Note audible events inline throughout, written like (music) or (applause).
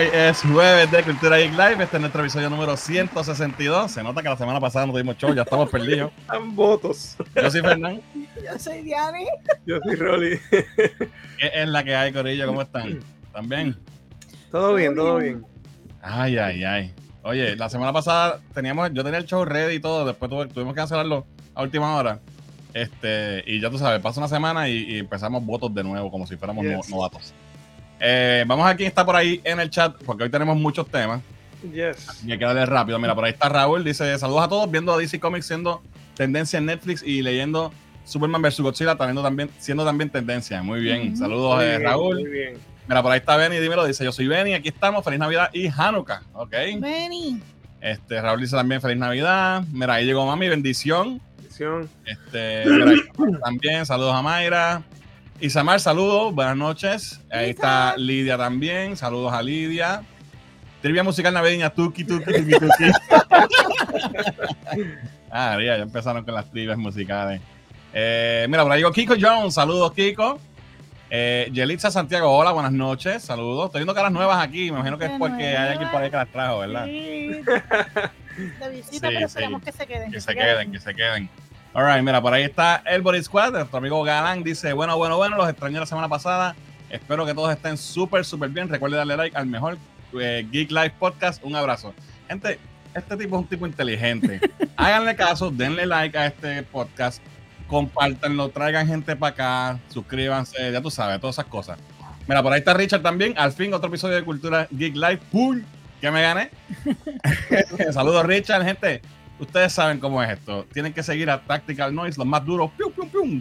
Hoy es jueves de Cultura Geek Live. Este es nuestro episodio número 162. Se nota que la semana pasada no tuvimos show, ya estamos perdidos. (laughs) Están votos. Yo soy Fernán. Yo soy Diani. Yo soy Rolly. ¿Qué es la que hay, Corillo? ¿Cómo están? ¿También? Todo bien, todo bien. Ay, ay, ay. Oye, la semana pasada teníamos, yo tenía el show ready y todo, después tuvimos que cancelarlo a última hora. Este, y ya tú sabes, pasa una semana y, empezamos votos de nuevo, como si fuéramos novatos. Eh, vamos a quien está por ahí en el chat, porque hoy tenemos muchos temas. Yes. Y hay que darle rápido. Mira, por ahí está Raúl. Dice: Saludos a todos, viendo a DC Comics siendo tendencia en Netflix y leyendo Superman vs. Godzilla, también, siendo también tendencia. Muy bien. Saludos, eh, Raúl. Muy bien. Mira, por ahí está Benny, dímelo. Dice: Yo soy Benny, aquí estamos. Feliz Navidad y Hanukkah. Ok. Benny. Este, Raúl dice también Feliz Navidad. Mira, ahí llegó mami, bendición. Bendición. Este, también, saludos a Mayra. Isamar, saludos, buenas noches. Ahí está Lidia también, saludos a Lidia. Trivia musical navideña, tuki, tuki, tuki, tuki. (laughs) ah, ya, ya empezaron con las trivias musicales. Eh, mira, por ahí llegó Kiko Jones, saludos Kiko. Eh, Yelitza Santiago, hola, buenas noches, saludos. Estoy viendo caras nuevas aquí, me imagino que es porque hay alguien por ahí que las trajo, ¿verdad? Sí. De visita, pero esperamos que se queden. Que, se, queden, que se queden. Alright, mira, por ahí está el Boris Squad, nuestro amigo Galán dice, bueno, bueno, bueno, los extrañé la semana pasada. Espero que todos estén súper, súper bien. Recuerde darle like al mejor eh, Geek Live Podcast. Un abrazo. Gente, este tipo es un tipo inteligente. (laughs) Háganle caso, denle like a este podcast, compártanlo, traigan gente para acá, suscríbanse, ya tú sabes, todas esas cosas. Mira, por ahí está Richard también. Al fin, otro episodio de Cultura Geek Live. ¡Pum! Que me gané. (laughs) (laughs) Saludos, Richard, gente ustedes saben cómo es esto. Tienen que seguir a Tactical Noise, los más duros,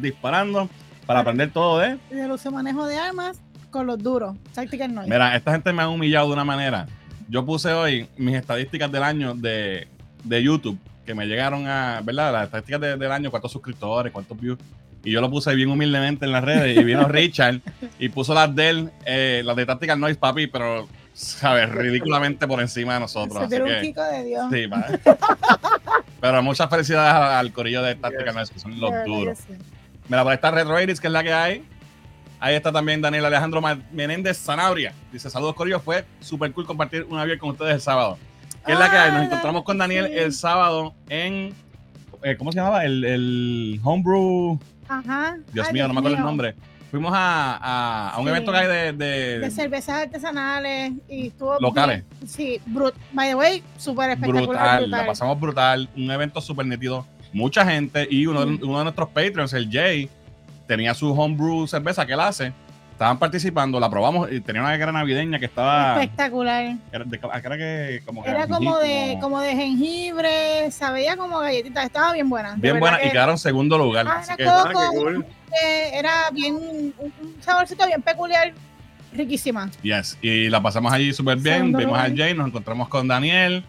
disparando para aprender todo de. De los manejo de armas con los duros. Tactical Noise. Mira, esta gente me ha humillado de una manera. Yo puse hoy mis estadísticas del año de, YouTube, que me llegaron a, ¿verdad? Las estadísticas del año, cuántos suscriptores, cuántos views. Y yo lo puse bien humildemente en las redes y vino (laughs) Richard y puso las de él, eh, las de Tactical Noise, papi, pero ¿sabes? Ridículamente por encima de nosotros. Se un pico de Dios. Sí, (laughs) Pero muchas felicidades al, corillo de estas yes. que son los duros. Mira, por esta Retro que es la que hay. Ahí está también Daniel Alejandro Menéndez Zanabria. Dice, saludos corillo, fue súper cool compartir una vez con ustedes el sábado. ¿Qué es la que hay? Nos encontramos con Daniel el sábado en, eh, ¿cómo se llamaba? El, el Homebrew. Ajá. Dios mío, no me acuerdo el nombre fuimos a, a, un evento que hay de, de, de, cervezas artesanales y estuvo locales. sí, by the way, súper espectacular. Brutal, la pasamos brutal, un evento súper nítido, mucha gente y uno, uno de nuestros Patreons, el Jay, tenía su homebrew cerveza que él hace estaban participando, la probamos y tenía una guerra navideña que estaba espectacular. Era, de, era que como era como de como... de jengibre, sabía como galletita, estaba bien buena. Bien buena y quedaron segundo lugar. Ah, así era, que, cool. era bien un, saborcito bien peculiar, riquísima. Yes, y la pasamos allí súper bien, vimos a Jay, nos encontramos con Daniel,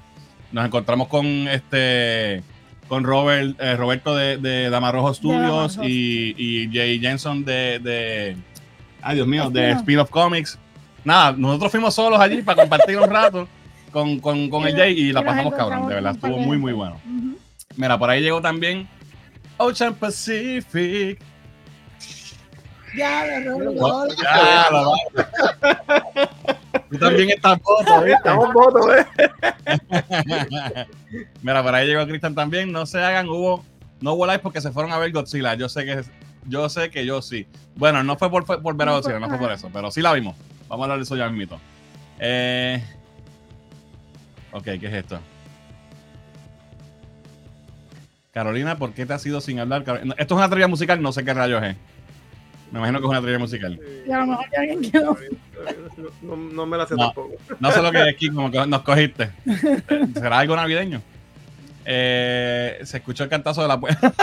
nos encontramos con este con Robert, eh, Roberto de, de Damarrojo Studios y, y Jay Jensen de Ay, Dios mío, de Spin-off Comics. Nada, nosotros fuimos solos allí para compartir un rato con, con, con el Jay y la pasamos cabrón, de verdad, estuvo muy, muy bueno. Mira, por ahí llegó también Ocean Pacific. Ya, lo Ya, lo Tú también estás voto, Estamos votos, ¿eh? (laughs) Mira, por ahí llegó Cristian también. No se hagan, hubo, no hubo live porque se fueron a ver Godzilla. Yo sé que yo sé que yo sí. Bueno, no fue por, por ver a no fue por eso, pero sí la vimos. Vamos a hablar de eso ya mismo. Eh, ok, ¿qué es esto? Carolina, ¿por qué te has ido sin hablar? Esto es una trivia musical, no sé qué rayos es. Me imagino que es una trivia musical. Y a lo mejor alguien quedó. No, no, me la sé tampoco. No sé lo que es aquí, como que nos cogiste. ¿Será algo navideño? Eh, se escuchó el cantazo de la puerta. (laughs)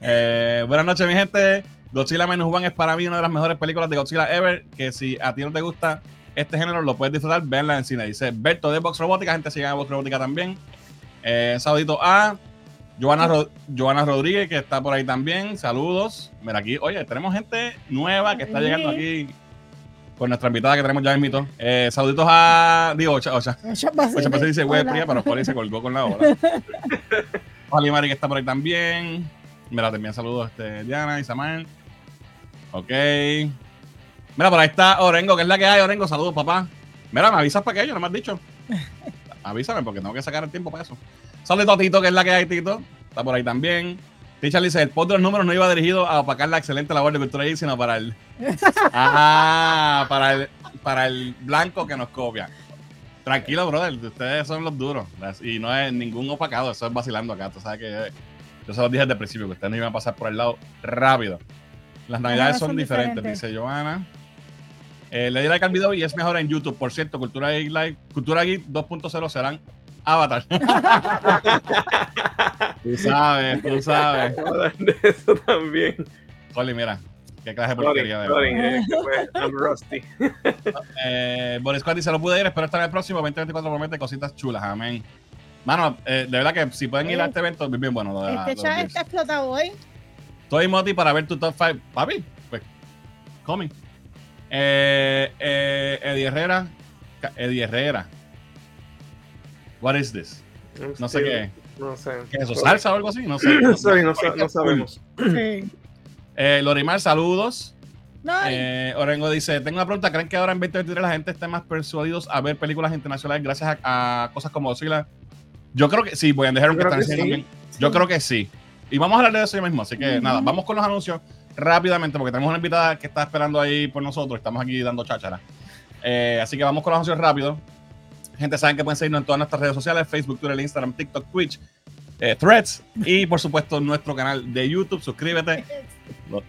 Eh, buenas noches, mi gente. Godzilla Menos One es para mí una de las mejores películas de Godzilla ever. Que si a ti no te gusta este género, lo puedes disfrutar, verla en cine. Dice Berto de Box Robótica, gente sigue a Box Robótica también. Eh, saludito a Joana, Rodríguez, que está por ahí también. Saludos. Mira aquí, oye, tenemos gente nueva que está llegando aquí con nuestra invitada que tenemos ya en mito. Eh, saluditos a. Digo, Ocha. Ocha. Ocha dice web pero por ahí se colgó con la hora. (laughs) Ojalá Mari que está por ahí también. Mira, también saludos este, Diana y Samuel. Ok. Mira, por ahí está Orengo, que es la que hay, Orengo. Saludos, papá. Mira, me avisas para aquello, no me has dicho. (laughs) Avísame, porque tengo que sacar el tiempo para eso. Saludos a Tito, que es la que hay, Tito. Está por ahí también. Ticha dice, el post de los números no iba dirigido a opacar la excelente labor de Geek, sino para el... (laughs) Ah, para el, para el blanco que nos copia. Tranquilo, brother, ustedes son los duros. Y no es ningún opacado, eso es vacilando acá. Tú sabes que yo se los dije desde el principio, que ustedes no iban a pasar por el lado rápido. Las navidades son, diferentes, dice Joana. Eh, le di like al video y es mejor en YouTube. Por cierto, Cultura Geek Live, Cultura Geek 2.0 serán Avatar. (laughs) tú sabes, tú sabes. de eso también. Oli, mira, qué clase de porquería de sorry, eh, I'm rusty. eh, Boris Squad dice, lo pude ir, espero estar en el próximo 2024 promete cositas chulas, amén. Mano, eh, de verdad que si pueden ir a este evento, es bien bueno. Lo este chat está explotado hoy. Estoy moti para ver tu top 5. Papi, pues, coming. Eh, eh, Eddie Herrera. Eddie Herrera. What is this? No sé qué. No sé. ¿Qué es eso? ¿Salsa o algo así? No sé. (clears throat) No, sé, no, no sabemos. Sí. Eh, Lorimar, saludos. Eh, Orengo dice: Tengo una pregunta. ¿Creen que ahora en 2023 la gente esté más persuadidos a ver películas internacionales gracias a, a cosas como Godzilla? Yo creo que sí, voy a dejar un que sí. Yo creo que sí. Y vamos a hablar de eso mismo. Así que nada, vamos con los anuncios rápidamente porque tenemos una invitada que está esperando ahí por nosotros. Estamos aquí dando cháchara. Eh, así que vamos con los anuncios rápidos. Gente, saben que pueden seguirnos en todas nuestras redes sociales: Facebook, Twitter, Instagram, TikTok, Twitch, eh, Threads y por supuesto nuestro canal de YouTube. Suscríbete.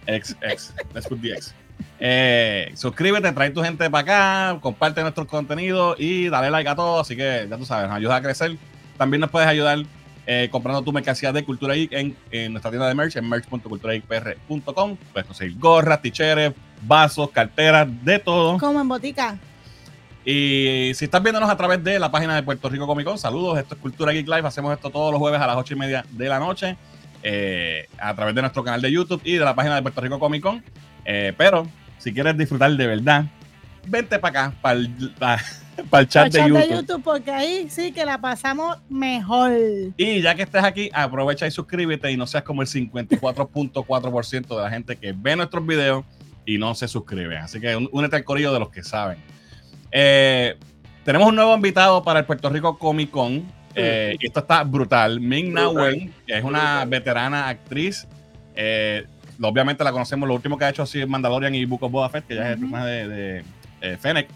X, X, let's put the X. Eh, suscríbete, trae tu gente para acá, comparte nuestro contenido y dale like a todo. Así que ya tú sabes, nos ayuda a crecer. También nos puedes ayudar eh, comprando tu mercancía de Cultura Geek en, en, nuestra tienda de merch en merch.culturageekpr.com. Puedes conseguir gorras, ticheres, vasos, carteras, de todo. Como en botica. Y si estás viéndonos a través de la página de Puerto Rico Comic Con, saludos. Esto es Cultura Geek Live. Hacemos esto todos los jueves a las 8 y media de la noche eh, a través de nuestro canal de YouTube y de la página de Puerto Rico Comic Con. Eh, pero si quieres disfrutar de verdad, vente para acá, para el, (laughs) para, el chat, de, YouTube. de YouTube. Porque ahí sí que la pasamos mejor. Y ya que estés aquí, aprovecha y suscríbete y no seas como el 54.4% de la gente que ve nuestros videos y no se suscribe. Así que únete al corillo de los que saben. Eh, tenemos un nuevo invitado para el Puerto Rico Comic Con. Eh, y esto está brutal. Ming Na Wen, que es una veterana actriz. Eh, obviamente la conocemos. Lo último que ha hecho así es Mandalorian y Book of Boba Fett, que ya es el personaje de, de eh, Fennec.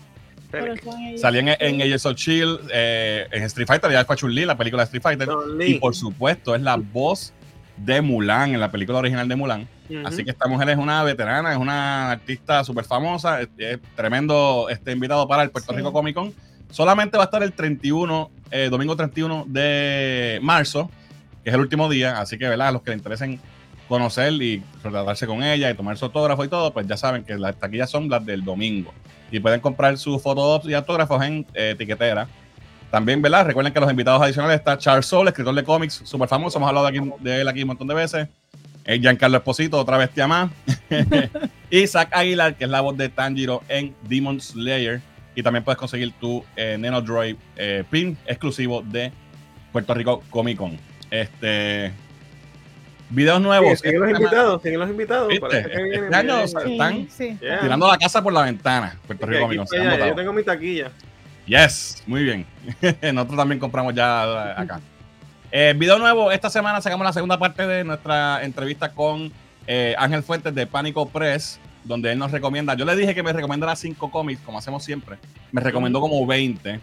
Salía en, en Agents of Shield, eh, en Street Fighter, ya fue Chun-Li, la película de Street Fighter. Y por supuesto, es la voz de Mulan en la película original de Mulan. Uh -huh. Así que esta mujer es una veterana, es una artista súper famosa, es, es, tremendo este invitado para el Puerto sí. Rico Comic Con. Solamente va a estar el 31, eh, domingo 31 de marzo, que es el último día. Así que, ¿verdad? A los que le interesen conocer y tratarse con ella y tomar su autógrafo y todo, pues ya saben que las taquillas son las del domingo. Y pueden comprar sus fotos y autógrafos en eh, etiquetera. También, ¿verdad? Recuerden que los invitados adicionales está Charles Soule, escritor de cómics súper famoso. Hemos hablado de, él aquí un montón de veces. Eh, Giancarlo Esposito, otra bestia más. (laughs) y Zach Aguilar, que es la voz de Tanjiro en Demon Slayer. Y también puedes conseguir tu eh, Neno Droid eh, pin exclusivo de Puerto Rico Comic Con. Este. Videos nuevos. Sí, siguen los invitados, siguen los invitados. ¿Viste? Año están tirando la casa por la ventana. Puerto Rico Comic yo tengo mi taquilla. Yes, muy bien. (laughs) Nosotros también compramos ya acá. Eh, video nuevo, esta semana sacamos la segunda parte de nuestra entrevista con eh, Ángel Fuentes de Pánico Press, donde él nos recomienda, yo le dije que me recomendara 5 cómics, como hacemos siempre, me recomendó como 20,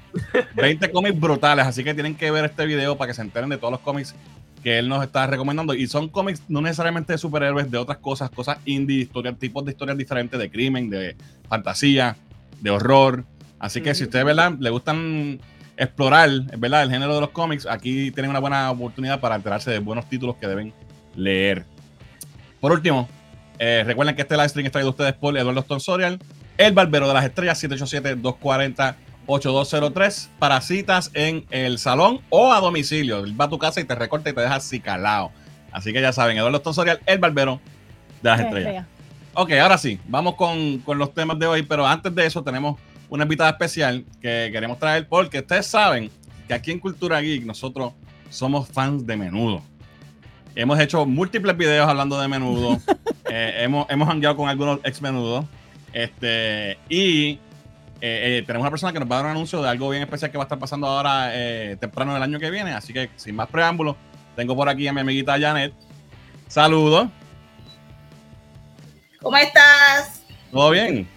20 (laughs) cómics brutales, así que tienen que ver este video para que se enteren de todos los cómics que él nos está recomendando, y son cómics no necesariamente de superhéroes, de otras cosas, cosas indie, historias, tipos de historias diferentes, de crimen, de fantasía, de horror, así que si ustedes, ¿verdad? Le gustan explorar, ¿verdad? El género de los cómics, aquí tienen una buena oportunidad para enterarse de buenos títulos que deben leer. Por último, eh, recuerden que este live stream está traído a ustedes por Eduardo Stonsorial, el barbero de las estrellas, 787-240-8203, para citas en el salón o a domicilio. va a tu casa y te recorta y te deja así calado. Así que ya saben, Eduardo Stonsorial, el barbero de las estrellas. Ok, ahora sí, vamos con, con los temas de hoy, pero antes de eso tenemos una invitada especial que queremos traer porque ustedes saben que aquí en Cultura Geek nosotros somos fans de menudo. Hemos hecho múltiples videos hablando de menudo. (laughs) eh, hemos, hemos hangueado con algunos ex menudos. Este, y eh, eh, tenemos una persona que nos va a dar un anuncio de algo bien especial que va a estar pasando ahora eh, temprano del año que viene. Así que, sin más preámbulos, tengo por aquí a mi amiguita Janet. Saludos. ¿Cómo estás? ¿Todo bien?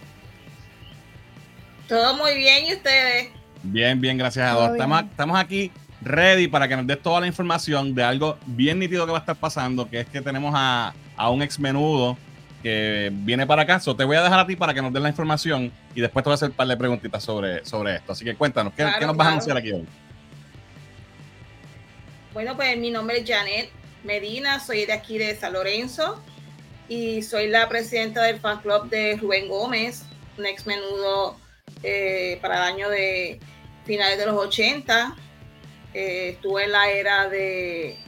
Todo muy bien, ¿y ustedes? Bien, bien, gracias a Todo Dios. Estamos aquí ready para que nos des toda la información de algo bien nítido que va a estar pasando, que es que tenemos a, a un ex menudo que viene para acá. So, te voy a dejar a ti para que nos des la información y después te voy a hacer un par de preguntitas sobre, sobre esto. Así que cuéntanos, ¿qué, Claro, qué nos vas a anunciar aquí hoy? Bueno, pues mi nombre es Janet Medina, soy de aquí de San Lorenzo y soy la presidenta del fan club de Rubén Gómez, un ex menudo eh, para el año de finales de los 80. Eh, estuve en la era de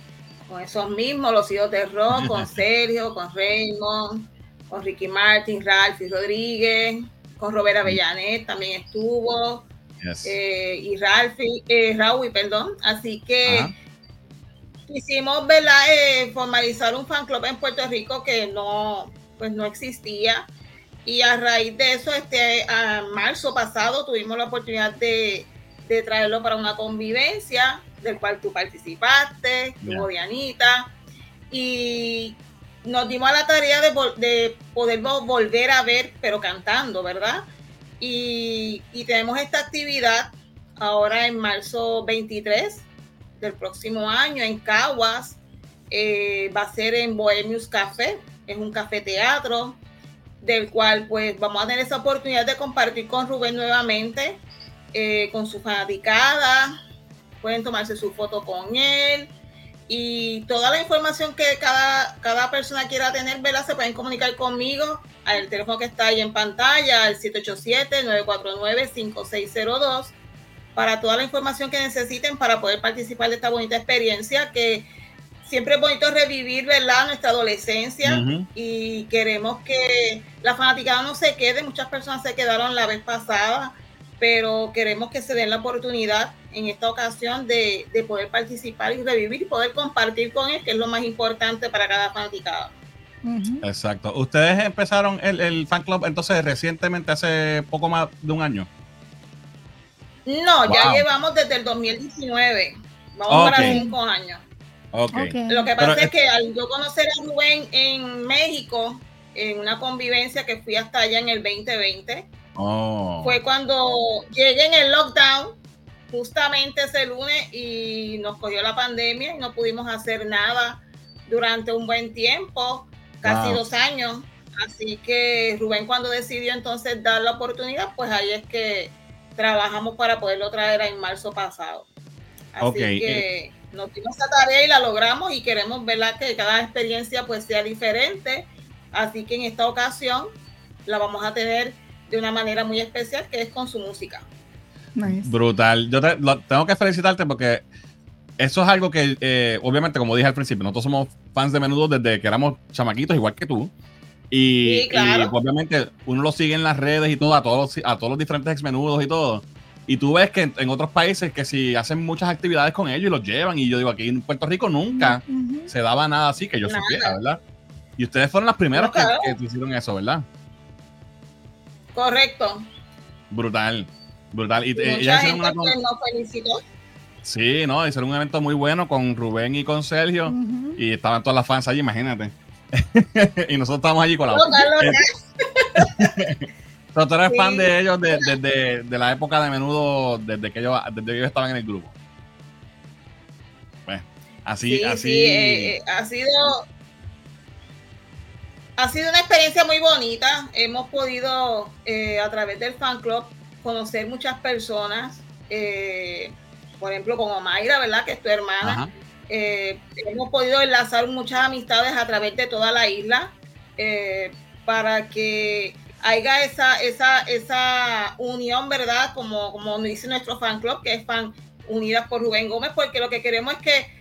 con esos mismos, los hijos de rock, con (laughs) Sergio, con Raymond, con Ricky Martin, Ralph y Rodríguez, con Robert Avellanet también estuvo, Yes. eh, y Ralph, eh, Raúl, perdón. Así que Ajá. quisimos ¿verdad? Eh, formalizar un fan club en Puerto Rico que no, pues no existía. Y a raíz de eso, este a marzo pasado tuvimos la oportunidad de, de traerlo para una convivencia, del cual tú participaste, Ya. tuvo Dianita, y nos dimos a la tarea de, poder vo- volver a ver, pero cantando, ¿verdad? Y, y tenemos esta actividad ahora en marzo 23 del próximo año en Caguas. Eh, va a ser en Bohemius Café, es un café teatro, del cual pues vamos a tener esa oportunidad de compartir con Rubén nuevamente, eh, con su fanaticada, pueden tomarse su foto con él y toda la información que cada, cada persona quiera tener, ¿verdad? Se pueden comunicar conmigo al teléfono que está ahí en pantalla, al 787-949-5602 para toda la información que necesiten para poder participar de esta bonita experiencia que siempre es bonito revivir, ¿verdad? Nuestra adolescencia y queremos que la fanaticada no se quede. Muchas personas se quedaron la vez pasada, pero queremos que se den la oportunidad en esta ocasión de, de poder participar y revivir y poder compartir con él, que es lo más importante para cada fanaticada. Exacto. Ustedes empezaron el, el fan club entonces recientemente, hace poco más de un año. No, ya llevamos desde el 2019. Vamos para cinco años. Ok. Ok. Lo que pasa Pero es que al yo conocer a Rubén en México, en una convivencia que fui hasta allá en el 2020, Oh. fue cuando llegué en el lockdown, justamente ese lunes, y nos cogió la pandemia y no pudimos hacer nada durante un buen tiempo, casi Wow. dos años. Así que Rubén cuando decidió entonces dar la oportunidad, pues ahí es que trabajamos para poderlo traer en marzo pasado. Así que nos dimos esa tarea y la logramos y queremos ¿verdad? que cada experiencia pues sea diferente. Así que en esta ocasión la vamos a tener de una manera muy especial que es con su música. Nice. Brutal. Yo te- lo- tengo que felicitarte porque eso es algo que, eh, obviamente, como dije al principio, nosotros somos fans de menudo desde que éramos chamaquitos, igual que tú. Y, Sí, claro. y, obviamente uno lo sigue en las redes y todo, a todos, los- a todos los diferentes ex menudos y todo. Y tú ves que en, en otros países que si hacen muchas actividades con ellos y los llevan, y yo digo, aquí en Puerto Rico nunca se daba nada así que yo Nada. supiera, ¿verdad? Y ustedes fueron las primeras No, que, claro. que hicieron eso, ¿verdad? Correcto. Brutal. Brutal. Y, Y eh, hicieron gente una pues, nos felicitó. Sí, no, hicieron un evento muy bueno con Rubén y con Sergio. Y estaban todas las fans allí, imagínate. (laughs) y nosotros estábamos allí con la No, Carlos, (laughs) Pero tú eres Sí. fan de ellos de- desde de la época de menudo, desde que ellos, desde que ellos estaban en el grupo. Pues, así, sí, así. sí, eh, eh, ha sido ha sido una experiencia muy bonita. Hemos podido eh, a través del fan club conocer muchas personas. eh, por ejemplo, con Omaira, ¿verdad? Que es tu hermana. Eh, hemos podido enlazar muchas amistades a través de toda la isla para que haya esa, esa, esa unión, ¿verdad? Como, como dice nuestro fan club, que es fan Unidas por Rubén Gómez, porque lo que queremos es que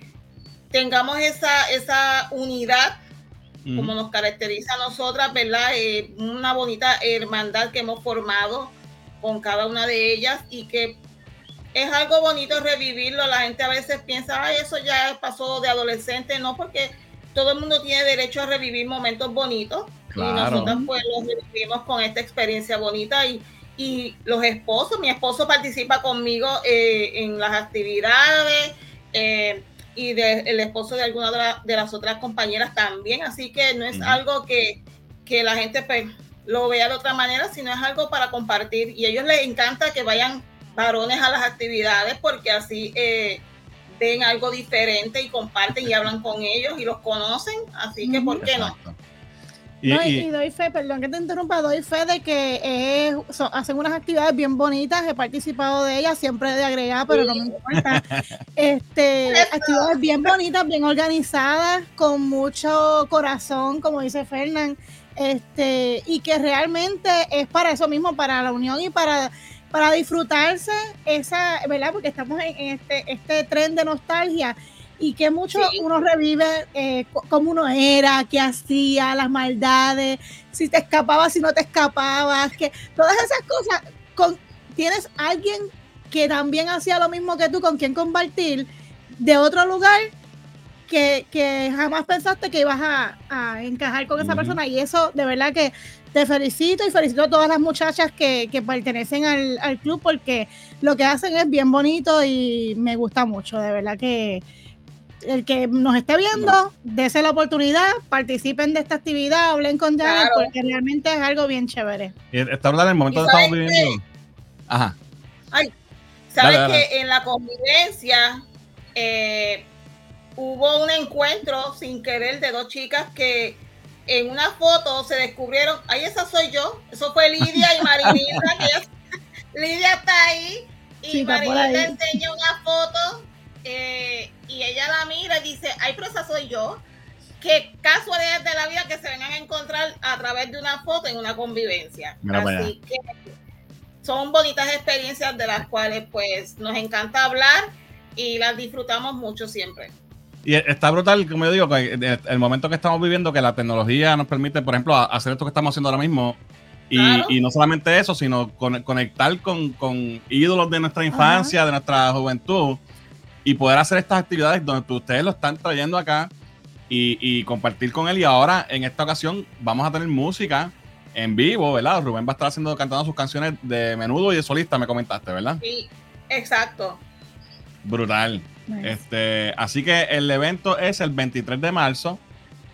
tengamos esa, esa unidad Como nos caracteriza a nosotras, ¿verdad? Eh, una bonita hermandad que hemos formado con cada una de ellas y que es algo bonito revivirlo. La gente a veces piensa, ay, eso ya pasó de adolescente, no, porque todo el mundo tiene derecho a revivir momentos bonitos Claro. Y nosotros pues los vivimos con esta experiencia bonita y, y los esposos, mi esposo participa conmigo eh, en las actividades eh, y de- el esposo de alguna de, la- de las otras compañeras también, así que no es algo que, que la gente pues, lo vea de otra manera, sino es algo para compartir. Y a ellos les encanta que vayan varones a las actividades porque así eh, ven algo diferente y comparten y hablan con ellos y los conocen, así que ¿por qué no? Y, No, y, doy fe, perdón que te interrumpa, doy fe de que eh, son- hacen unas actividades bien bonitas, he participado de ellas, siempre de agregada, pero no me importa. (laughs) Este, actividades bien bonitas, bien organizadas, con mucho corazón, como dice Fernán, este, y que realmente es para eso mismo, para la unión y para, para disfrutarse esa, ¿verdad? Porque estamos en, en este, este tren de nostalgia y que mucho Sí. uno revive eh, cómo uno era, qué hacía, las maldades, si te escapabas, si no te escapabas, que todas esas cosas, con, tienes alguien que también hacía lo mismo que tú, con quien compartir, de otro lugar que, que jamás pensaste que ibas a, a encajar con esa persona y eso de verdad que te felicito y felicito a todas las muchachas que, que pertenecen al, al club porque lo que hacen es bien bonito y me gusta mucho, de verdad que el que nos esté viendo, dése la oportunidad, participen de esta actividad, hablen con Claro. porque realmente es algo bien chévere. y está hablando del momento ¿Y que estamos sabes viviendo. Ajá. Sabes Dale, dale. que en la convivencia eh, hubo un encuentro sin querer de dos chicas que en una foto se descubrieron, ahí esa soy yo, eso fue Lidia y Marinita, (laughs) Lidia está ahí y Sí, Marinita enseña una foto eh, y ella la mira y dice, ay, pero esa soy yo. Qué casualidad de la vida que se vengan a encontrar a través de una foto en una convivencia. Mira Así que son bonitas experiencias de las cuales pues nos encanta hablar y las disfrutamos mucho siempre. Y está brutal, como yo digo, el, momento que estamos viviendo, que la tecnología nos permite, por ejemplo, hacer esto que estamos haciendo ahora mismo. Y, Claro. y no solamente eso, sino con- conectar con, con ídolos de nuestra infancia, de nuestra juventud, y poder hacer estas actividades donde ustedes lo están trayendo acá y, y compartir con él. Y ahora, en esta ocasión, vamos a tener música en vivo, ¿verdad? Rubén va a estar haciendo, cantando sus canciones de menudo y de solista, me comentaste, ¿verdad? Sí, exacto. Brutal. Este, así que el evento es el 23 de marzo.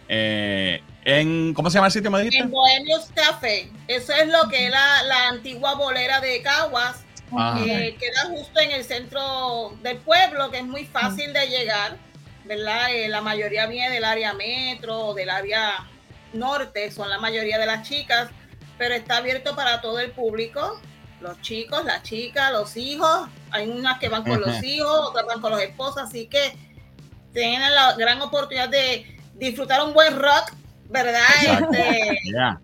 eh, en, ¿Cómo se llama el sitio? Me dijiste. En Bohemios Café, eso es lo que es la, la antigua bolera de Caguas, Que queda justo en el centro del pueblo, que es muy fácil de llegar, ¿verdad? Eh, la mayoría viene del área metro o del área norte, son la mayoría de las chicas, pero está abierto para todo el público, los chicos, las chicas, los hijos, hay unas que van con los hijos, otras van con los esposos, así que tienen la gran oportunidad de disfrutar un buen rock, ¿verdad? Este, Ya.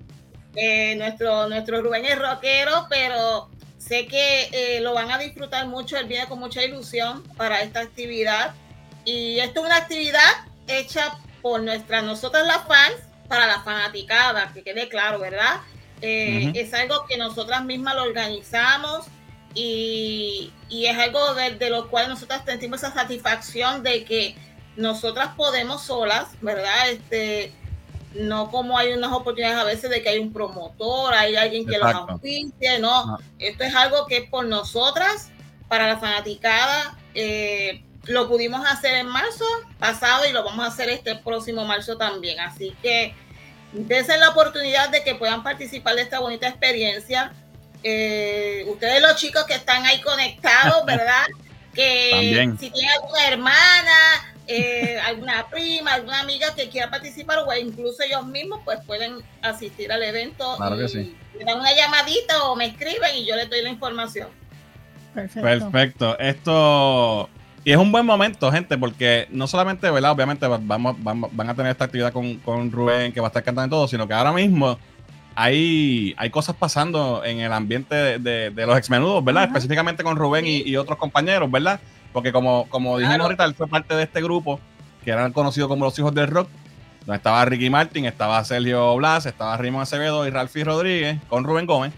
eh, nuestro, nuestro Rubén es rockero, pero sé que eh, lo van a disfrutar mucho. Él viene con mucha ilusión para esta actividad. Y esto es una actividad hecha por nuestras, nosotras las fans, para la fanaticada, que quede claro, ¿verdad? Eh. Es algo que nosotras mismas lo organizamos y, y es algo de, de lo cual nosotras sentimos esa satisfacción de que nosotras podemos solas, ¿verdad? Este, no como hay unas oportunidades a veces de que hay un promotor, hay alguien que Exacto. los auspicie, no. No. Esto es algo que es por nosotras, para la fanaticada. eh, lo pudimos hacer en marzo pasado y lo vamos a hacer este próximo marzo también. Así que dense la oportunidad de que puedan participar de esta bonita experiencia. Eh, ustedes los chicos que están ahí conectados, (laughs) ¿verdad? Que También. si tienen alguna hermana, eh, alguna prima, alguna amiga que quiera participar o incluso ellos mismos, pues pueden asistir al evento. Claro que sí. Me dan una llamadita o me escriben y yo les doy la información. Perfecto. Perfecto. Esto. Y es un buen momento, gente, porque no solamente, ¿verdad? Obviamente vamos, vamos- van a tener esta actividad con, con Rubén, que va a estar cantando y todo, sino que ahora mismo hay, hay cosas pasando en el ambiente de, de- de los exmenudos, ¿verdad? Ajá. Específicamente con Rubén y, y otros compañeros, ¿verdad? Porque como, como dijimos ahorita, él fue parte de este grupo que eran conocidos como los hijos del rock, donde estaba Ricky Martin, estaba Sergio Blas, estaba Raymond Acevedo y Ralphie Rodríguez con Rubén Gómez.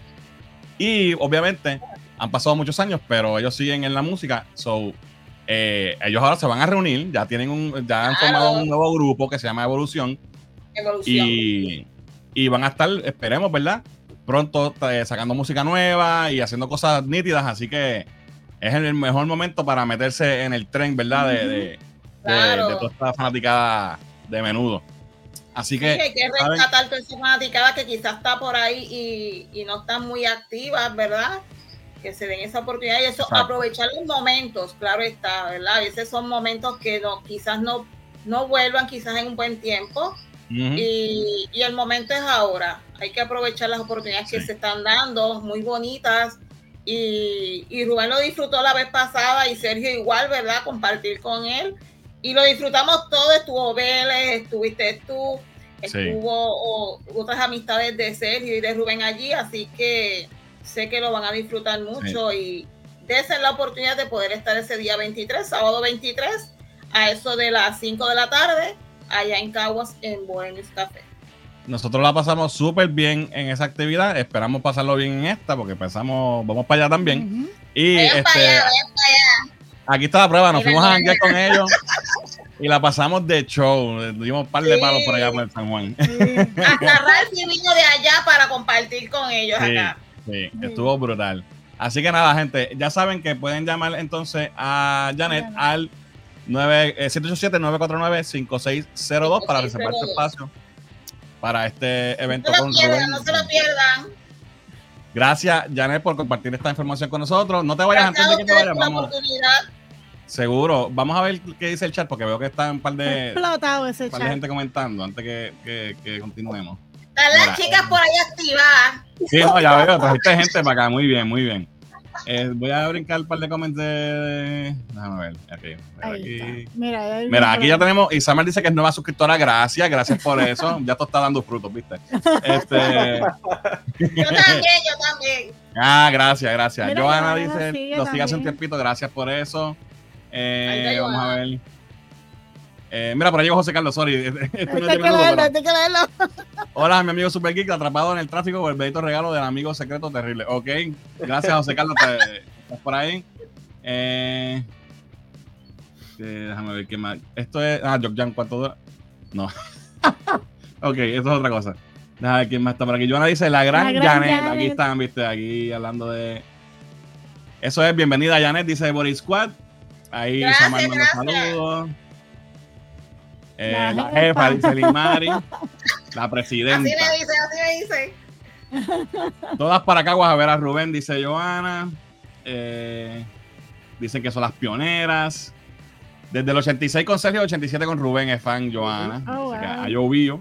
Y obviamente han pasado muchos años, pero ellos siguen en la música. So, eh, ellos ahora se van a reunir, ya tienen un, ya han formado un nuevo grupo que se llama Evolución. Evolución. Y, y van a estar, esperemos, ¿verdad? Pronto eh, sacando música nueva y haciendo cosas nítidas, así que es el mejor momento para meterse en el tren, ¿verdad? De, de, de- Claro. de toda esta fanaticada de menudo. Así Sí, hay que, que rescatar toda esa fanaticada que quizás está por ahí y, y no están muy activas, ¿verdad? Que se den esa oportunidad y eso, Exacto. aprovechar los momentos, claro está, ¿verdad? A veces son momentos que no, quizás no, no vuelvan, quizás en un buen tiempo, y, y el momento es ahora. Hay que aprovechar las oportunidades que se están dando, muy bonitas. Y, y Rubén lo disfrutó la vez pasada y Sergio igual, ¿verdad? Compartir con él. Y lo disfrutamos todo. Estuvo Vélez, estuviste tú, Sí. estuvo o- otras amistades de Sergio y de Rubén allí. Así que sé que lo van a disfrutar mucho y desen la oportunidad de poder estar ese día 23, sábado 23, a eso de las 5 de la tarde, allá en Caguas, en Bohemians Café. Nosotros la pasamos súper bien en esa actividad. Esperamos pasarlo bien en esta porque pensamos, vamos para allá también. Ujú. Y Vayan para este, allá, vayan para allá. aquí está la prueba. Nos fuimos a janguear con ellos (laughs) y la pasamos de show. Dimos un par de Sí. palos por allá por el San Juan. Hasta (laughs) Ralphie vino de allá para compartir con ellos Sí. acá. Sí, estuvo brutal. Así que nada, gente, ya saben que pueden llamar entonces a Janet al 9, eh, 787-949-5602 para reservar su 5602. espacio para este No evento se lo con pierdan, Rubén. no se lo pierdan. Gracias, Janet, por compartir esta información con nosotros. No te vayas Gracias antes de que te vayas, vamos. Seguro. Vamos a ver qué dice el chat porque veo que está un par de, Explotado ese un par de chat. gente comentando antes que, que- que continuemos. Están Mira, las chicas eh. por ahí activadas. Sí, no, ya veo, trajiste gente para acá. Muy bien, muy bien. Eh, voy a brincar un par de comentarios. de- Déjame ver. Aquí. Mira, Mira, aquí ya tenemos. Isamar dice que es nueva suscriptora. Gracias, gracias por eso. (laughs) Ya esto está dando frutos, ¿viste? Este, Yo también, yo también. ah, gracias, gracias. Mira, Joana dice, sigue hace un tiempito. Gracias por eso. Eh, vamos a ver. Eh, mira, por ahí José Carlos, sorry. (laughs) Esto no es que leerlo, hay que leerlo. Hola, mi amigo Super Geek, atrapado en el tráfico por el bendito regalo del amigo secreto terrible. Ok, gracias, José Carlos. ¿Estás por ahí? Eh, eh, déjame ver qué más. Esto es. Ah, Jokjan, ¿cuánto dura? No. (laughs) ok, esto es otra cosa. Déjame ver quién más está por aquí. Joana dice la gran, La gran Janet. Janet. Aquí están, viste, aquí hablando de. Eso es, bienvenida Janet, dice Boris Squad. Ahí Gracias, Samar manda gracias. saludos. Eh, La la, jefa. dice Limari. La Así presidenta. me dice, así me dice. Todas para acá a ver a Rubén, dice Joana. Eh, dicen que son las pioneras. Desde el 86 con Sergio, 87 con Rubén es fan Joana. Oh, Así wow. ha llovido.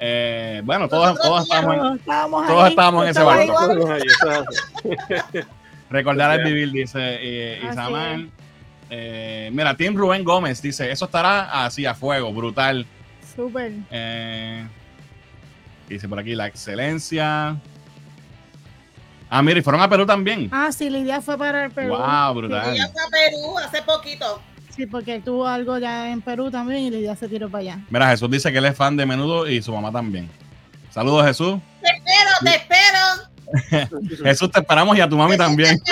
Eh, bueno, todos, todos estamos en, Todos estábamos estábamos en ese barco. así. recordar al vivir, dice eh, Así Isamar. Eh, mira, Tim Rubén Gómez dice, eso estará así a fuego, brutal. Súper. Eh, dice por aquí la excelencia. Ah, mira, y fueron a Perú también. Ah, sí, Lidia fue para el Perú. Wow, brutal. ya fue a Perú hace poquito. Sí, porque tuvo algo ya en Perú también y Lidia se tiró para allá. Mira, Jesús dice que él es fan de menudo y su mamá también. Saludos, Jesús. Te espero, te espero. (laughs) Jesús, te esperamos y a tu mami también. (laughs)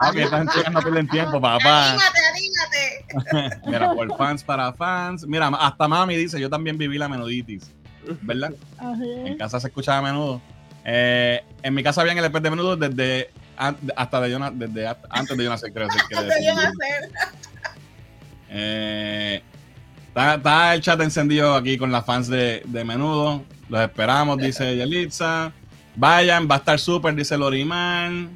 Ah, ok, estas chicas no pierden tiempo, papá. Anímate, anímate. (laughs) Mira, por fans para fans. Mira, hasta mami dice, yo también viví la menuditis. ¿Verdad? En casa se escuchaba a menudo. Eh, en mi casa habían el de menudo desde hasta de yo, na- desde a- antes de yo nacer, creo. si quiere Te decir. iban a hacer. Eh, está, está el chat encendido aquí con las fans de, de menudo. Los esperamos, dice Yelitza. Vayan, va a estar súper, dice Lorimán.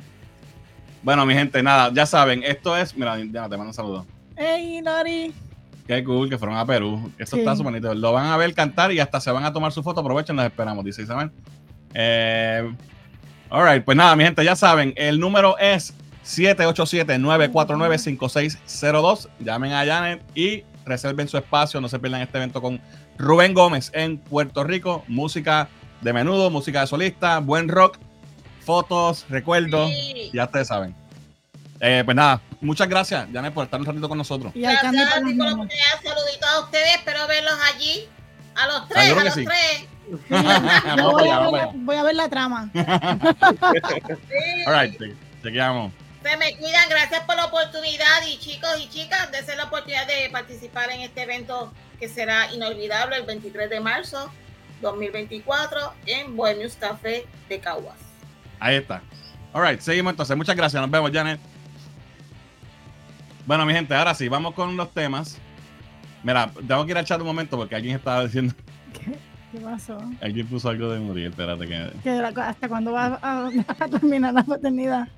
Bueno, mi gente, nada, ya saben, esto es. Mira, ya te mando un saludo. Ey, Lori. Qué cool que fueron a Perú. Esto Sí. está súper bonito. Lo van a ver cantar y hasta se van a tomar su foto. Aprovechen, los esperamos, dice Isabel. Eh, all right, pues nada, mi gente, ya saben, el número es 787-949-5602. Llamen a Janet y reserven su espacio. No se pierdan este evento con Rubén Gómez en Puerto Rico. Música de menudo, música de solista, buen rock, fotos, recuerdos. Sí. Ya ustedes saben. Eh, pues nada, muchas gracias, Janet, por estar un ratito con nosotros. Y Gracias a ti por. Saluditos a ustedes. Espero verlos allí. A los tres, Seguro a que los sí. tres. (laughs) Voy, a ver, para allá. voy a ver la trama. Sí. (laughs) All right, che- chequeamos. Se me cuidan, gracias por la oportunidad y chicos y chicas, de la oportunidad de participar en este evento que será inolvidable el 23 de marzo 2024 en Bohemius Café de Caguas. Ahí está. Alright, seguimos entonces. Muchas gracias. Nos vemos, Janet. Bueno, mi gente, ahora sí, vamos con los temas. Mira, tengo que ir al chat un momento porque alguien estaba diciendo. (laughs) ¿Qué, qué pasó? Alguien puso algo de Muriel. Espérate que. Que la- ¿Hasta cuándo va a, a terminar la paternidad?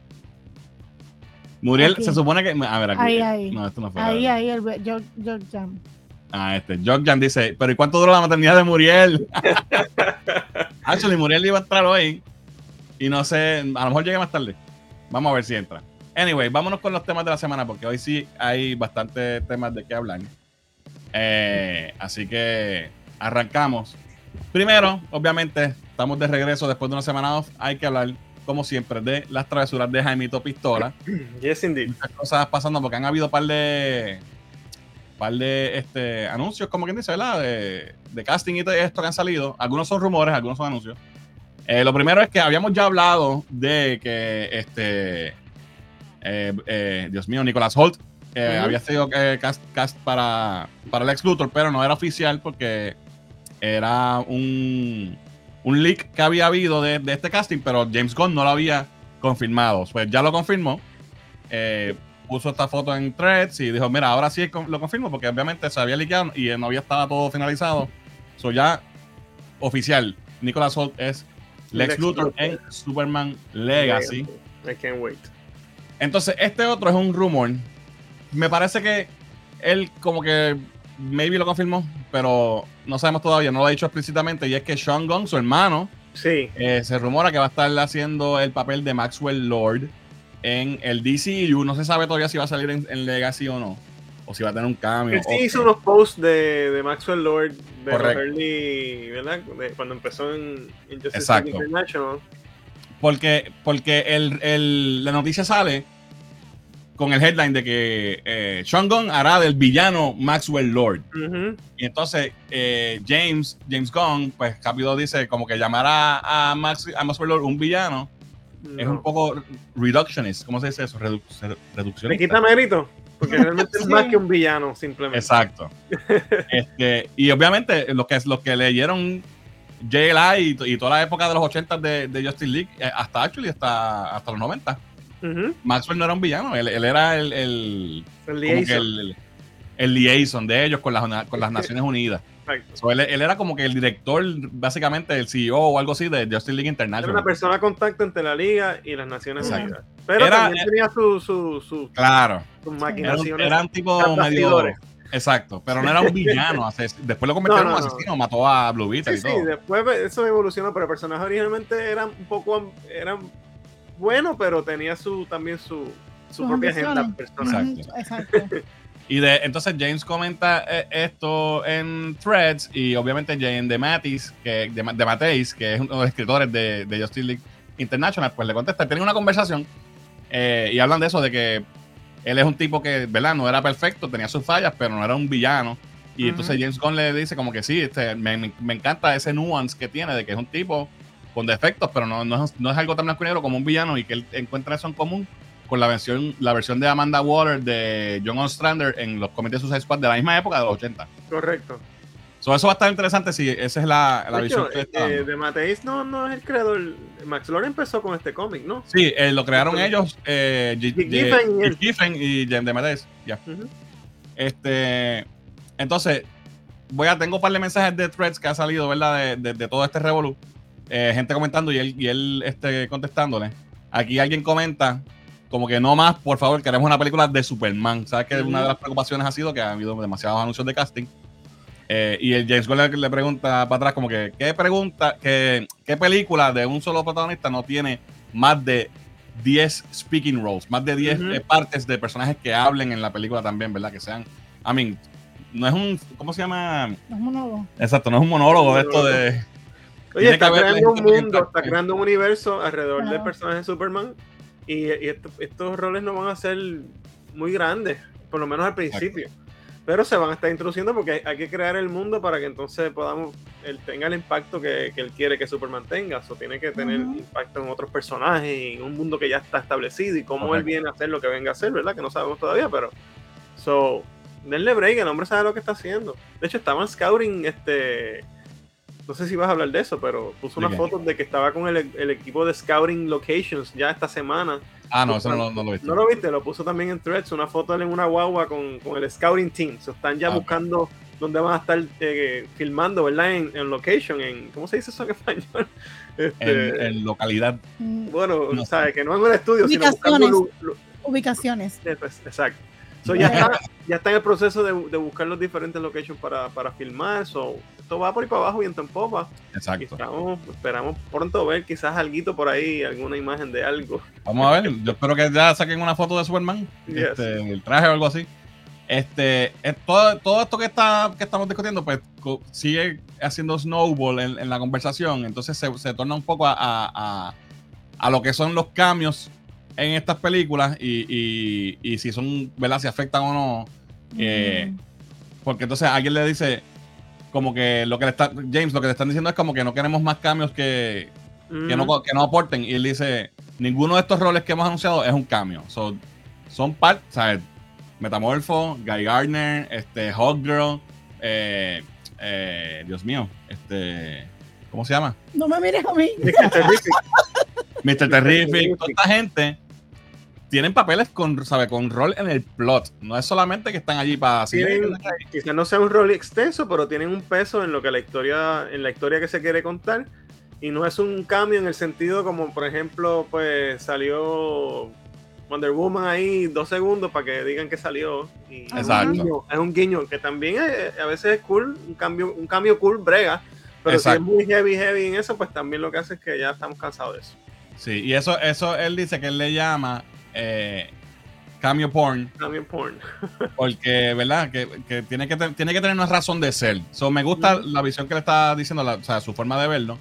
Muriel Aquí. se supone que. A ver, aquí. Ahí, ahí. No, esto no fue. Ahí, ahí, el George, George Jam. Ah, este. Jogjan dice: ¿Pero y cuánto dura la maternidad de Muriel? (laughs) Actually, Muriel iba a entrar hoy. Y no sé, a lo mejor llega más tarde. Vamos a ver si entra. Anyway, vámonos con los temas de la semana, porque hoy sí hay bastantes temas de qué hablar. Eh, así que arrancamos. Primero, obviamente, estamos de regreso después de una semana off. Hay que hablar, como siempre, de las travesuras de Jaimito Pistola. Yes, indeed. Muchas cosas pasando porque han habido un par de par de este, anuncios, como quien dice, ¿verdad? De, de casting y todo esto que han salido. Algunos son rumores, algunos son anuncios. Eh, lo primero es que habíamos ya hablado de que este eh, eh, Dios mío, Nicolas Holt había sido eh, cast, cast para, para el ex Luthor, pero no era oficial porque era un, un leak que había habido de, de este casting, pero James Gunn no lo había confirmado. Pues ya lo confirmó. Eh, puso esta foto en threads y dijo, mira, ahora sí lo confirmo porque obviamente se había liqueado y no había estado todo finalizado. So ya oficial, Nicolas Holt es Lex Lex Luthor Luthor. en Superman Legacy. I can't wait. Entonces, este otro es un rumor. Me parece que él como que maybe lo confirmó, pero no sabemos todavía, no lo ha dicho explícitamente, y es que Sean Gunn, su hermano, Sí. eh, se rumora que va a estar haciendo el papel de Maxwell Lord en el DCU. No se sabe todavía si va a salir en, en Legacy o no, o si va a tener un cambio. Él sí hizo unos posts de, de Maxwell Lord de early, ¿verdad? De cuando empezó en Injustice Exacto. International. Porque, porque el, el- la noticia sale con el headline de que eh, Sean Gunn hará del villano Maxwell Lord. Y entonces eh, James, James Gunn, pues rápido dice como que llamar a, a, Max, a Maxwell Lord un villano es un poco reductionist. ¿Cómo se dice eso? Redu reduccionista. quita mérito, porque (laughs) realmente es más que un villano, simplemente. Exacto. (laughs) este, y obviamente los que, los que leyeron JLI y, y toda la época de los 80 de, de Justice League, eh, hasta actually, hasta, hasta los 90, Ujú. Maxwell no era un villano, él, él era el, liaison. el, el liaison de ellos con las, con las (laughs) Naciones Unidas. Exacto. So, él, él era como que el director, básicamente el CEO o algo así de Justice League Era International. una persona de contacto entre la liga y las Naciones Exacto. Unidas. Pero Era- también tenía sus su, su, Claro, sus era un, maquinaciones. era un tipo medio. Exacto, pero no era un villano. Después lo convirtieron No, no, en no. asesino, mató a Blue Beetle Sí, y sí, todo. después eso evolucionó, pero el personaje originalmente era un poco era bueno, pero tenía su también su, su Sus propia agenda personal. Exacto. Exacto. Y de, entonces James comenta eh, esto en Threads y obviamente Jane de Matis, que, de, de Mateis, que es uno de los escritores de, de Justice League International, pues le contesta, tienen una conversación eh, y hablan de eso, de que él es un tipo que, ¿verdad? No era perfecto, tenía sus fallas, pero no era un villano. Y entonces James Gunn le dice como que sí, este, me, me- me encanta ese nuance que tiene de que es un tipo con defectos, pero no, no, es, no es algo tan blanco y negro como un villano y que él encuentra eso en común con la versión, la versión de Amanda Water de John Ostrander en los cómics de Suicide Squad de la misma época de los 80. Correcto. So, eso va a estar interesante si esa es la, la De visión hecho, que está eh, de Mateis no, no es el creador. Max Lord empezó con este cómic, ¿no? Sí, eh, lo crearon ellos, eh, G- G- Giffen y DeMatteis, ya. Ujú. Este, entonces, voy a, tengo un par de mensajes de threads que ha salido, ¿verdad? De, de- de todo este revolú. Eh, gente comentando y él, y él este, contestándole. Aquí alguien comenta como que no más, por favor, queremos una película de Superman. ¿Sabes que una de las preocupaciones ha sido que ha habido demasiados anuncios de casting? Eh, y el James Gunn le, pregunta para atrás como que, ¿qué pregunta, qué, qué película de un solo protagonista no tiene más de 10 speaking roles, más de 10 Ujú. eh, partes de personajes que hablen en la película también, ¿verdad? Que sean, I mean, no es un, ¿cómo se llama? No es monólogo. Exacto, no es un monólogo esto de... Oye, está que creando un que mundo, está creando un universo alrededor del Claro. personaje de Superman. Y, y esto- estos roles no van a ser muy grandes, por lo menos al principio. Pero se van a estar introduciendo porque hay, hay que crear el mundo para que entonces podamos, él tenga el impacto que, que él quiere que Superman tenga. O tiene que tener impacto en otros personajes y en un mundo que ya está establecido y cómo él viene a hacer lo que venga a hacer, ¿verdad? Que no sabemos todavía, pero. So, denle break, el hombre sabe lo que está haciendo. De hecho, estaban scouting este no sé si vas a hablar de eso, pero puso ¿De una foto de que estaba con el, el equipo de Scouting Locations ya esta semana. Ah, no, eso no, lo- no lo he visto. ¿No lo viste? Lo puso también en Threads, una foto en una guagua con, con el Scouting Team. Se están ya Ah, buscando dónde van a estar eh, filmando, ¿verdad? En, en location, en ¿cómo se dice eso en español? (laughs) Este, En, en localidad. Mm, bueno, no ¿sabes? Que no en un estudio, sino buscando Ubicaciones. Pues, Exacto. So, ya, (laughs) está, ya está en el proceso de, de buscar los diferentes locations para, para filmar. So, esto va por ahí para abajo, viento en popa. Y Exacto. estamos, esperamos pronto ver quizás algo por ahí, alguna imagen de algo. Vamos a ver. Yo espero que ya saquen una foto de Superman. Yes. Este, el traje o algo así. Este, es todo, todo esto que, está, que estamos discutiendo, pues sigue haciendo snowball en, en la conversación. Entonces se, se torna un poco a, a- a- a lo que son los cambios en estas películas y, y- y si son, ¿verdad? Si afectan o no. Eh, Mm. Porque entonces alguien le dice, como que lo que le está, James, lo que le están diciendo es como que no queremos más cambios que, que, no, que no aporten. Y él dice, ninguno de estos roles que hemos anunciado es un cambio. So, son parte, ¿sabes? Metamorfo, Guy Gardner, este, Hawkgirl, eh, eh, Dios mío, este, ¿cómo se llama? No me mires a mí. Mr. Terrific. (laughs) Mr. Terrific, toda esta gente tienen papeles con, ¿sabe? Con rol en el plot. No es solamente que están allí para quizás no sea un rol extenso, pero tienen un peso en lo que la historia, en la historia que se quiere contar. Y no es un cambio en el sentido como, por ejemplo, pues salió Wonder Woman ahí dos segundos para que digan que salió. Y es un Exacto. guiño, Es un guiño que también es- a veces es cool, un cambio, un cambio cool brega. Pero Exacto. si es muy heavy, heavy en eso, pues también lo que hace es que ya estamos cansados de eso. Sí, y eso, eso él dice que él le llama eh, cambio porn. Cambio porn. (laughs) Porque, ¿verdad? Que, que tiene, que te- tiene que tener una razón de ser. So, me gusta Ujú. la visión que le está diciendo, la- o sea, su forma de verlo.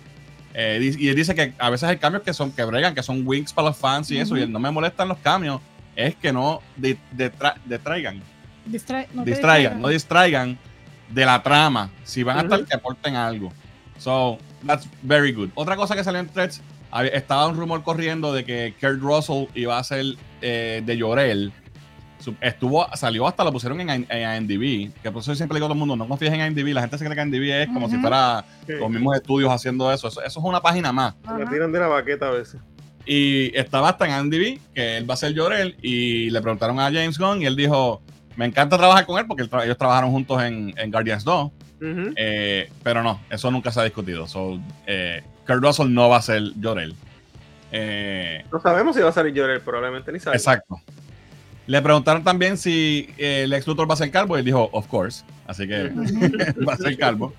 Eh, y él dice que a veces hay cambios que son que bregan, que son wings para los fans y eso. Y él no me molestan los cambios, es que no di- detra- distraigan, Distra- no distraigan, no distraigan de la trama. Si van a estar, que aporten algo. So, that's very good. Otra cosa que salió en threads, estaba un rumor corriendo de que Kurt Russell iba a ser eh, de Llorel. Estuvo, salió hasta lo pusieron en, en IMDb. Que por eso yo siempre le digo a todo el mundo, no confíes en IMDb. La gente se cree que IMDb es como si Ujú. fuera Sí, los mismos estudios haciendo eso. Eso, eso es una página más. La Ajá. tiran de la baqueta a veces. Y estaba hasta en IMDb que él va a ser Llorel. Y le preguntaron a James Gunn y él dijo, me encanta trabajar con él porque él tra- ellos trabajaron juntos en, en Guardians 2. Ujú. Eh, pero no, eso nunca se ha discutido. So, eh, Kurt Russell no va a ser Llorel. Eh, No sabemos si va a salir Llorel, probablemente ni sabemos. exacto. Le preguntaron también si eh, el ex Luthor va a ser calvo y él dijo, of course. Así que (laughs) va a ser calvo.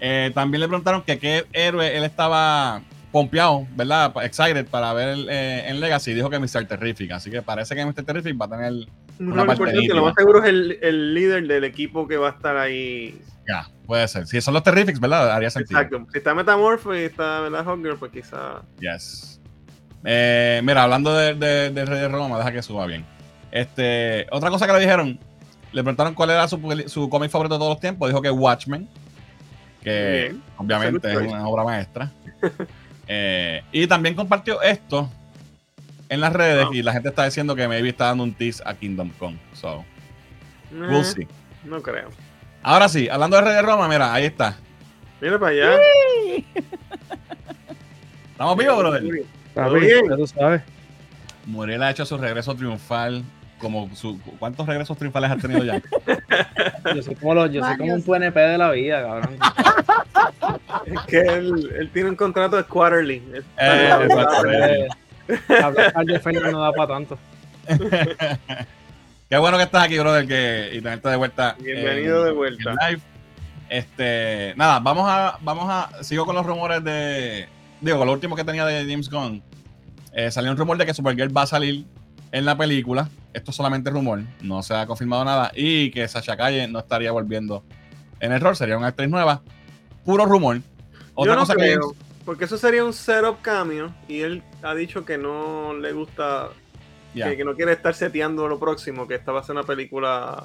Eh, también le preguntaron que qué héroe él estaba pompeado, ¿verdad? Excited para ver el, eh, en Legacy. Dijo que Mr. Terrific. Así que parece que Mr. Terrific va a tener. Un Una rol parte importante, lo más seguro es el, el líder del equipo que va a estar ahí. Ya, puede ser. Si son los Terrifics, ¿verdad? Haría sentido. Exacto. Si está Metamorpho y está ¿verdad? Hawkgirl, pues quizá. Yes. Eh, mira, hablando de, de, de Rey de Roma, deja que suba bien. Este, otra cosa que le dijeron, le preguntaron cuál era su, su cómic favorito de todos los tiempos. Dijo que Watchmen, que Bien. obviamente es una obra maestra. (laughs) Eh, y también compartió esto en las redes Wow. y la gente está diciendo que maybe está dando un tease a Kingdom Come. So, we'll Eh, see. No creo. Ahora sí, hablando de Rey de Roma, mira, ahí está. Mira para allá. (laughs) ¿Estamos vivos, brother? Papi, bien. ya tú sabes. Muriel ha hecho su regreso triunfal. Como su, ¿Cuántos regresos triunfales has tenido ya? (laughs) Yo soy como, los, yo soy como un PNP de la vida, cabrón. (laughs) Es que él, él tiene un contrato de quarterly. Es- Eh, está- Hablar de Fernández no da para tanto. Qué bueno que estás aquí, brother, que, y tenerte de vuelta. Bienvenido en- de vuelta. live. Este, nada, vamos a, vamos a, sigo con los rumores de, digo, con lo último que tenía de James Gunn. Eh, salió un rumor de que Supergirl va a salir en la película. Esto es solamente rumor, no se ha confirmado nada. Y que Sasha Calle no estaría volviendo en el rol, sería una actriz nueva. Puro rumor. Otra Yo no cosa que porque eso sería un setup cambio y él ha dicho que no le gusta, Que, que no quiere estar seteando lo próximo, que esta va a ser una película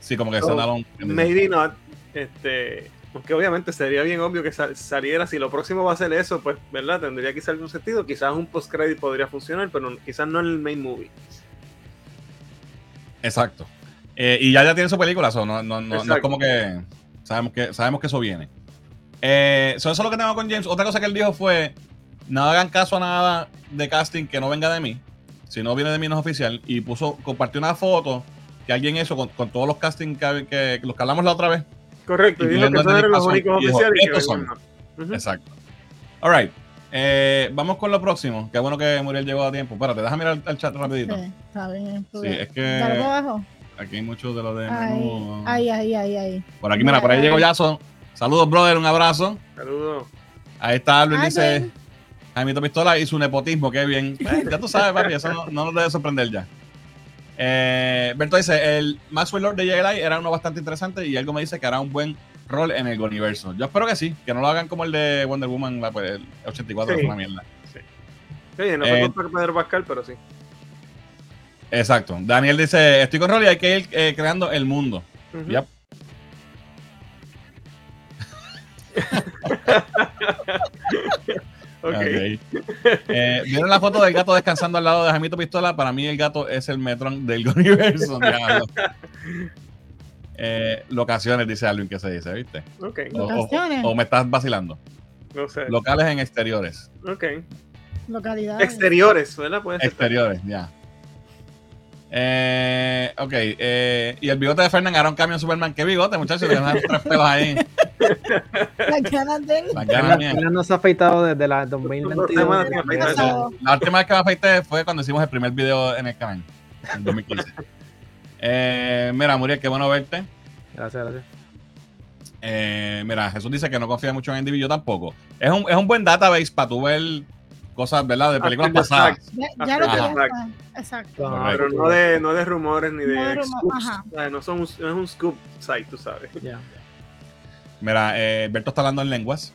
sí, como que standalone. maybe not, este, aunque obviamente sería bien obvio que sal- saliera, si lo próximo va a ser eso, pues, ¿verdad? Tendría quizás algún sentido, quizás un post-credit podría funcionar, pero quizás no en el main movie. Exacto. Eh, y ya ya tiene su película, so no, no, no, no es como que sabemos que sabemos que eso viene. Eh, so, eso es lo que tengo con James. Otra cosa que él dijo fue: no hagan caso a nada de casting que no venga de mí. Si no viene de mí, no es oficial. Y puso, compartió una foto que alguien hizo con, con todos los castings que, que- los que hablamos la otra vez. Correcto, y dijo que esos eran los únicos oficiales y que "Estos son". más. Ujú. Exacto. All right. Eh, vamos con lo próximo. Qué bueno que Muriel llegó a tiempo. Espérate, déjame mirar el chat rapidito. Sí, está bien. Sí, es que Dale abajo. aquí hay muchos de los de Ahí, menú. ahí, ahí, ahí, ahí. Por aquí, mira, por ahí llegó Jason. Saludos, brother, un abrazo. Saludos. Ahí está Luis, Alvin. dice Jaimito Pistola y su nepotismo, qué bien. (laughs) Eh, ya tú sabes, papi, eso no, no nos debe sorprender ya. Eh, Berto dice, el Maxwell Lord de JLI era uno bastante interesante y algo me dice que hará un buen rol en el universo. Yo espero que sí, que no lo hagan como el de Wonder Woman, la, pues, el 84, Sí. fue una mierda. Oye, no Eh, fue contra Pedro Pascal, pero sí. Exacto. Daniel dice, estoy con rol y hay que ir eh, creando el mundo. Ujú. Yep. (laughs) Ok. Ok. Eh, ¿Vieron la foto del gato descansando al lado de Jaimito Pistola? Para mí el gato es el Metron del (laughs) universo. Eh, locaciones, dice Alvin, que se dice, ¿viste? Ok. O, o- Locaciones. o me estás vacilando. No sé. Locales en exteriores. Ok. Localidad. Exteriores, ¿verdad? Puede ser. Exteriores, ya. Eh, ok. eh, y el bigote de Fernán hará un cambio en Superman. ¿Qué bigote, muchachos? Tienen tres pelos ahí. (laughs) Las ganas de Las ganas Fernan mías. Fernan no se ha afeitado desde la Dos 2022. semanas sin afeitarse. pasado. La última vez que me afeité fue cuando hicimos el primer video en el canal, en 2015. Eh, mira, Muriel, qué bueno verte. Gracias, gracias. Eh, mira, Jesús dice que no confía mucho en Andy yo tampoco. Es un, es un buen database para tú ver cosas, ¿verdad? De películas After pasadas. Ya, ya lo que. Exacto. No, Pero no de, no de rumores ni de No de rumor- ajá. O sea, no, son, un- no es un scoop site, tú sabes. Ya. Mira, eh, Berto está hablando en lenguas.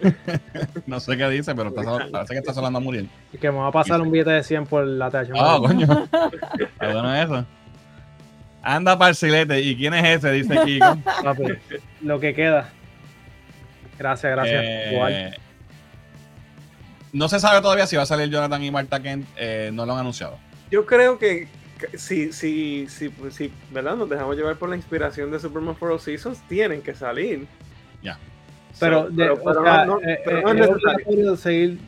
(laughs) no sé qué dice, pero está, parece que está hablando a Muriel. Y que me va a pasar un billete de 100 por la TH. Ah, coño. Bueno eso. Anda parcilete. ¿Y quién es ese? Dice Kiko. Papi, lo que queda. Gracias, gracias. Eh, Igual. No se sabe todavía si va a salir Jonathan y Marta Kent. eh, no lo han anunciado. Yo creo que, si, si, si, pues, si, ¿verdad? Nos dejamos llevar por la inspiración de Superman for All Seasons, tienen que salir. Ya. Pero, So, de- pero, o pero sea, no, no- eh, pero eh, no es es necesario. seguir.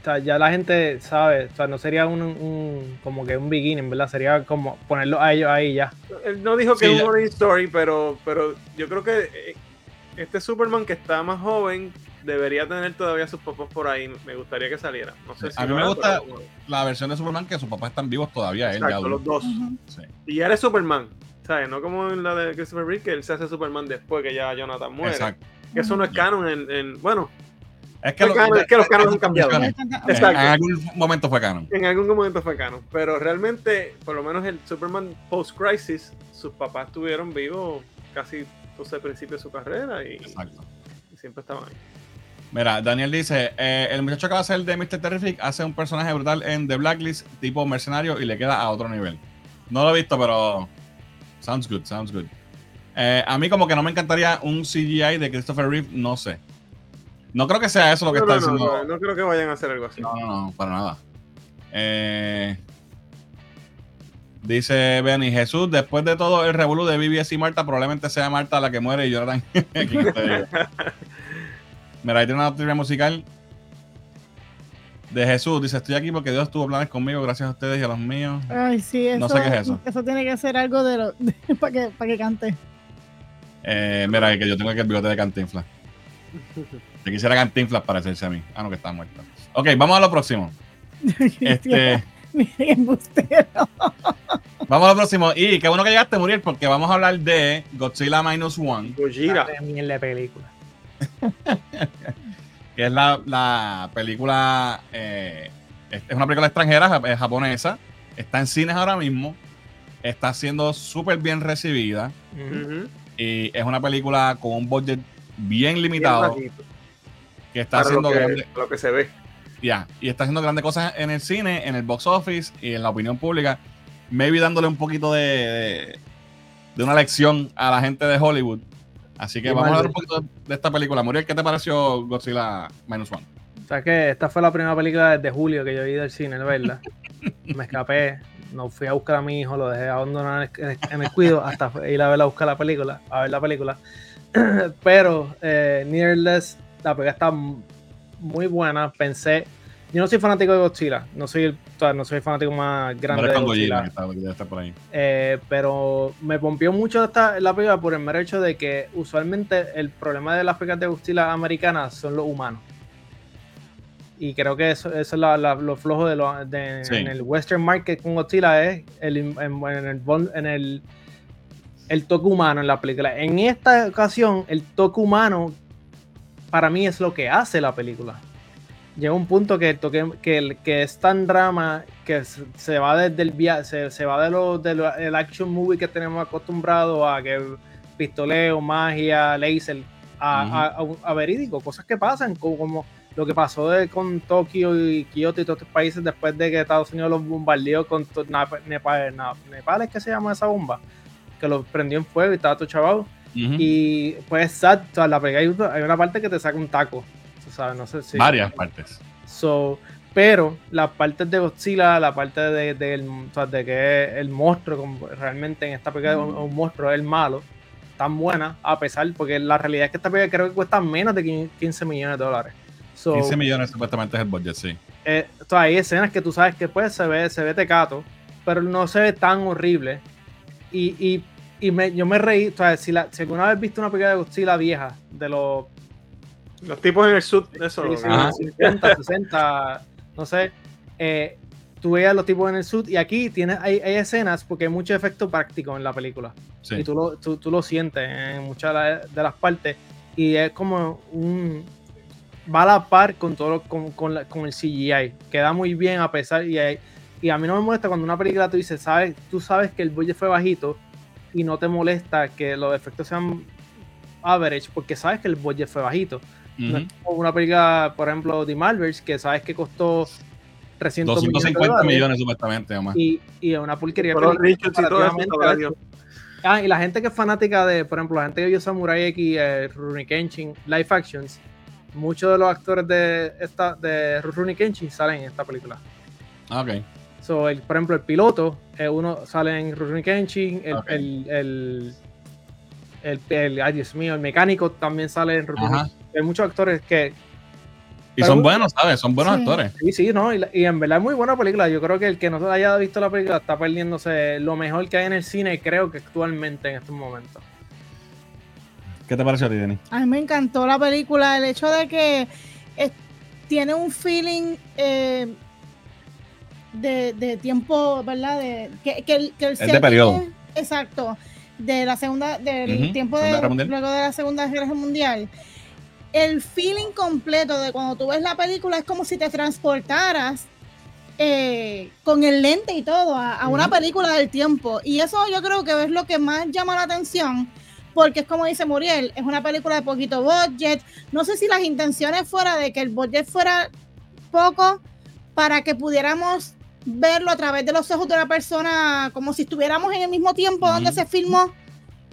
O sea, ya la gente sabe. O sea, no sería un, un- como que un beginning, ¿verdad? Sería como ponerlo a ellos ahí ya. Él no dijo que Sí, es un origin story, pero, pero yo creo que eh, este Superman que está más joven debería tener todavía sus papás por ahí. Me gustaría que saliera. No sé si A mí me gusta- pero- La versión de Superman que sus papás están vivos todavía. Él ya Exacto, los dos. Sí. Y ya eres Superman. ¿Sabes? No como en la de Christopher Reeve, que él se hace Superman después que ya Jonathan muere. Exacto. Que eso no es canon en, en- bueno, Es que, Fue canon, es que los cánones han cambiado. En, Exacto. en algún momento fue canon. en algún momento fue canon. Pero realmente, por lo menos el Superman post-crisis, sus papás estuvieron vivos casi desde el principio de su carrera y, Exacto. y siempre estaban ahí. Mira, Daniel dice, eh, el muchacho que va a ser de Mr. Terrific hace un personaje brutal en The Blacklist, tipo mercenario, y le queda a otro nivel. No lo he visto, pero sounds good, sounds good. Eh, a mí como que no me encantaría un CGI de Christopher Reeve, no sé. No creo que sea eso lo que no, está no, diciendo. no, no creo que vayan a hacer algo así. No, no, no, para nada. Eh, dice Benny, Jesús, después de todo el revolú de BBS y Marta, probablemente sea Marta la que muere y Jonathan. (laughs) (laughs) Mira, ahí tiene una teoría musical de Jesús. Dice, estoy aquí porque Dios tuvo planes conmigo, gracias a ustedes y a los míos. Ay, sí, eso, No sé qué es eso. Eso tiene que ser algo de lo (laughs) para que, para que cante. Eh, mira, que yo tengo aquí el bigote de Cantinflas. (laughs) Te quisiera Cantinflas parecerse a mí. Ah, no, que está muerto. Ok, vamos a lo próximo. (laughs) Este, Mira qué embustero. vamos a lo próximo. Y qué bueno que llegaste, Muriel, porque vamos a hablar de Godzilla Minus One. De película. (laughs) que es la, la película, eh, es una película extranjera, es japonesa, está en cines ahora mismo, está siendo súper bien recibida. Y es una película con un budget bien limitado que está para lo haciendo que, grande, lo que se ve. ya, y está haciendo grandes cosas en el cine, en el box office y en la opinión pública, maybe dándole un poquito de, de, de una lección a la gente de Hollywood. Así que Y vamos a hablar un poquito de esta película. Muriel, ¿qué te pareció Godzilla Minus One? O sea que esta fue la primera película desde julio que yo vi del cine, ¿verdad? (laughs) Me escapé, no fui a buscar a mi hijo, lo dejé abandonado en el, en el cuido hasta ir a ver a buscar la película, a ver la película. (clears throat) pero eh, Nearless, la película está muy buena. Pensé, yo no soy fanático de Godzilla, no soy el, no soy fanático más grande de Godzilla. Eh, pero me pompió mucho esta, la película por el mero hecho de que usualmente el problema de las películas de Godzilla americanas son los humanos. Y creo que eso, es lo flojo de, lo, de en el Western Market con Godzilla es el, en, el, el toque humano en la película. En esta ocasión, el toque humano para mí es lo que hace la película llega un punto que, toque, que, que es tan drama que se va desde el viaje, se, se, va de lo del action movie que tenemos acostumbrado a que pistoleo, magia, laser, a, a, verídico, cosas que pasan, como, lo que pasó de, con Tokio y Kyoto y todos estos países después de que Estados Unidos los bombardeó con Nepal, Nepal, es que se llama esa bomba, que lo prendió en fuego y estaba todo chaval. Y pues, exacto, la hay, hay una parte que te saca un taco no sé si. Varias partes. So, pero las partes de Godzilla, la parte de, de que el monstruo, realmente en esta película es un, monstruo, es el malo, tan buena, a pesar, porque la realidad es que esta película creo que cuesta menos de 15 millones de dólares. 15 millones supuestamente es el budget, sí. Eh, hay escenas que tú sabes que pues se ve, se ve tecato, pero no se ve tan horrible. Y, y, yo me reí, o sea, si, la, si alguna vez viste una película de Godzilla vieja, de los los tipos en el sud, eso. 50, 60, no sé. Eh, tú veías los tipos en el sud y aquí tienes, hay, escenas porque hay mucho efecto práctico en la película. Y tú lo, tú, lo sientes en muchas de las partes. Y es como un. Va a la par con todo con, con, el CGI. Queda muy bien a pesar. Y, y a mí no me molesta cuando una película tú dices, sabes, tú sabes que el budget fue bajito y no te molesta que los efectos sean average porque sabes que el budget fue bajito una película, por ejemplo, de Marvels, que sabes que costó 300 250 millones, supuestamente, Y, y una pulquería. ah, y la gente que es fanática de, por ejemplo, la gente que vio Samurai X, eh, Rurouni Kenshin, Live Actions, muchos de los actores de esta de Rurouni Kenshin salen en esta película. Ah, ok. So, el, por ejemplo, el piloto, eh, uno sale en Rurouni Kenshin, el, el, el, el, ay Dios mío, el mecánico también sale en Rurouni hay muchos actores que. Y son buenos, ¿sabes? Son buenos actores. Sí, sí, no. Y, en verdad es muy buena película. Yo creo que el que no haya visto la película está perdiéndose lo mejor que hay en el cine, creo que actualmente en estos momentos. ¿Qué te pareció a ti, Denis? A mí me encantó la película. El hecho de que tiene un feeling eh, de, tiempo, ¿verdad? De, que, el, que el es de periodo. exacto. De la segunda, del tiempo de, luego de la Segunda Guerra Mundial el feeling completo de cuando tú ves la película es como si te transportaras eh, con el lente y todo a, una película del tiempo. Y eso yo creo que es lo que más llama la atención, porque es como dice Muriel, es una película de poquito budget. No sé si las intenciones fuera de que el budget fuera poco para que pudiéramos verlo a través de los ojos de una persona como si estuviéramos en el mismo tiempo donde se filmó.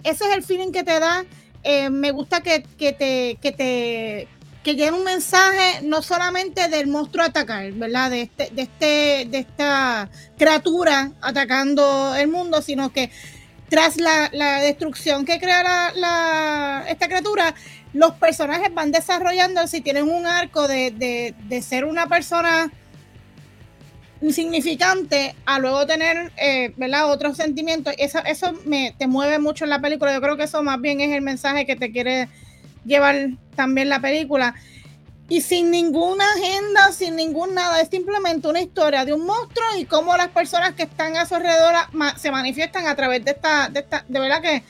Ese es el feeling que te da eh, me gusta que, te que te que llegue un mensaje no solamente del monstruo atacar, ¿verdad? De este, de este, de esta criatura atacando el mundo, sino que tras la, destrucción que crea la, esta criatura, los personajes van desarrollando si tienen un arco de, de ser una persona insignificante a luego tener eh, ¿verdad? otros sentimientos. Eso, eso me, te mueve mucho en la película. Yo creo que eso más bien es el mensaje que te quiere llevar también la película. Y sin ninguna agenda, sin ningún nada, es simplemente una historia de un monstruo y cómo las personas que están a su alrededor se manifiestan a través de esta, de verdad que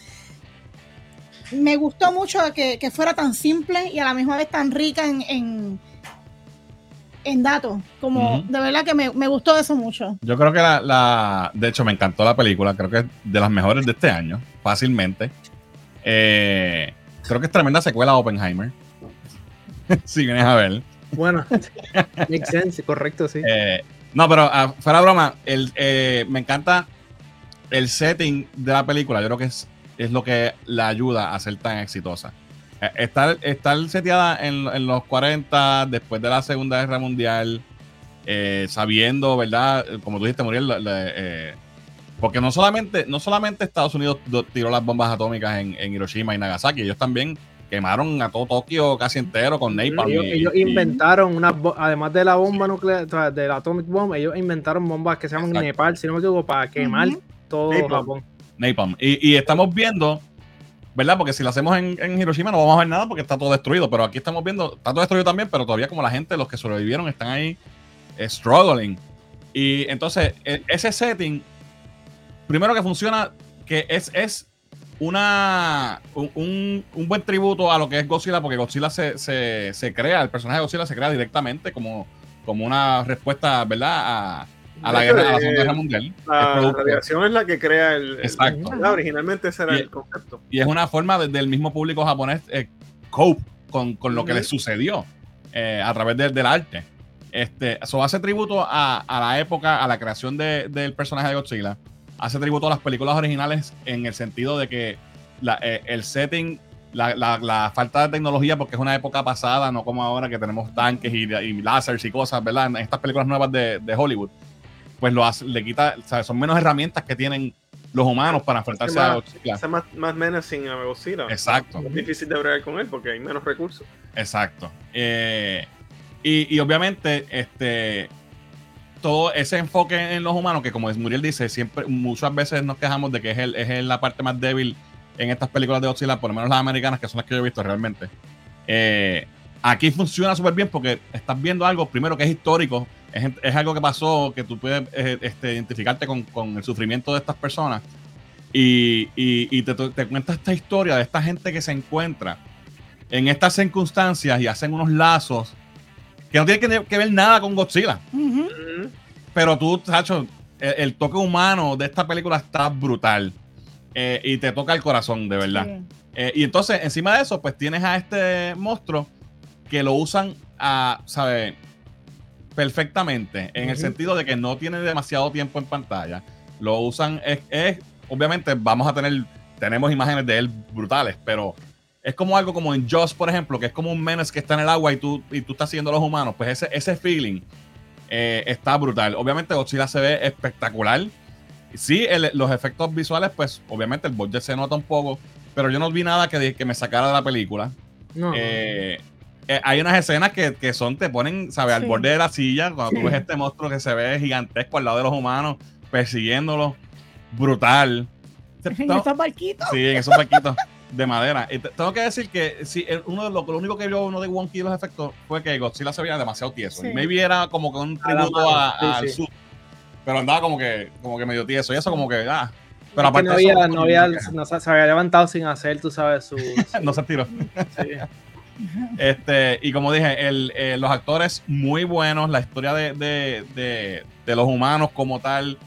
me gustó mucho que, que fuera tan simple y a la misma vez tan rica en datos. Como de verdad que me, gustó eso mucho. Yo creo que la, De hecho, me encantó la película. Creo que es de las mejores de este año, fácilmente. Eh, creo que es tremenda secuela a Oppenheimer. (laughs) si vienes a ver. Bueno, makes sense, correcto, sí. Eh, no, pero uh, fuera broma, el, eh, me encanta el setting de la película. Yo creo que es, es lo que la ayuda a ser tan exitosa. Eh, estar, estar seteada en, los 40, después de la Segunda Guerra Mundial, eh, sabiendo, ¿verdad? Como tú dijiste, Muriel, eh, Porque no solamente, no solamente Estados Unidos tiró las bombas atómicas en, Hiroshima y Nagasaki, ellos también quemaron a todo Tokio casi entero con napalm. Ellos, inventaron una además de la bomba nuclear, de la atomic bomb, ellos inventaron bombas que se llaman Nepal, si no me equivoco, para quemar todo Japón. Napalm. Y, y, estamos viendo, ¿verdad? Porque si lo hacemos en, Hiroshima no vamos a ver nada porque está todo destruido, pero aquí estamos viendo, está todo destruido también, pero todavía como la gente, los que sobrevivieron, están ahí eh, struggling. Y entonces, e, ese setting primero que funciona, que es, es una, un, buen tributo a lo que es Godzilla, porque Godzilla se, crea, el personaje de Godzilla se crea directamente como, como una respuesta, ¿verdad? La, guerra, a la Segunda Guerra Mundial. La radiación es la que crea el. Exacto. originalmente ese era el concepto. Y es una forma del mismo público japonés eh, cope con, lo que le sucedió eh, a través del arte. Este, eso hace tributo a, la época, a la creación del personaje de Godzilla hace tributo a las películas originales en el sentido de que eh, el setting, la, falta de tecnología, porque es una época pasada, no como ahora que tenemos tanques y, y láseres y cosas, ¿verdad? En estas películas nuevas de, Hollywood, pues lo hace, le quita, o sea, son menos herramientas que tienen los humanos para enfrentarse a Godzilla. Hace más, más menacing a Godzilla. Exacto. Es difícil de bregar con él porque hay menos recursos. Exacto. Eh, y, y, obviamente, este, todo ese enfoque en los humanos, que como Muriel dice, siempre, muchas veces nos quejamos de que es, el, es la parte más débil en estas películas de Godzilla, por lo menos las americanas, que son las que yo he visto realmente. Eh, aquí funciona súper bien porque estás viendo algo, primero que es histórico, es, algo que pasó, que tú puedes eh, este, identificarte con, el sufrimiento de estas personas. Y, y, te, te cuenta esta historia de esta gente que se encuentra en estas circunstancias y hacen unos lazos que no tiene que, ver nada con Godzilla. Pero tú, Sacho, el, toque humano de esta película está brutal. Eh, y te toca el corazón, de verdad. Eh, y entonces, encima de eso, pues tienes a este monstruo que lo usan a, ¿sabes? Perfectamente. En el sentido de que no tiene demasiado tiempo en pantalla. Lo usan, es, obviamente, vamos a tener, tenemos imágenes de él brutales, pero es como algo como en Joss, por ejemplo, que es como un menace que está en el agua y tú, y tú estás siguiendo a los humanos. Pues ese, ese feeling eh, está brutal. Obviamente Godzilla se ve espectacular. Sí, los efectos visuales, pues obviamente el budget se nota un poco, pero yo no vi nada que, que me sacara de la película. No. Eh, eh, hay unas escenas que, son, te ponen, ¿sabes? Al borde de la silla, cuando tú ves este monstruo que se ve gigantesco al lado de los humanos, persiguiéndolo. Brutal. En esos barquitos. Sí, en esos barquitos de madera. Y tengo que decir que sí, uno de lo, lo único que vio uno de Wonky los efectos fue que Godzilla se veía demasiado tieso. Y maybe era como que un tributo al sur. Pero andaba como que, como que medio tieso. Y eso como que, ah. Pero aparte no había, no había, no se, había levantado sin hacer, tú sabes, su. (laughs) no se tiró. Este, y como dije, el, eh, los actores muy buenos, la historia de, de, de, de, los humanos como tal,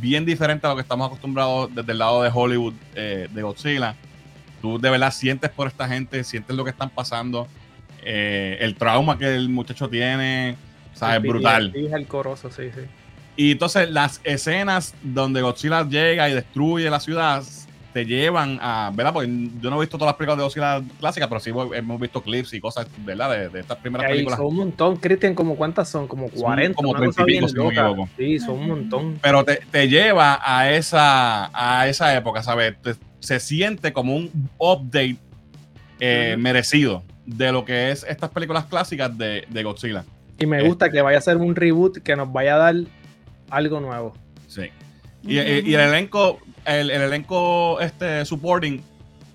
bien diferente a lo que estamos acostumbrados desde el lado de Hollywood eh, de Godzilla tú de verdad sientes por esta gente, sientes lo que están pasando, eh, el trauma que el muchacho tiene, ¿sabes? brutal. el coroso, sí, sí. Y entonces las escenas donde Godzilla llega y destruye la ciudad te llevan a, ¿verdad? Porque yo no he visto todas las películas de Godzilla clásicas, pero sí hemos visto clips y cosas, ¿verdad? De, estas primeras películas. Son un montón, Cristian, ¿como cuántas son? Como 40. como 30 y pico, si no me equivoco. Sí, son un montón. Pero te, te, lleva a esa, a esa época, ¿sabes? se siente como un update eh, merecido de lo que es estas películas clásicas de, Godzilla. Y me gusta este que vaya a ser un reboot que nos vaya a dar algo nuevo. Sí. Y, el elenco, el, elenco este supporting,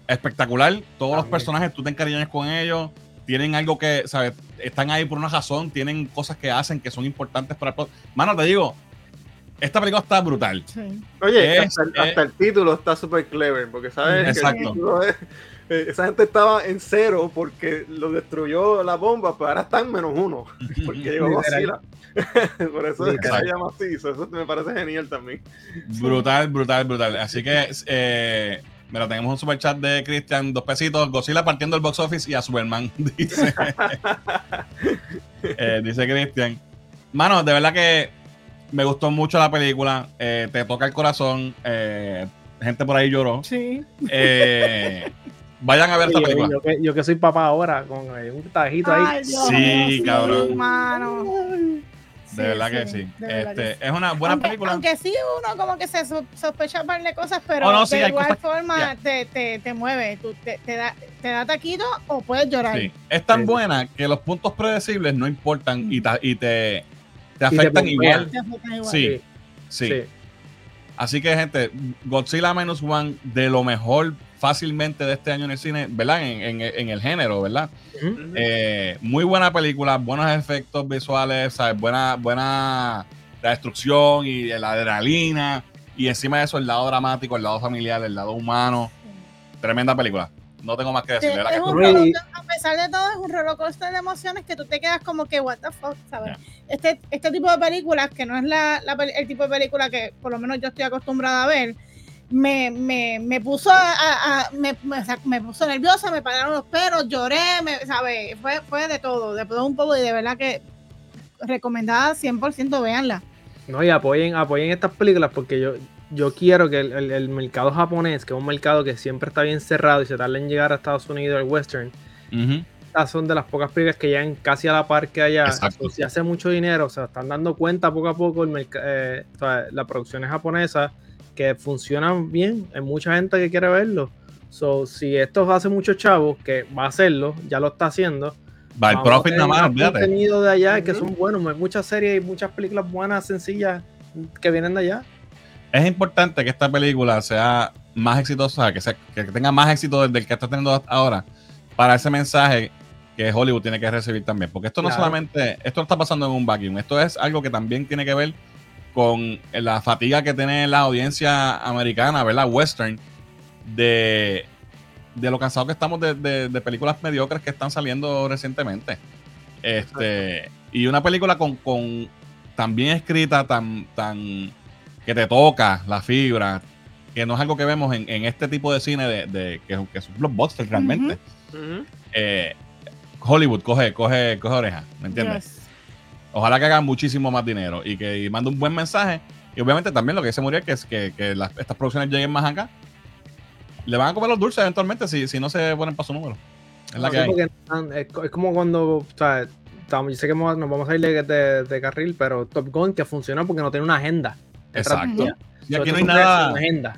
espectacular. Todos los personajes, tú te encariñas con ellos. Tienen algo que, ¿sabes? Están ahí por una razón, tienen cosas que hacen que son importantes para el Mano, te digo, esta película está brutal. Oye, hasta, el título está súper clever, porque sabes que el título es, eh, esa gente estaba en cero porque lo destruyó la bomba, pero ahora están menos uno, (laughs) porque llegó Godzilla. (laughs) Por eso es que se llama así, eso me parece genial también. Brutal, brutal, brutal. Así que, eh, mira, tenemos un super chat de Christian, dos pesitos, Godzilla partiendo el box office y a Superman, (laughs) dice. eh, dice Christian. Mano, de verdad que me gustó mucho la película. Eh, te toca el corazón. Eh, gente por ahí lloró. Sí. Eh, vayan a ver esta película. Yo que, soy papá ahora, con un tajito ahí. sí, cabrón. de verdad que sí. Este, Es una buena película. Aunque sí uno como que se sospecha par de cosas, pero oh, de igual forma te, te, te, mueve, te, te, da, te da taquito o puedes llorar. Sí. Es tan buena que los puntos predecibles no importan y, y te, te afectan igual. Sí, sí, Así que, gente, Godzilla Minus One, de lo mejor fácilmente de este año en el cine, ¿verdad? En, en, el género, ¿verdad? Eh, muy buena película, buenos efectos visuales, ¿sabes? Buena, buena la destrucción y la adrenalina. Y encima de eso, el lado dramático, el lado familiar, el lado humano. Tremenda película. No tengo más que decir. a pesar de todo, es un rollercoaster de emociones que tú te quedas como que, what the fuck, ¿sabes? Este, este tipo de películas, que no es la, el tipo de película que por lo menos yo estoy acostumbrada a ver, me, me, me puso a, me, me, puso nerviosa, me pararon los pelos, lloré, me, ¿sabes? Fue, fue de todo, de todo un poco y de verdad que recomendada 100%, véanla. No, y apoyen, apoyen estas películas porque yo, yo quiero que el, mercado japonés, que es un mercado que siempre está bien cerrado y se tarda en llegar a Estados Unidos, el western, estas son de las pocas películas que llegan casi a la par que allá. Si hace mucho dinero, o sea, están dando cuenta poco a poco el eh, la producción es japonesa, que funcionan bien, hay mucha gente que quiere verlo. So, si esto hace mucho chavo, que va a hacerlo, ya lo está haciendo. Va el profit nada más, contenido de allá que son buenos, hay muchas series y muchas películas buenas, sencillas que vienen de allá es importante que esta película sea más exitosa, que, sea, que tenga más éxito del que está teniendo ahora, para ese mensaje que Hollywood tiene que recibir también. Porque esto no solamente, esto no está pasando en un vacuum, esto es algo que también tiene que ver con la fatiga que tiene la audiencia americana, ¿verdad? Western, de, de lo cansado que estamos de, películas mediocres que están saliendo recientemente. Este, y una película con, con tan bien escrita, tan, tan que te toca la fibra, que no es algo que vemos en, este tipo de cine de, que, es un blockbuster realmente. Eh, Hollywood coge, coge, coge oreja, ¿me entiendes? Ojalá que hagan muchísimo más dinero y que mande un buen mensaje. Y obviamente también lo que dice Muriel, que es que, que estas producciones lleguen más acá. Le van a comer los dulces eventualmente si, si no se ponen para su número. Es, la que hay. es, como cuando, o sea, yo sé que nos vamos a ir de, de, carril, pero Top Gun que funciona porque no tiene una agenda. Exacto. Y aquí no hay nada. Agenda.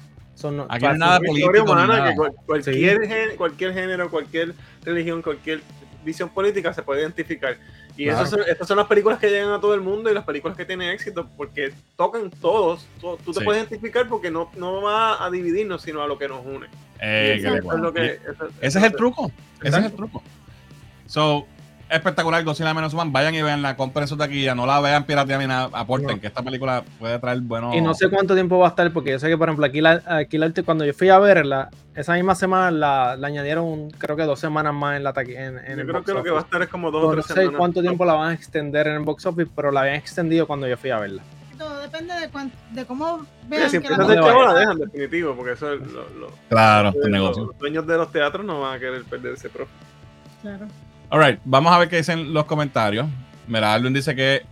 aquí no hay nada político. Humana, que cualquier, género, cualquier género, cualquier religión, cualquier visión política se puede identificar. Y esas, son, estas son las películas que llegan a todo el mundo y las películas que tienen éxito porque tocan todos. Tú, te puedes identificar porque no, no va a dividirnos, sino a lo que nos une. Eh, ese es el truco. Ese es el truco. So, espectacular Godzilla menos One. Vayan y veanla, compren su taquilla, no la vean piratear ni nada, aporten, que esta película puede traer buenos. Y no sé cuánto tiempo va a estar, porque yo sé que, por ejemplo, aquí, la, aquí la, cuando yo fui a verla, esa misma semana la, añadieron, creo que dos semanas más en la taquilla. En, yo creo que lo que va a estar es como dos o tres No sé cuánto tiempo la van a extender en el box office, pero la habían extendido cuando yo fui a verla. Todo depende de, de cómo vean sí, que la, la dejan definitivo, porque eso es lo, claro, los, negocio. los dueños de los teatros no van a querer perder ese profit. Claro. Alright, vamos a ver qué dicen los comentarios. Mira, Alvin dice que.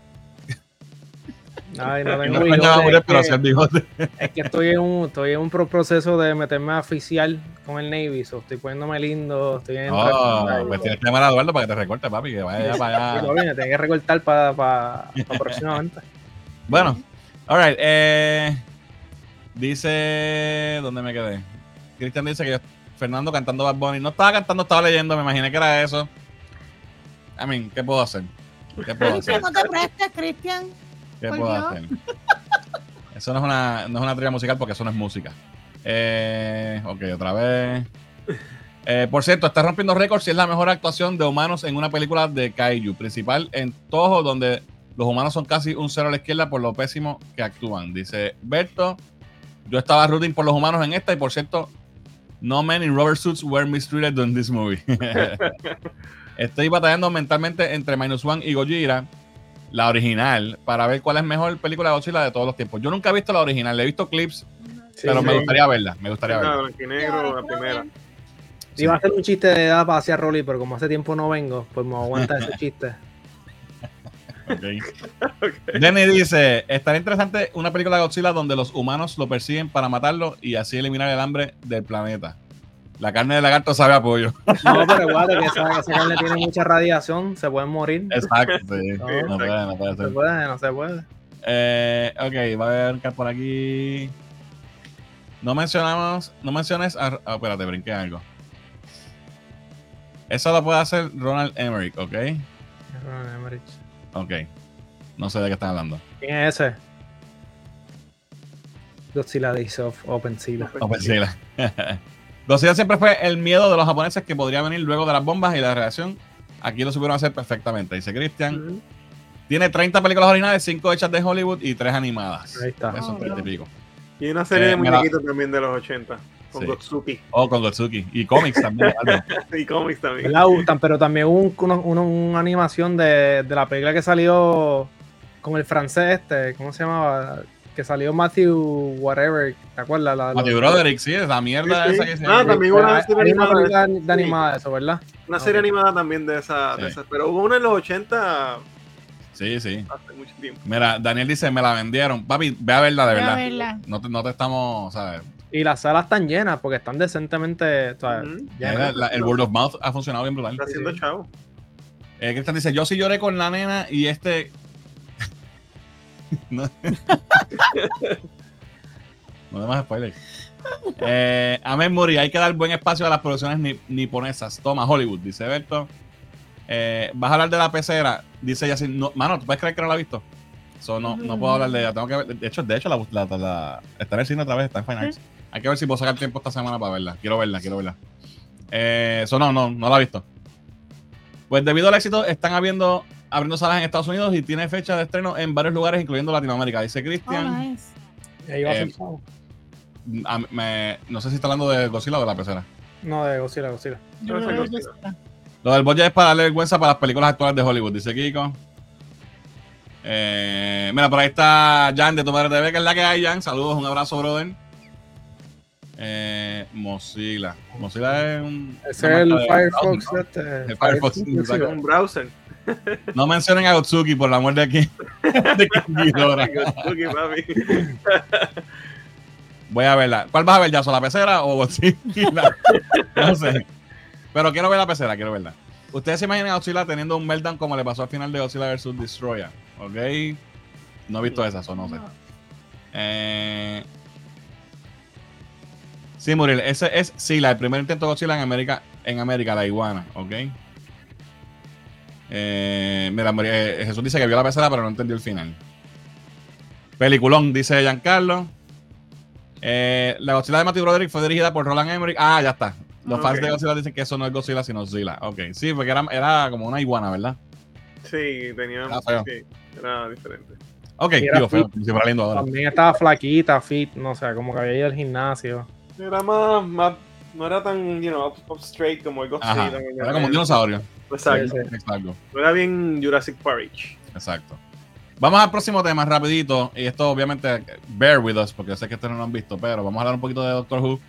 Ay, no (laughs) tengo bigote, es, que, es que estoy en un, estoy en un proceso de meterme a oficial con el Navy, so estoy poniéndome lindo, estoy en oh, pues tienes que llamar a Eduardo para que te recorte, papi, que vaya para allá. Tengo que recortar para, para, para próximamente. Bueno, alright, eh, dice, ¿dónde me quedé? Cristian dice que Fernando cantando Bad Bunny, no estaba cantando, estaba leyendo, me imaginé que era eso. I mean, ¿qué puedo hacer? ¿Qué puedo hacer? No te prestes, Cristian. ¿Qué puedo hacer? Eso no es una, no es una tría musical porque eso no es música. Eh, ok, otra vez. Eh, por cierto, está rompiendo récords y es la mejor actuación de humanos en una película de Kaiju, principal en Toho, donde los humanos son casi un cero a la izquierda por lo pésimo que actúan. Dice Berto, yo estaba rooting por los humanos en esta y por cierto, no men in rubber suits were mistreated in this movie. (laughs) Estoy batallando mentalmente entre Minus One y Gojira, la original, para ver cuál es mejor película de Godzilla de todos los tiempos. Yo nunca he visto la original, le he visto clips, pero me gustaría verla. Me gustaría verla. negro, la primera. Iba a hacer un chiste de edad para hacia Rolly, pero como hace tiempo no vengo, pues me aguanta ese chiste. (laughs) Okay. Denny dice: Estaría interesante una película de Godzilla donde los humanos lo persiguen para matarlo y así eliminar el hambre del planeta. La carne de lagarto sabe a pollo. (laughs) No, pero igual que esa, esa, carne tiene mucha radiación, se pueden morir. Exacto, sí. (laughs) No, puede, no puede ser. Se puede, no se puede. Eh, ok, va a ver que por aquí. No mencionamos, no menciones. A, oh, espérate, brinqué algo. Eso lo puede hacer Ronald Emmerich, ¿ok? Ronald Emmerich. Ok. No sé de qué están hablando. ¿Quién es ese? Godzilla Days of OpenZilla. OpenZilla. (laughs) Godzilla siempre fue el miedo de los japoneses que podría venir luego de las bombas y la reacción. Aquí lo supieron hacer perfectamente, dice Christian. Tiene 30 películas originales, 5 hechas de Hollywood y 3 animadas. Ahí está. Eso es típico. Y una serie de eh, muñequitos también de los 80. Con Gotsuki. Oh, con Gotsuki. Y cómics también. (laughs) y cómics también. La gustan, pero también hubo una animación de, de, la película que salió con el francés este, ¿cómo se llamaba? Que salió Matthew Whatever, ¿te acuerdas? La, Matthew Broderick, sí, esa mierda esa que se Ah, también una serie animada. de animada eso, ¿verdad? Una serie animada también de esa, de esa, pero hubo una en los 80 Sí, sí. Hace mucho tiempo. Mira, Daniel dice, me la vendieron. Papi, ve a verla de verdad. No, te, no te estamos, ¿sabes? Y las salas están llenas porque están decentemente. el word of mouth ha funcionado bien brutal. Está haciendo chavo. Eh, Cristian dice: Yo sí lloré con la nena y este. (laughs) no. no demás spoilers. Eh, Amén Muri, hay que dar buen espacio a las producciones niponesas. Toma, Hollywood, dice Berto. Eh, vas a hablar de la pecera, dice ella no, mano, ¿tú puedes creer que no la ha visto? no, no puedo hablar de ella, tengo que ver, de hecho, de hecho la, la, está en el cine otra vez, está en Fine Hay que ver si puedo sacar tiempo esta semana para verla. Quiero verla, quiero verla. Eso eh, no, no, no la he visto. Pues debido al éxito, están abriendo, abriendo salas en Estados Unidos y tiene fecha de estreno en varios lugares, incluyendo Latinoamérica. Dice Cristian. Oh, eh, no sé si está hablando de Godzilla o de la pecera. No, de Godzilla, Godzilla. Lo del budget es para darle vergüenza para las películas actuales de Hollywood, dice Kiko. Eh, mira, por ahí está Jan de Tu Madre TV, que es la que hay, Jan. Saludos, un abrazo, brother. Eh, Mozilla. Mozilla es un. Es el Firefox. este, el Firefox. un browser. (laughs) No mencionen a Gotsuki por la muerte de aquí. (laughs) de (laughs) Gotsuki, papi. Voy a verla. ¿Cuál vas a ver ya? ¿La pecera o Godzilla? no sé. Pero quiero ver la pecera, quiero verla. Ustedes se imaginan a Godzilla teniendo un meltdown como le pasó al final de Godzilla vs. Destroyer. ¿Ok? No he visto esa, eso no sé. Eh... Sí, Muriel, ese es Sila, el primer intento de Godzilla en América, en América, la iguana, ¿ok? Eh, mira, eh, Jesús dice que vio la pecera, pero no entendió el final. Peliculón, dice Giancarlo. Eh, la Godzilla de Matthew Broderick fue dirigida por Roland Emmerich. Ah, ya está. Los fans de Godzilla dicen que eso no es Godzilla, sino Zilla. Ok, sí, porque era, era como una iguana, ¿verdad? Sí, tenía. Era, sí, era diferente. Ok, digo, feo, lindo ahora. También estaba flaquita, fit, no sé, como que había ido al gimnasio. Era más, más no era tan, you know, up, straight como el Godzilla. era como un dinosaurio. Exacto. Exacto. Era bien Jurassic Park. Exacto. Vamos al próximo tema rapidito. Y esto obviamente, bear with us, porque sé que ustedes no lo han visto, pero vamos a hablar un poquito de Doctor Who.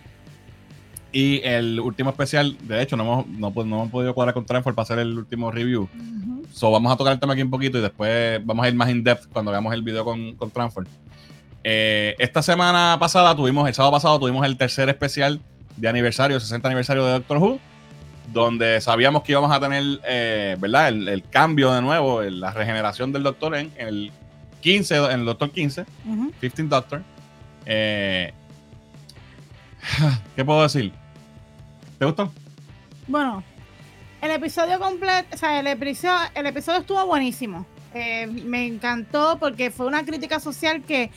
Y el último especial, de hecho, no hemos, no, pues, no hemos podido cuadrar con Transfer para hacer el último review. So vamos a tocar el tema aquí un poquito y después vamos a ir más in depth cuando hagamos el video con, con Transfer. Eh, esta semana pasada tuvimos, el sábado pasado tuvimos el tercer especial de aniversario, 60 aniversario de Doctor Who, donde sabíamos que íbamos a tener, eh, ¿verdad? El, cambio de nuevo, la regeneración del Doctor en, el 15, en el Doctor 15, 15 Doctor. Eh, ¿Qué puedo decir? ¿Te gustó? Bueno, el episodio completo, o sea, el episodio, el episodio estuvo buenísimo. Eh, me encantó porque fue una crítica social que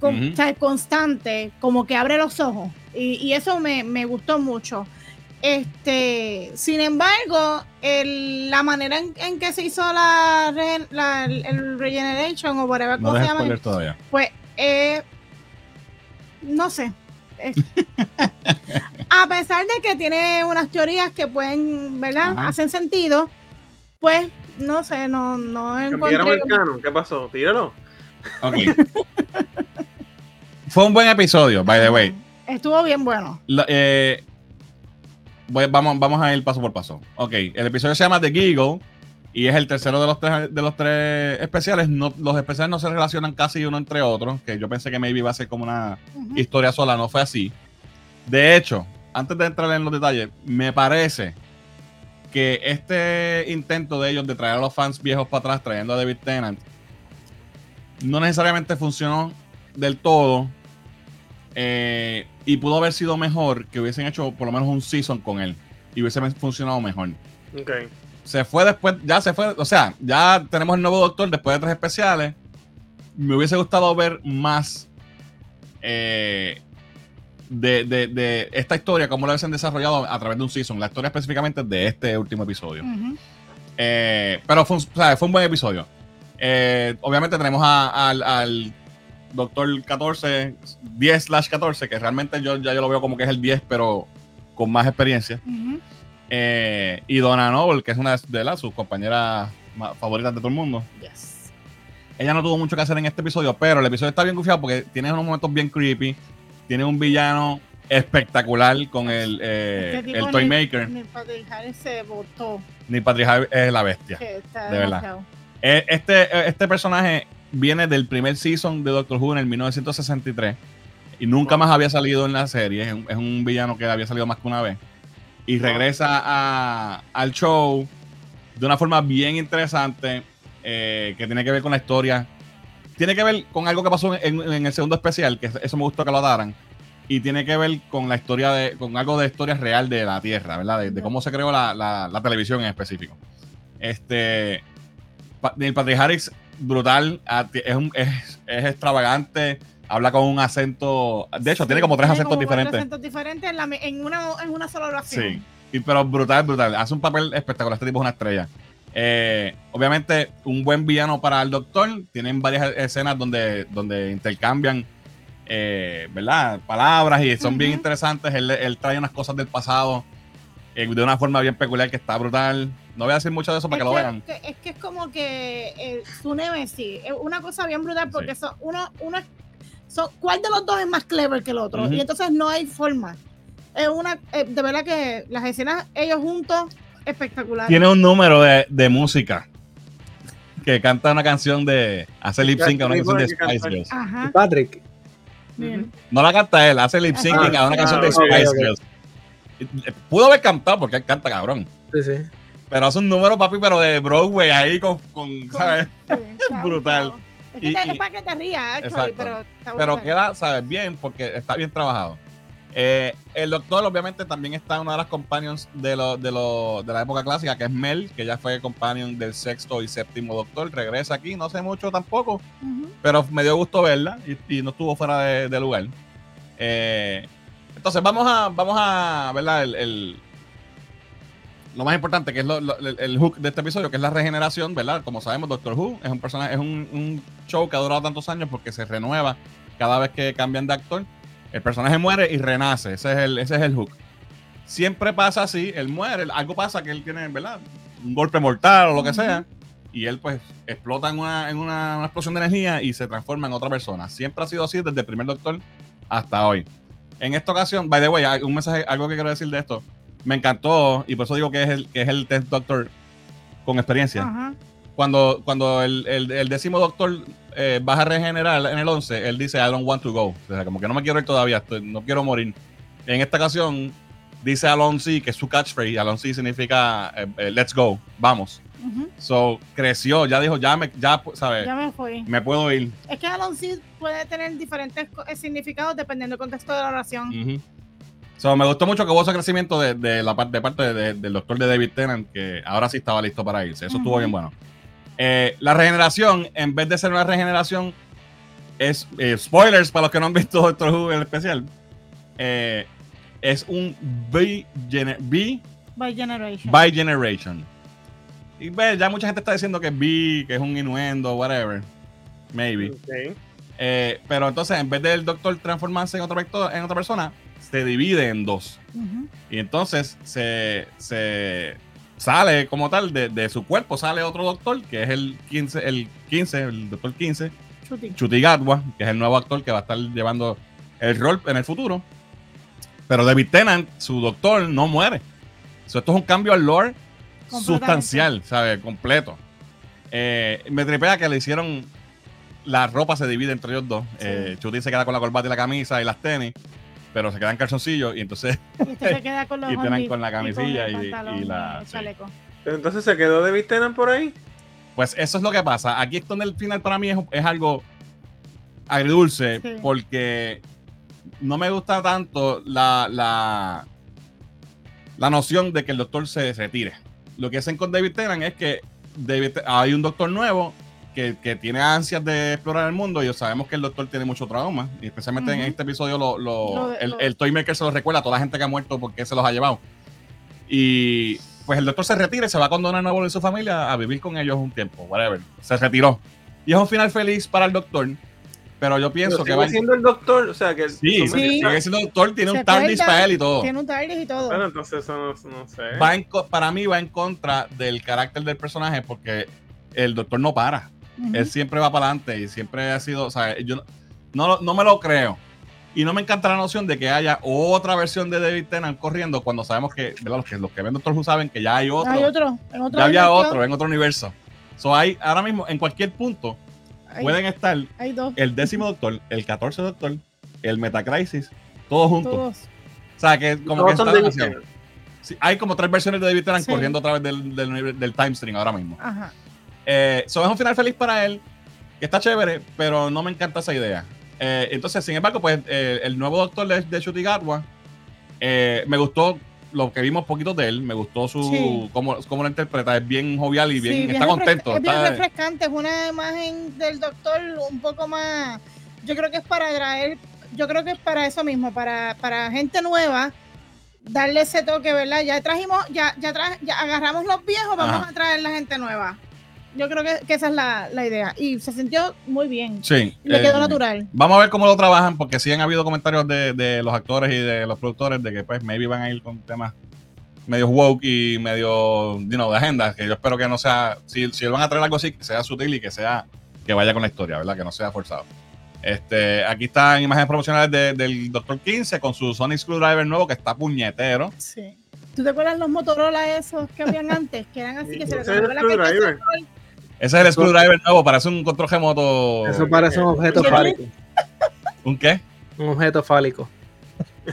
o sea, constante, como que abre los ojos. Y, eso me, gustó mucho. Este, sin embargo, la manera en, que se hizo la, el regeneration o whatever no se llama, pues eh, no sé, (laughs) a pesar de que tiene unas teorías que pueden, ¿verdad? Hacen sentido, pues no sé, no, no encontré. el canon? ¿Qué pasó? Tíralo. Ok. Fue un buen episodio, by the way. Estuvo bien bueno. Eh, vamos, vamos a ir paso por paso. Ok, el episodio se llama The Giggle y es el tercero de los tres, de los tres especiales. No, los especiales no se relacionan casi uno entre otros, que yo pensé que maybe iba a ser como una historia sola, no fue así. De hecho, antes de entrar en los detalles, me parece que este intento de ellos de traer a los fans viejos para atrás, trayendo a David Tennant, no necesariamente funcionó del todo. Eh, y pudo haber sido mejor que hubiesen hecho por lo menos un season con él. Y hubiese funcionado mejor. Okay. Se fue después, ya se fue, o sea, ya tenemos el nuevo doctor después de tres especiales. Me hubiese gustado ver más eh, de, esta historia, cómo la hubiesen desarrollado a través de un season. La historia específicamente de este último episodio. Eh, pero fue, fue, un buen episodio. Eh, obviamente tenemos al, Doctor 14, 10 slash 14, que realmente yo ya yo lo veo como que es el 10, pero con más experiencia. Eh, y Donna Noble, que es una de las sus compañeras favoritas de todo el mundo. Ella no tuvo mucho que hacer en este episodio, pero el episodio está bien gufiado porque tiene unos momentos bien creepy. Tiene un villano espectacular con el, eh, el Toy Maker. Ni Patrick Harris se votó. Ni Patrick Harris es la bestia. de verdad. Eh, este, eh, este personaje viene del primer season de Doctor Who en el 1963 y nunca más había salido en la serie. Es un, villano que había salido más que una vez. Y regresa a, al show de una forma bien interesante que tiene que ver con la historia tiene que ver con algo que pasó en, el segundo especial, que eso me gustó que lo daran. Y tiene que ver con la historia de, con algo de historia real de la Tierra, ¿verdad? De, cómo se creó la, televisión en específico. Este. Neil Patrick Harris, brutal, ah, es, es, extravagante, habla con un acento. De hecho, tiene como tres acentos diferentes. Tres acentos diferentes en, una, en una sola oración. Sí, pero brutal, brutal. Hace un papel espectacular. Este tipo es una estrella. Eh, obviamente, un buen villano para el doctor. Tienen varias escenas donde, donde intercambian, eh, ¿verdad? Palabras y son bien interesantes. Él, trae unas cosas del pasado eh, de una forma bien peculiar que está brutal. No voy a decir mucho de eso para que, lo vean. es que es como que su Nemesis es una cosa bien brutal porque son uno, uno son, ¿cuál de los dos es más clever que el otro? Y entonces no hay forma. Es una, de verdad que las escenas ellos juntos espectacular. Tiene un número de, de música que canta una canción de. Hace lip sync a una canción de Spice Girls. Patrick. No la canta él, hace lip sync a una canción de ah, Spice Girls. Pudo haber cantado porque él canta cabrón. Sí, sí. Pero hace un número, papi, pero de Broadway ahí con, con ¿sabes? (laughs) (laughs) Brutal. Es, que y, para que te rías, pero, pero queda, ¿sabes? Bien, porque está bien trabajado. Eh, el doctor, obviamente, también está una de las companions de, lo, de, lo, de la época clásica, que es Mel, que ya fue companion del sexto y séptimo doctor. Regresa aquí, no sé mucho tampoco, pero me dio gusto verla y, no estuvo fuera de, lugar. Eh, entonces, vamos a, vamos a ¿verdad? El, lo más importante, que es el hook de este episodio, que es la regeneración, ¿verdad? Como sabemos, Doctor Who es un personaje, es un, un show que ha durado tantos años porque se renueva cada vez que cambian de actor. El personaje muere y renace. Ese es el, ese es el hook. Siempre pasa así, él muere, algo pasa que él tiene, ¿verdad? Un golpe mortal o lo que sea. Y él pues explota en, una, en una, explosión de energía y se transforma en otra persona. Siempre ha sido así desde el primer doctor hasta hoy. En esta ocasión, by the way, un mensaje, algo que quiero decir de esto. Me encantó, y por eso digo que es el, que es el test doctor con experiencia. Cuando, cuando el, el, décimo doctor eh, a regenerar en el 11, él dice, I don't want to go. O sea, como que no me quiero ir todavía, no quiero morir. En esta ocasión, dice Alonso, que es su catchphrase. Alonso significa, eh, eh, let's go, vamos. So, creció, ya dijo, ya me, ya, ¿sabes? Ya me fui. Me puedo ir. Es que Alonso puede tener diferentes significados dependiendo del contexto de la oración. So, me gustó mucho que hubo ese crecimiento de, la parte, de parte del doctor de David Tennant, que ahora sí estaba listo para irse. Eso estuvo bien bueno. Eh, la regeneración, en vez de ser una regeneración, es eh, spoilers para los que no han visto Doctor Who en especial. Eh, es un by, generation. by generation. Y ve, ya mucha gente está diciendo que es B, que es un innuendo, whatever. Maybe. pero entonces, en vez del doctor transformarse en otra, en otra persona, se divide en dos. Y entonces se, se sale como tal de, su cuerpo, sale otro doctor, que es el 15, el 15, el doctor 15, Chuti. que es el nuevo actor que va a estar llevando el rol en el futuro. Pero David Tennant, su doctor, no muere. esto es un cambio al lore sustancial, ¿sabes? Completo. Eh, me tripea que le hicieron. La ropa se divide entre ellos dos. Eh, Chuti se queda con la corbata y la camisa y las tenis. Pero se quedan calzoncillos y entonces y, se queda con, (laughs) los y con la camisilla y, la chaleco. entonces se quedó de Tennant por ahí. Pues eso es lo que pasa. Aquí es donde el final para mí es, algo agridulce porque no me gusta tanto la, la, la noción de que el doctor se retire. Lo que hacen con David Tennant es que David, hay un doctor nuevo que, que, tiene ansias de explorar el mundo y sabemos que el doctor tiene mucho trauma. Y especialmente en este episodio lo, lo, el, el, Toymaker se lo recuerda a toda la gente que ha muerto porque se los ha llevado. Y pues el doctor se retira y se va a condonar nuevo de su familia a vivir con ellos un tiempo, whatever. Se retiró. Y es un final feliz para el doctor. Pero yo pienso que va. siendo el doctor, o sea que. Sí, sí. sigue siendo el doctor, tiene un TARDIS para él y todo. Tiene un TARDIS y todo. Bueno, entonces eso no, no sé. Va para mí va en contra del carácter del personaje porque el doctor no para. Él siempre va para adelante y siempre ha sido. O sea, yo no, no me lo creo. Y no me encanta la noción de que haya otra versión de David Tennant corriendo cuando sabemos que, Los que los que ven Doctor Who saben que ya hay otro. Hay otro, en otro ya había otro en otro universo. So hay, ahora mismo, en cualquier punto, pueden estar el décimo doctor, el catorce doctor, el Metacrisis, todos juntos. Todos. O sea, que como que está sí, hay como tres versiones de David Tennant corriendo a través del, del, del, time stream ahora mismo. Ajá. Eh, so es un final feliz para él, que está chévere, pero no me encanta esa idea. Eh, entonces, sin embargo, pues eh, el nuevo doctor de, de Shutigatwa, me gustó lo que vimos poquito de él, me gustó su cómo, cómo, lo interpreta, es bien jovial y bien, está contento. Es bien refrescante, es una imagen del doctor un poco más, yo creo que es para atraer, yo creo que es para eso mismo, para, para gente nueva, darle ese toque, ¿verdad? Ya trajimos, ya, ya, ya agarramos los viejos, vamos a traer la gente nueva. Yo creo que, esa es la, la, idea. Y se sintió muy bien. Sí. le quedó eh, natural. Vamos a ver cómo lo trabajan, porque sí han habido comentarios de, de, los actores y de los productores de que, pues, maybe van a ir con temas medio woke y medio, you know, de agenda. Que yo espero que no sea. Si, si van a traer algo así, que sea sutil y que sea. Que vaya con la historia, ¿verdad? Que no sea forzado. Este, aquí están imágenes promocionales del Doctor 15 con su Sonic Screwdriver nuevo que está puñetero. Sí. ¿Tú te acuerdas los Motorola esos que habían (laughs) antes? Que eran así, que se les ese es el screwdriver nuevo, parece un control remoto. Eso parece un objeto fálico. ¿Un qué? Un objeto fálico. (laughs)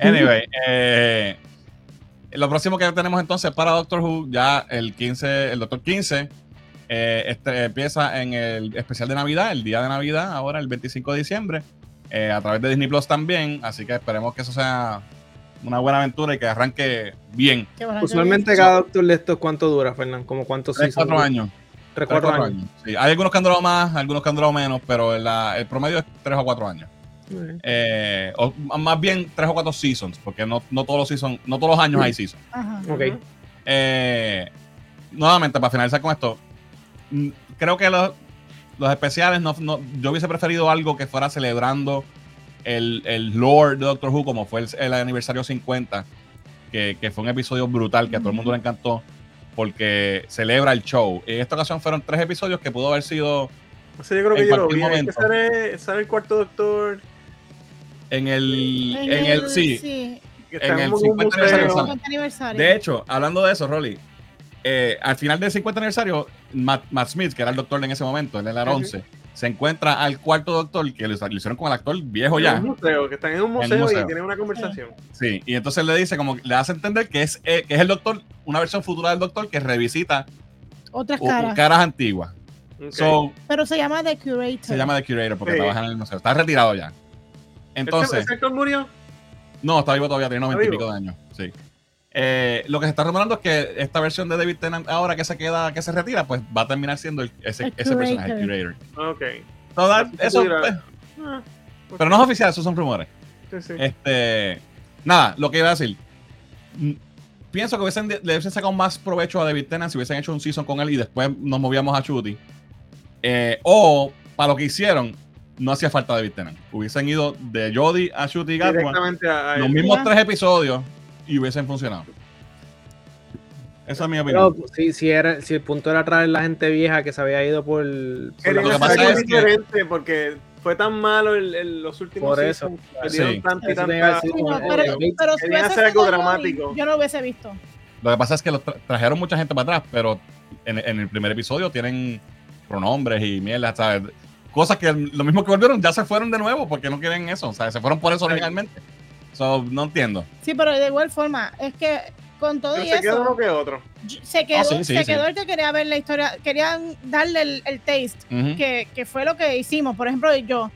anyway, eh, lo próximo que tenemos entonces para Doctor Who, ya el 15, el Doctor 15, eh, este, empieza en el especial de Navidad, el día de Navidad, ahora el 25 de diciembre, eh, a través de Disney Plus también. Así que esperemos que eso sea una buena aventura y que arranque bien. Usualmente cada doctor de estos, ¿cuánto dura, Fernán? ¿Como cuántos Tres, cuatro años. Tres, cuatro, años. Sí, hay algunos que han durado más, algunos que han durado menos, pero el promedio es tres o cuatro años. Eh, o más bien tres o cuatro seasons, porque no, no todos los seasons, no todos los años hay seasons. Eh, nuevamente, para finalizar con esto, creo que los, los especiales, no, yo hubiese preferido algo que fuera celebrando el, el lore de Doctor Who, como fue el, aniversario 50, que, fue un episodio brutal que a todo el mundo le encantó, porque celebra el show. En esta ocasión fueron tres episodios que pudo haber sido. yo creo que yo lo vi. Sale, el cuarto Doctor. En el. En, el, sí. En el 50 aniversario. De hecho, hablando de eso, Rolly, eh, al final del 50 aniversario, Matt, Smith, que era el doctor en ese momento, en el 11, se encuentra al cuarto doctor que le hicieron con el actor viejo ya. Un museo, que están en un museo, y tienen una conversación. Sí, y entonces le dice, como le hace entender que es, eh, que es el doctor, una versión futura del doctor que revisita otras caras, caras antiguas. Pero se llama The Curator. Se llama The Curator porque trabaja en el museo. Está retirado ya. Entonces. ¿Ese actor murió? No, está vivo todavía, tiene 90 y pico de años. Sí. Eh, lo que se está rumorando es que esta versión de David Tennant ahora que se queda, que se retira, pues va a terminar siendo ese, ese personaje, el curator. Ok. eso, pues, ah, pero no es oficial, esos son rumores. Sí, sí. Este, nada, lo que iba a decir. Mm, pienso que hubiesen, le hubiesen sacado más provecho a David Tennant si hubiesen hecho un season con él y después nos movíamos a Chuty. Eh, o, para lo que hicieron, no hacía falta David Tennant. Hubiesen ido de Jodie a Chuty y los mismos tres episodios y hubiesen funcionado. Esa es mi opinión. si, si, era, si el punto era traer la gente vieja que se había ido por. lo que pasa es diferente porque fue tan malo el, los últimos por eso sí. pero, si hacer algo dramático yo no lo hubiese visto lo que pasa es que trajeron mucha gente para atrás pero en, en, el primer episodio tienen pronombres y mierda ¿sabes? cosas que lo mismo que volvieron ya se fueron de nuevo porque no quieren eso. O sea, se fueron por eso originalmente. So, no entiendo. Sí, pero de igual forma, es que con todo y se quedó uno que otro. Se quedó, oh, se quedó el que quería ver la historia, querían darle el, taste, que, que, fue lo que hicimos. Por ejemplo, yo,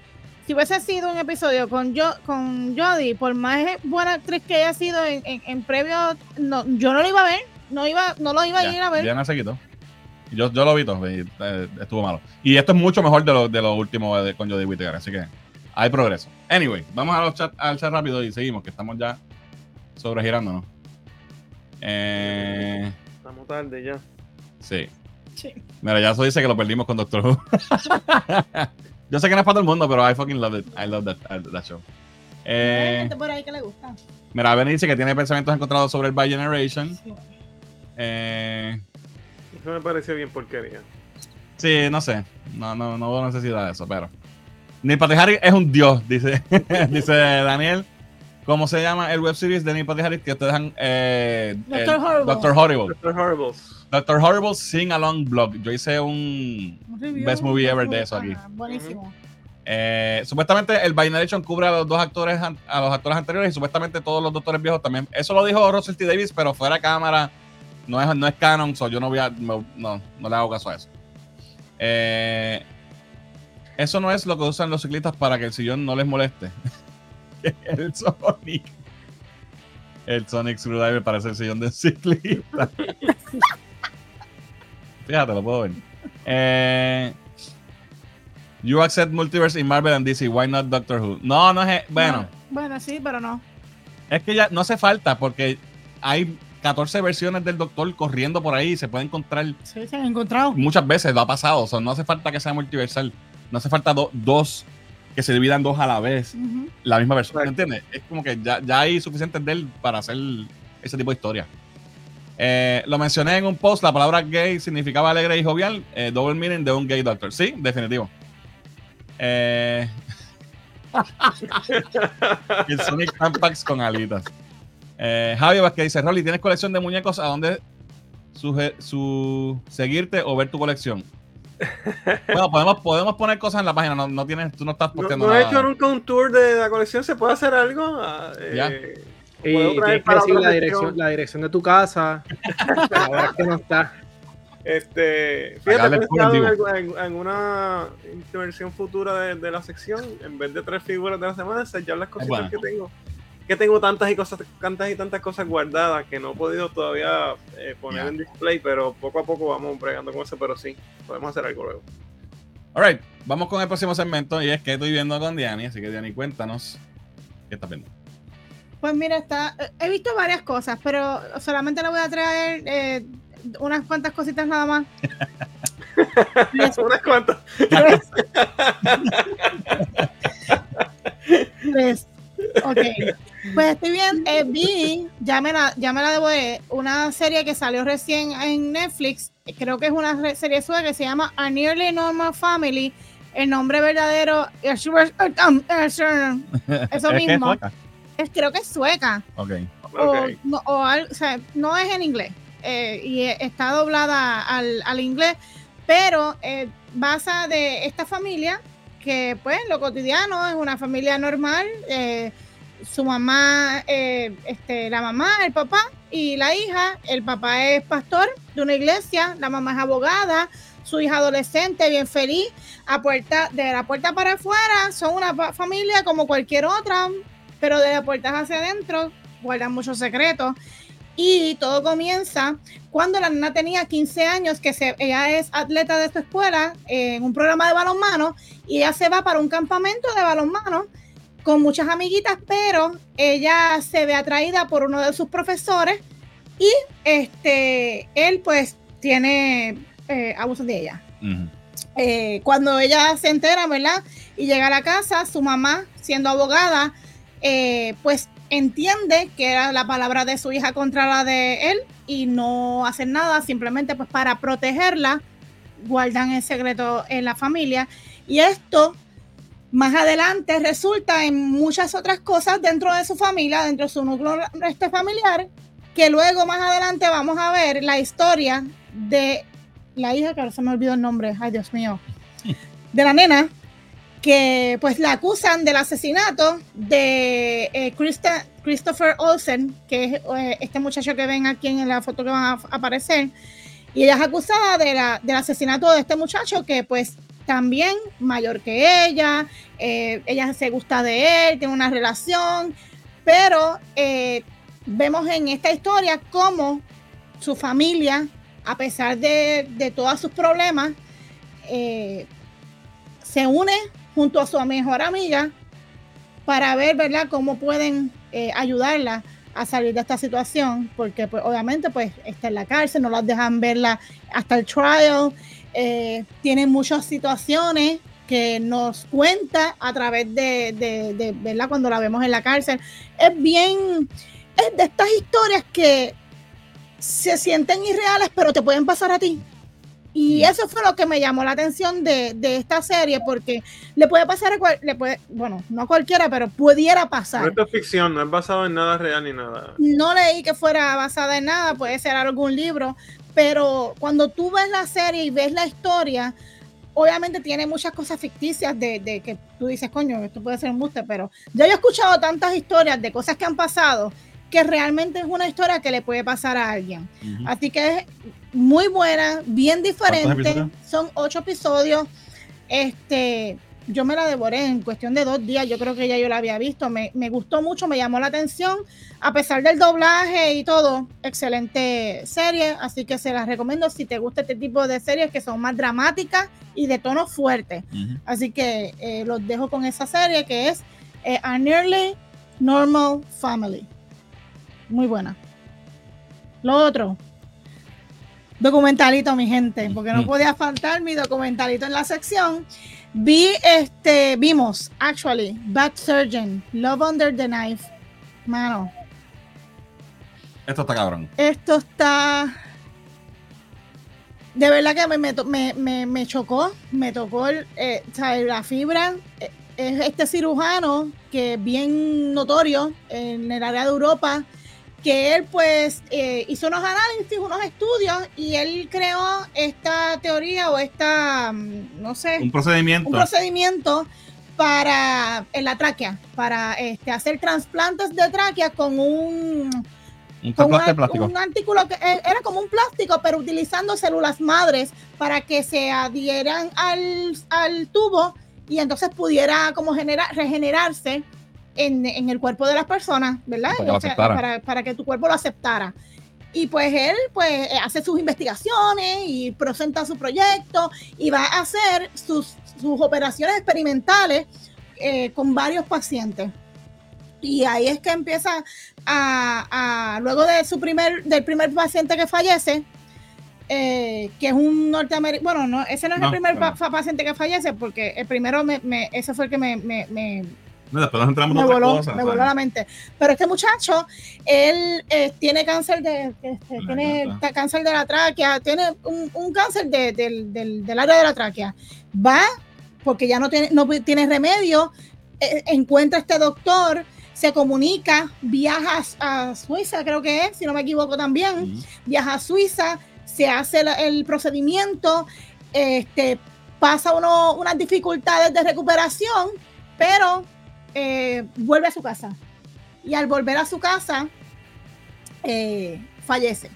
si hubiese sido un episodio con yo, con Jodie, por más buena actriz que haya sido en, en, previo, no, yo no lo iba a ver, no iba, no lo iba a ir a ver. Ya no se quitó. Yo, yo lo vi todo, y, eh, estuvo malo. Y esto es mucho mejor de lo, de lo último con Jodie Whittaker, así que hay progreso. Anyway, vamos a los chat, al chat rápido y seguimos, que estamos ya sobregirándonos. Eh, Estamos tarde ya. Sí. sí. Mira, ya eso dice que lo perdimos con Doctor Who. (laughs) Yo sé que no es para todo el mundo, pero I fucking love it. I love that, that show. Eh, Hay por ahí que le gusta. Mira, Ben dice que tiene pensamientos encontrados sobre el By Generation. Eh, eso me parece bien porquería. Sí, no sé. No, no, no veo necesidad de eso, pero. Neil Patrick Harris es un dios, dice, (laughs) dice Daniel. ¿Cómo se llama el web series de Neil Patrick Harris que ustedes dejan? Eh, Doctor, Horrible. Doctor Horrible. Doctor Horrible. Doctor Horrible Sing Along Blog. Yo hice un, Best Movie Ever de eso aquí. buenísimo. Eh, supuestamente el Bination cubre a los dos actores a los actores anteriores y supuestamente todos los doctores viejos también. Eso lo dijo Russell T. Davis, pero fuera de cámara no es, no es canon, so yo no voy a, no, no, le hago caso a eso. Eh, eso no es lo que usan los ciclistas para que el sillón no les moleste. (laughs) el Sonic. El Sonic Screwdriver parece el sillón de ciclista. (laughs) Fíjate, lo puedo ver. Eh, you accept multiverse in Marvel and DC. Why not Doctor Who? No, no es. Bueno. bueno, sí, pero no. Es que ya no hace falta porque hay 14 versiones del Doctor corriendo por ahí. Se puede encontrar. Sí, se han encontrado. Muchas veces lo ha pasado. O sea, no hace falta que sea multiversal. No hace falta dos que se dividan dos a la vez. La misma versión. ¿Entiendes? Es como que ya, ya hay suficiente de él para hacer ese tipo de historia. Eh, lo mencioné en un post, la palabra gay significaba alegre y jovial, eh, double meaning de un gay doctor. Sí, definitivo. Eh, (laughs) el Sonic Tampax con alitas. Eh, Javi Vázquez dice, Rolly, ¿tienes colección de muñecos a dónde su, seguirte o ver tu colección? Bueno, podemos, podemos poner cosas en la página, no, tienes, tú no estás posteando ¿No, no has hecho nunca un tour de la colección? ¿Se puede hacer algo? Ah, eh, y tienes que decir la dirección, la dirección de tu casa. (laughs) Ahora que no está. Este, fíjate, en, en, una intervención futura de, la sección, en vez de tres figuras de la semana, sellar las cositas que tengo. Que tengo tantas y cosas, tantas y tantas cosas guardadas que no he podido todavía eh, poner en display, pero poco a poco vamos bregando con eso, pero sí, podemos hacer algo luego. Alright, vamos con el próximo segmento y es que estoy viendo con Diani, así que Diani, cuéntanos qué estás viendo. Pues mira, está, he visto varias cosas, pero solamente le voy a traer eh, unas cuantas cositas nada más. (laughs) unas cuantas. Eh, vi, ya me, la, ya me la debo una serie que salió recién en Netflix, creo que es una serie sueca que se llama A Nearly Normal Family, el nombre verdadero, (laughs) eso mismo creo que es sueca. Ok. O, no, o, sea, no es en inglés. Eh, y está doblada al, al inglés, pero eh, basa de esta familia que pues lo cotidiano es una familia normal, eh, su mamá, eh, este, la mamá, el papá y la hija, el papá es pastor de una iglesia, la mamá es abogada, su hija adolescente bien feliz, a puerta, de la puerta para afuera, son una familia como cualquier otra, pero de las puertas hacia adentro guardan muchos secretos. Y todo comienza cuando la nena tenía 15 años, que se, ella es atleta de esta escuela en un programa de balonmano y ella se va para un campamento de balonmano con muchas amiguitas, pero ella se ve atraída por uno de sus profesores y este, él pues tiene eh, abusos de ella. Eh, cuando ella se entera, ¿verdad? Y llega a la casa, su mamá, siendo abogada, eh, pues entiende que era la palabra de su hija contra la de él y no hacen nada, simplemente pues para protegerla, guardan el secreto en la familia. Y esto más adelante resulta en muchas otras cosas dentro de su familia, dentro de su núcleo este familiar, que luego más adelante vamos a ver la historia de la hija, que ahora se me olvidó el nombre, ay Dios mío, de la nena, que pues la acusan del asesinato de eh, Christopher Olsen, que es eh, este muchacho que ven aquí en la foto que van a aparecer, y ella es acusada de la, del asesinato de este muchacho que pues también mayor que ella, eh, ella se gusta de él, tiene una relación, pero vemos en esta historia cómo su familia, a pesar de, de todos sus problemas, se une junto a su mejor amiga para ver, ¿verdad?, cómo pueden eh, ayudarla a salir de esta situación, porque pues obviamente pues está en la cárcel, no las dejan verla hasta el trial, eh, tienen muchas situaciones que nos cuenta a través de, de, verla cuando la vemos en la cárcel. Es bien, es de estas historias que se sienten irreales, pero te pueden pasar a ti. Y eso fue lo que me llamó la atención de, esta serie, porque le puede pasar a cual, le puede, bueno, no a cualquiera, pero pudiera pasar. No es ficción, no es basado en nada real ni nada. No leí que fuera basada en nada, puede ser algún libro, pero cuando tú ves la serie y ves la historia, obviamente tiene muchas cosas ficticias de, de que tú dices, coño, esto puede ser un buste, pero yo he escuchado tantas historias de cosas que han pasado que realmente es una historia que le puede pasar a alguien. Así que es muy buena, bien diferente. Son ocho episodios. Este, yo me la devoré en cuestión de dos días. Yo creo que ya yo la había visto. Me, gustó mucho, me llamó la atención. A pesar del doblaje y todo, excelente serie. Así que se las recomiendo si te gusta este tipo de series que son más dramáticas y de tono fuerte. Así que eh, los dejo con esa serie que es eh, A Nearly Normal Family muy buena. Lo otro, documentalito, mi gente, porque no podía faltar mi documentalito en la sección. Vi, este, vimos, actually, Bad Surgeon, Love Under the Knife. Mano. Esto está cabrón. Esto está. De verdad que me, me, me, chocó, me tocó el, eh, la fibra. Eh, es este cirujano que es bien notorio en el área de Europa que él pues eh, hizo unos análisis, unos estudios y él creó esta teoría o esta, mm, no sé, un procedimiento, un procedimiento para en la tráquea, para este, hacer trasplantes de tráquea con un un, plástico. un artículo que eh, era como un plástico, pero utilizando células madres para que se adhieran al, al tubo y entonces pudiera como generar, regenerarse en, el cuerpo de las personas, ¿verdad? Para que, tu cuerpo lo aceptara. Y pues él pues hace sus investigaciones y presenta su proyecto y va a hacer sus, operaciones experimentales eh, con varios pacientes. Y ahí es que empieza a, luego de su primer, del primer paciente que fallece, eh, que es un norteamericano, bueno, no, ese no es el primer paciente que fallece, porque el primero, me, ese fue el que me, después entramos me voló, me voló la mente. Pero este muchacho, él eh, tiene cáncer de, este, tiene cáncer de la tráquea, tiene un, cáncer del, área de la tráquea. Va, porque ya no tiene, no tiene remedio, eh, encuentra a este doctor, se comunica, viaja a Suiza, creo que es, si no me equivoco también, viaja a Suiza, se hace el, procedimiento, este, pasa uno, unas dificultades de recuperación, pero eh, vuelve a su casa. Y al volver a su casa, eh, fallece.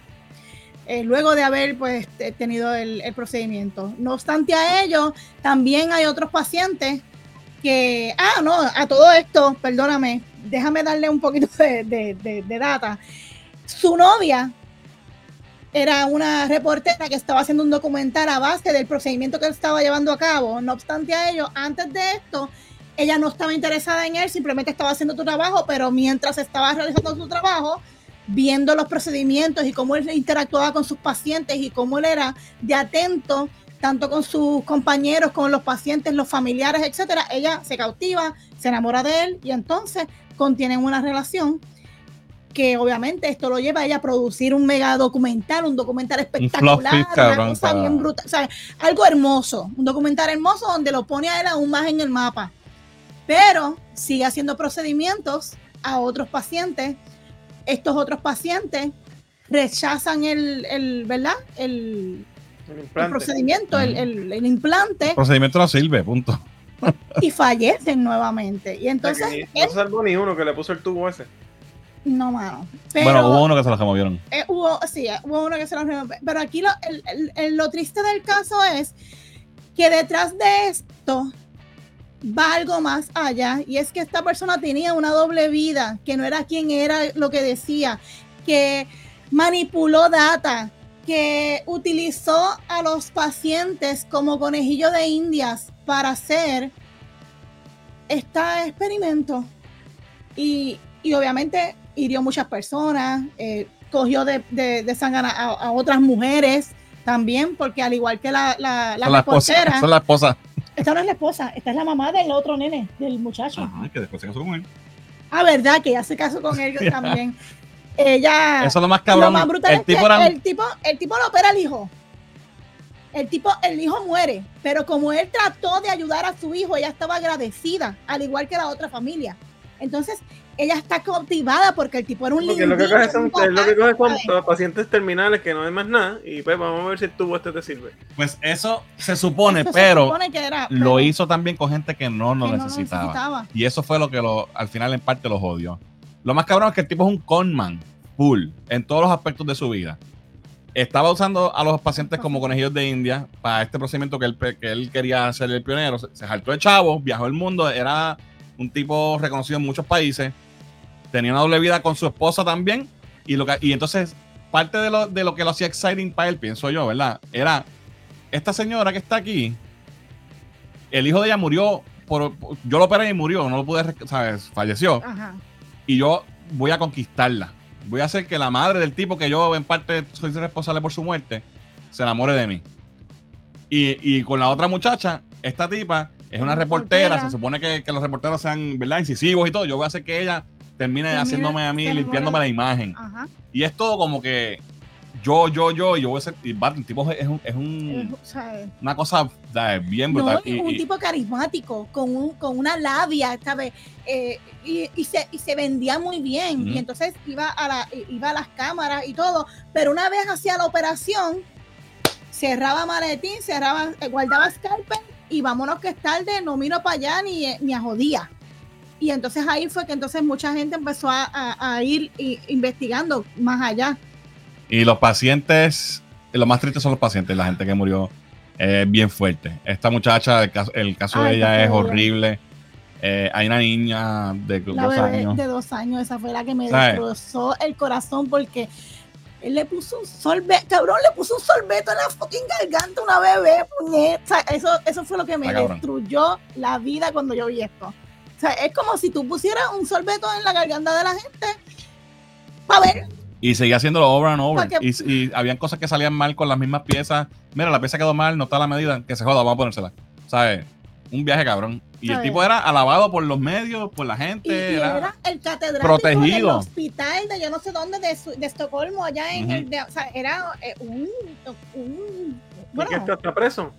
Eh, luego de haber pues, tenido el, procedimiento. No obstante a ello, también hay otros pacientes que, ah, no, a todo esto, perdóname, déjame darle un poquito de, de data. Su novia era una reportera que estaba haciendo un documental a base del procedimiento que él estaba llevando a cabo. No obstante a ello, antes de esto, ella no estaba interesada en él, simplemente estaba haciendo su trabajo, pero mientras estaba realizando su trabajo, viendo los procedimientos y cómo él interactuaba con sus pacientes y cómo él era de atento tanto con sus compañeros, con los pacientes, los familiares, etcétera, ella se cautiva, se enamora de él y entonces contienen una relación que obviamente esto lo lleva a ella a producir un mega documental, un documental espectacular, una cosa bien brutal, o sea, algo hermoso, un documental hermoso donde lo pone a él aún más en el mapa pero sigue haciendo procedimientos a otros pacientes. Estos otros pacientes rechazan el, el ¿verdad? El, procedimiento, el, el, implante. El procedimiento no sirve, punto. y fallecen nuevamente. Y entonces. no salvó ni uno que le puso el tubo ese. No, mano. bueno, hubo uno que se lo removieron. Eh, hubo, sí, hubo uno que se lo removieron. Pero aquí lo, lo triste del caso es que detrás de esto va algo más allá. Y es que esta persona tenía una doble vida, que no era quien era lo que decía, que manipuló data, que utilizó a los pacientes como conejillo de indias para hacer este experimento. Y, obviamente hirió muchas personas, eh, cogió de, de, sangre a, otras mujeres también, porque al igual que la, la, la, reportera, son la esposa. Esta no es la esposa, esta es la mamá del otro nene, del muchacho. Ah, que después se casó con él. Ah, verdad, que ya se casó con él (laughs) (laughs) también. Ella. Eso es lo más cabrón. Lo más brutal el, tipo el tipo, el tipo lo opera al hijo. El tipo, el hijo muere, pero como él trató de ayudar a su hijo, ella estaba agradecida, al igual que la otra familia. Entonces, ella está cautivada porque el tipo era un lindo. Lo que coge son, lo que coge son pacientes terminales que no hay más nada y pues vamos a ver si el tubo este te sirve. Pues eso se supone, pero lo hizo también con gente que no lo necesitaba. Y eso fue lo que lo, al final en parte los odió. Lo más cabrón es que el tipo es un conman full en todos los aspectos de su vida. Estaba usando a los pacientes como conejillos de India para este procedimiento que él, que él quería ser el pionero. Se, se de chavo, viajó el mundo, era un tipo reconocido en muchos países. Tenía una doble vida con su esposa también. Y, lo que, y entonces, parte de lo, de lo que lo hacía exciting para él, pienso yo, ¿verdad? Era esta señora que está aquí. El hijo de ella murió. Por, yo lo operé y murió, no lo pude, ¿sabes? Falleció. Ajá y yo voy a conquistarla. Voy a hacer que la madre del tipo que yo en parte soy responsable por su muerte se enamore de mí. Y, con la otra muchacha, esta tipa es una reportera, se supone que, los reporteros sean, ¿verdad? Incisivos y todo. Yo voy a hacer que ella termine haciéndome a mí, limpiándome la imagen. Y es todo como que yo, yo, yo, y yo voy a ser. Y el tipo es, un, es un una cosa bien brutal. un tipo carismático, con, un, con una labia, ¿sabes? Eh, y, y, se, y se vendía muy bien. Y entonces iba a, la, iba a las cámaras y todo. Pero una vez hacía la operación, cerraba maletín, cerraba, eh, guardaba scalpel y vámonos que es tarde, no miro para allá ni, ni a jodía. Y entonces ahí fue que entonces mucha gente empezó a, a, a ir investigando más allá. Y los pacientes, lo más triste son los pacientes, la gente que murió es bien fuerte. Esta muchacha, el caso, de ella es horrible. Eh, hay una niña de dos años. De dos años, esa fue la que me destrozó el corazón porque él le puso un sorbeto, cabrón, le puso un sorbeto en la fucking garganta a una bebé, eso, eso fue lo que me destruyó la vida cuando yo vi esto. Sea, es como si tú pusieras un sorbeto en la garganta de la gente para ver y seguía haciéndolo over and over. Y, y, habían cosas que salían mal con las mismas piezas. Mira, la pieza quedó mal, no está a la medida. Que se joda, vamos a ponérsela. ¿Sabes? Un viaje cabrón. Y el tipo era alabado por los medios, por la gente. Y, era, el catedrático protegido. del hospital de yo no sé dónde, de, de Estocolmo, allá en el. De, o sea, era eh, un. un bueno, ¿Y que está preso?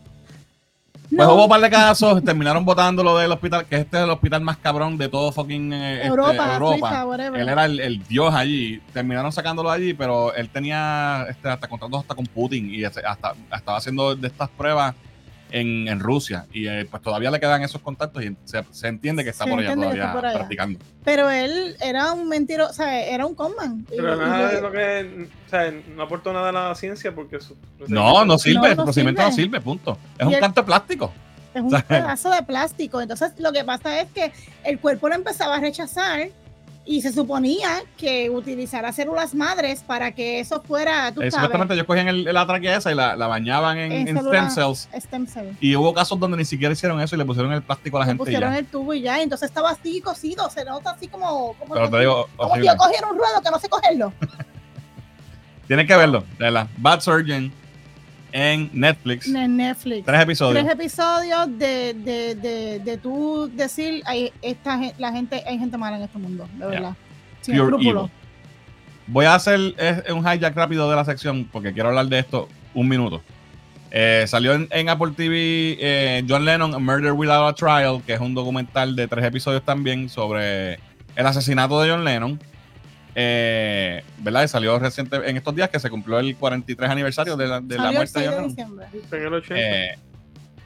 Pues hubo un par de casos, terminaron votando lo del hospital, que este es el hospital más cabrón de todo fucking eh, este, Europa. él era el, dios allí. Terminaron sacándolo allí, pero él tenía este, hasta contratos hasta con Putin y hasta, estaba haciendo de estas pruebas en, Rusia. Y eh, pues todavía le quedan esos contactos y se, entiende que está por allá todavía practicando. Pero él era un mentiroso, o sea, era un conman. Pero nada de lo que, o sea, no aportó nada a la ciencia porque su No, no sirve, el procedimiento no sirve, punto. Es un canto de plástico. Es un pedazo de plástico. Entonces, lo que pasa es que el cuerpo lo empezaba a rechazar y se suponía que utilizara células madres para que eso fuera. Tú Exactamente, ellos cogían el, la traquea esa y la, la bañaban en, stem, cells, Y hubo casos donde ni siquiera hicieron eso y le pusieron el plástico a la gente. Le pusieron el tubo y ya, entonces estaba así cocido, se nota así como. como Pero te digo, como si yo cogiera un ruedo que no sé cogerlo. (laughs) Tienes que verlo, de la Bad Surgeon en Netflix. En Netflix. Tres episodios. Tres episodios de, de, de, de tú decir, hay, esta, la gente, hay gente mala en este mundo, de verdad. Voy a hacer un hijack rápido de la sección porque quiero hablar de esto un minuto. Eh, salió en, Apple TV eh, John Lennon, Murder Without a Trial, que es un documental de tres episodios también sobre el asesinato de John Lennon. Eh, ¿verdad? Y salió reciente en estos días que se cumplió el 43 aniversario de la, de la muerte de John. Eh,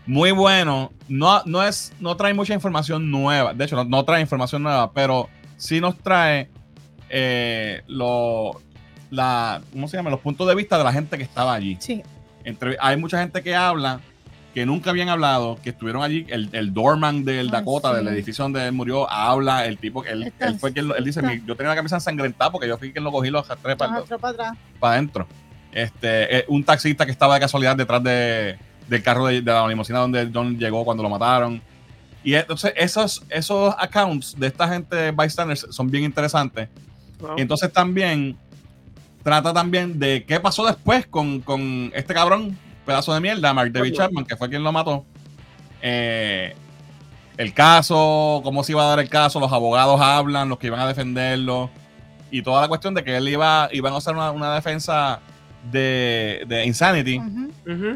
muy bueno. No, no, es, no trae mucha información nueva. De hecho, no, trae información nueva, pero sí nos trae eh, lo, la, ¿cómo se llama? los puntos de vista de la gente que estaba allí. Sí. Entre, hay mucha gente que habla que nunca habían hablado, que estuvieron allí, el, el doorman del Dakota, del edificio donde él murió, habla, el tipo, él, él fue quien, él dice, yo tenía la camisa ensangrentada porque yo fui quien lo cogí los tres para, para, para adentro. Este, eh, un taxista que estaba de casualidad detrás de, del carro de, la limusina donde John llegó cuando lo mataron. Y entonces esos, esos accounts de esta gente bystanders son bien interesantes. Y entonces también trata también de qué pasó después con, con este cabrón, pedazo de mierda, Mark David Chapman, que fue quien lo mató. Eh, el caso, cómo se iba a dar el caso, los abogados hablan, los que iban a defenderlo, y toda la cuestión de que él iba, iban a hacer una, una defensa de, de Insanity.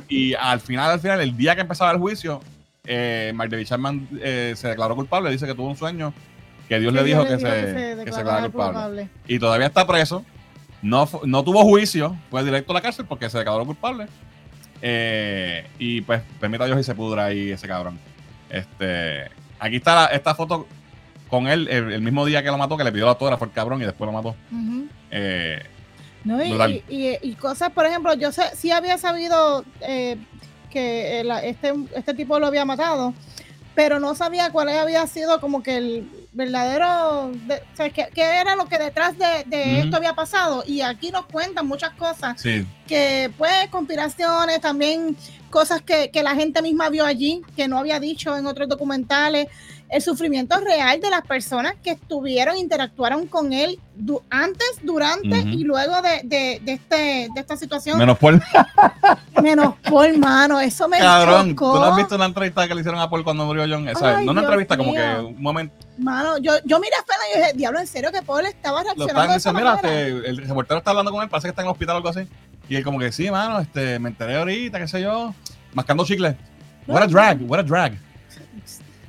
Y al final, al final, el día que empezaba el juicio, eh, Mark David Chapman eh, se declaró culpable. Dice que tuvo un sueño que Dios le dijo que, se, declaró culpable. Y todavía está preso. No, no tuvo juicio, fue directo a la cárcel porque se declaró culpable. Eh, y pues permita a Dios y se pudra ahí ese cabrón. Este, aquí está esta foto con él el, mismo día que lo mató, que le pidió la autógrafo el cabrón y después lo mató. eh, no, y, cosas, por ejemplo, yo sé, sí había sabido eh, que este, este tipo lo había matado, pero no sabía cuál había sido como que el verdadero, o sea, qué, era lo que detrás de, esto había pasado. Y aquí nos cuentan muchas cosas, que pues conspiraciones, también cosas que, que la gente misma vio allí, que no había dicho en otros documentales el sufrimiento real de las personas que estuvieron, interactuaron con él antes, durante y luego de, de, de, este, de esta situación. Menos por. (laughs) Menos por, mano. Eso me Cabrón, ¿tú no has visto una entrevista que le hicieron a Paul cuando murió John? no una entrevista, como que un momento. Mano, yo, yo miré a Fena y dije, diablo, en serio que Paul estaba reaccionando. Lo mira, este, el reportero está hablando con él, parece que está en el hospital o algo así. Y él como que sí, mano, este, me enteré ahorita, qué sé yo, mascando chicle. What a drag, what a drag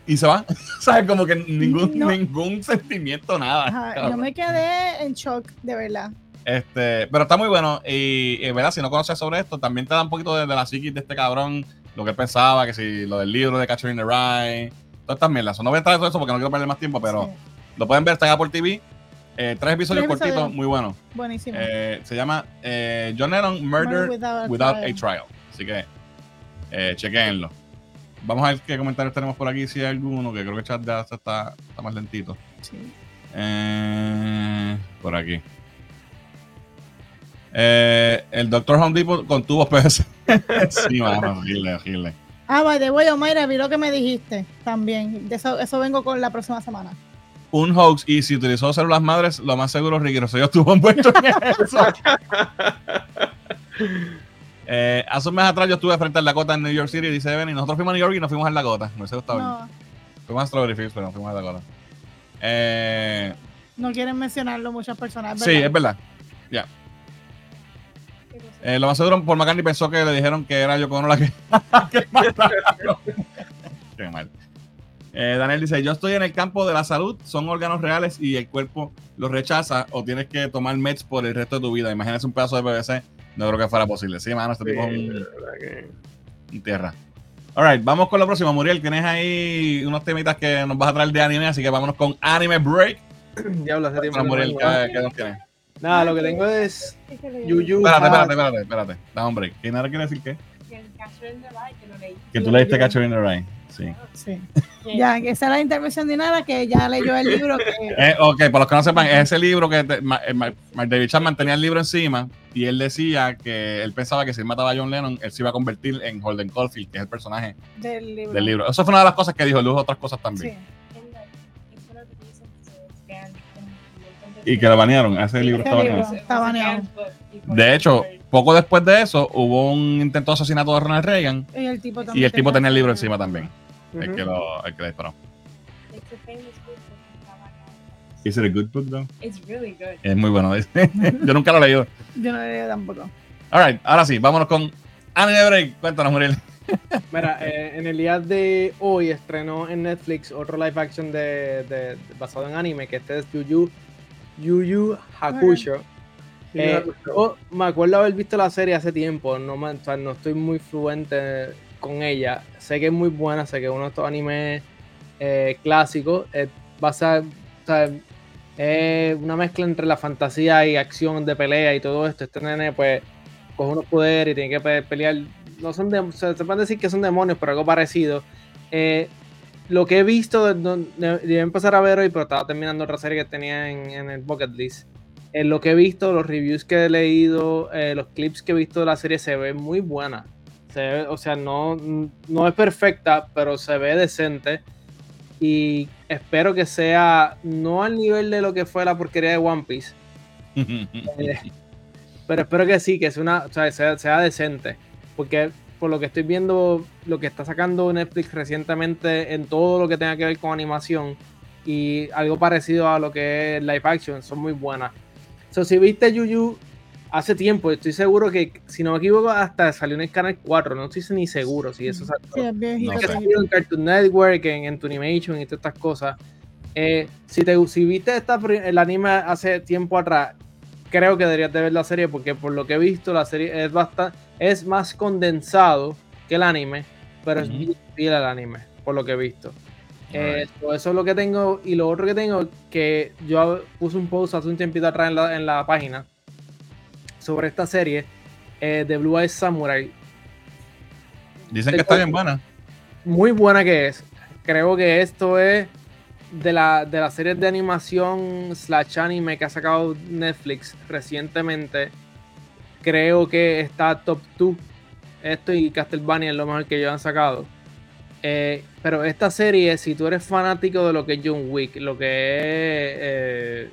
y se va. (laughs) ¿Sabes? Como que ningún, ningún sentimiento, nada. yo me quedé en shock, de verdad. Este, pero está muy bueno. Y, verdad, si no conoces sobre esto, también te da un poquito de, la psiquis de este cabrón, lo que él pensaba, que si lo del libro de Catcher in the Rye, todas estas mierdas. No voy a entrar en todo eso porque no quiero perder más tiempo, pero lo pueden ver, está en Apple TV. Eh, tres episodios cortitos, muy buenos. Buenísimo. Eh, se llama eh, John Lennon Murder, Without, a, trial. Así que eh, chequenlo. Vamos a ver qué comentarios tenemos por aquí, si hay alguno, que creo que el chat ya está, está más lentito. Sí. Eh, por aquí. Eh, el Doctor Home Depot con tubos PS. (laughs) sí, mano, gile, gile. Ah, the way, Omaira, vi lo que me dijiste también. De eso, eso vengo con la próxima semana. Un hoax y si utilizó células madres, lo más seguro Ricky Rosselló estuvo envuelto en eso. (laughs) Eh, hace un mes atrás yo estuve frente al Dakota en New York City, dice Evan, y nosotros fuimos a New York y nos fuimos al Dakota. Me hubiese gustado no. Fuimos a Strawberry Fields, pero nos fuimos al Dakota. Eh, no quieren mencionarlo muchas personas. Sí, es verdad. Ya. Eh, lo más seguro, Paul McCartney pensó que le dijeron que era yo con la que, (laughs) Qué mal. Eh, Daniel dice: Yo estoy en el campo de la salud, son órganos reales y el cuerpo los rechaza o tienes que tomar meds por el resto de tu vida. Imagínese un pedazo de PVC no creo que fuera posible. Sí, mano, este tipo es un, tierra. Alright, vamos con lo próximo. Muriel, tienes ahí unos temitas que nos vas a traer de anime, así que vámonos con Anime Break. Diablo, hace tiempo. Muriel, ¿qué, nos tienes? Nada, lo que tengo es Yuyu. Espérate, espérate, espérate, espérate. Dame un break. ¿Qué nada quiere decir qué? Que el Catcher in the Rye, que lo leí. Que tú leíste Catcher in the Rye. Sí. sí. Ya, que esa es la intervención de nada, que ya leyó el libro. Que... Eh, ok, para los que no sepan, es ese libro que te, eh, David Chapman tenía el libro encima y él decía que él pensaba que si él mataba a John Lennon, él se iba a convertir en Holden Caulfield, que es el personaje del libro. Del libro. Eso fue una de las cosas que dijo, luego otras cosas también. Sí. Y que lo banearon, ese libro está baneado. De hecho, poco después de eso, hubo un intento de asesinato de Ronald Reagan. Y el tipo, y el tipo tenía el libro encima también. el, que lo, el que le disparó. Is it a good book though? It's really good. Es muy bueno. (laughs) Yo nunca lo he leído. Yo no lo he leído tampoco. Alright, ahora sí, vámonos con Anime Break. Cuéntanos, Muriel. (laughs) Mira, eh, en el día de hoy estrenó en Netflix otro live action de, de, basado en anime, que este es Yu Yu, Yu, Hakusho. Eh, me acuerdo haber visto la serie hace tiempo, no, no estoy muy fluente con ella. Sé que es muy buena, sé que es uno de estos animes eh, clásicos. Eh, va a ser, una mezcla entre la fantasía y acción de pelea y todo esto. Este nene, pues, coge unos poderes y tiene que pelear. No son de, se, puede decir que son demonios, pero algo parecido. Eh, lo que he visto, debí empezar a ver hoy, pero estaba terminando otra serie que tenía en, el bucket list. En lo que he visto, los reviews que he leído, los clips que he visto de la serie se ven muy buena o sea, no, no es perfecta, pero se ve decente. Y espero que sea no al nivel de lo que fue la porquería de One Piece. Eh, (laughs) pero espero que sí, que sea, una, sea, decente. Porque por lo que estoy viendo, lo que está sacando Netflix recientemente en todo lo que tenga que ver con animación y algo parecido a lo que es live action, son muy buenas. So, si viste Yuyu, hace tiempo, estoy seguro que, si no me equivoco, hasta salió en el canal 4, no estoy ni seguro si eso salió. Sí, es viejito. No en Cartoon Network, en, en Tunimation y todas estas cosas. Eh, si, te, si viste esta, el anime hace tiempo atrás, creo que deberías de ver la serie porque por lo que he visto, la serie es bastante, es más condensado que el anime, pero es bien fiel al anime, por lo que he visto. Eh, eso es lo que tengo. Y lo otro que tengo, que yo puse un post hace un tiempito atrás en la, en la página, sobre esta serie eh, de Blue Eyes Samurai. Dicen que está bien buena. Muy buena que es. Creo que esto es de la, de las series de animación slash anime que ha sacado Netflix recientemente. Creo que está top 2. Esto y Castlevania es lo mejor que ellos han sacado. Eh, pero esta serie, si tú eres fanático de lo que es John Wick, lo que es eh,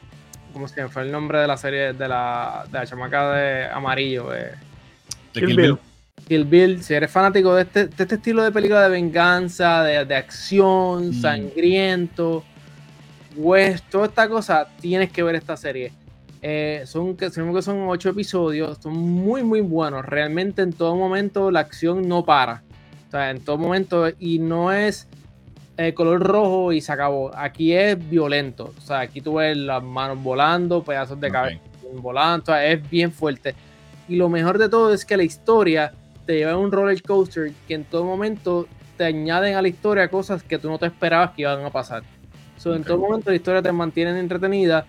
¿Cómo se llama? Fue el nombre de la serie de la, de la chamaca de amarillo. Eh. De Kill, Bill. Kill Bill. Si eres fanático de este, de este estilo de película de venganza, de, de acción, mm. sangriento, pues toda esta cosa, tienes que ver esta serie. Eh, son, que son ocho episodios, son muy, muy buenos. Realmente en todo momento la acción no para. O sea, en todo momento, y no es eh, color rojo y se acabó. Aquí es violento. O sea, aquí tú ves las manos volando, pedazos de cabeza volando. es bien fuerte. Y lo mejor de todo es que la historia te lleva a un roller coaster que en todo momento te añaden a la historia cosas que tú no te esperabas que iban a pasar. So, En todo momento la historia te mantiene entretenida.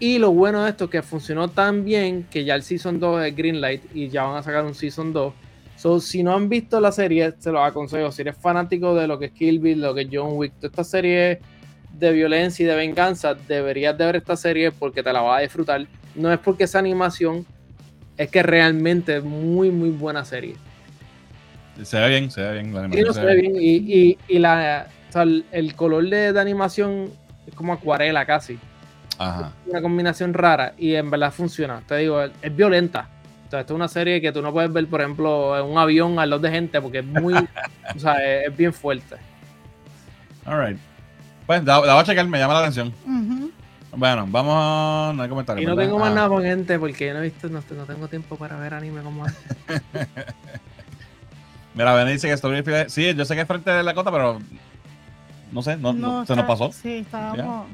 Y lo bueno de esto es que funcionó tan bien que ya el Season 2 es Greenlight y ya van a sacar un Season 2 So, si no han visto la serie, se los aconsejo. Si eres fanático de lo que es Kill Bill, lo que es John Wick, toda esta serie de violencia y de venganza, deberías de ver esta serie porque te la vas a disfrutar. No es porque esa animación, es que realmente es muy, muy buena serie. Se ve bien, se ve bien. La animación se, ve bien. Y, y, la, el color de, de, animación es como acuarela casi. Ajá. Es una combinación rara y en verdad funciona. Te digo, es violenta esto es una serie que tú no puedes ver, por ejemplo, en un avión al lado de gente porque es muy, (laughs) o sea, es, bien fuerte. Alright. Pues la, voy a checar, me llama la atención. Bueno, vamos a. No hay comentarios. Y no tengo más ah. nada con gente porque yo no he visto, no, tengo tiempo para ver anime como antes. (laughs) Mira, Ben dice que estoy. Sí, yo sé que es frente de la cota, pero. No sé, no, se nos pasó. Sí, estábamos.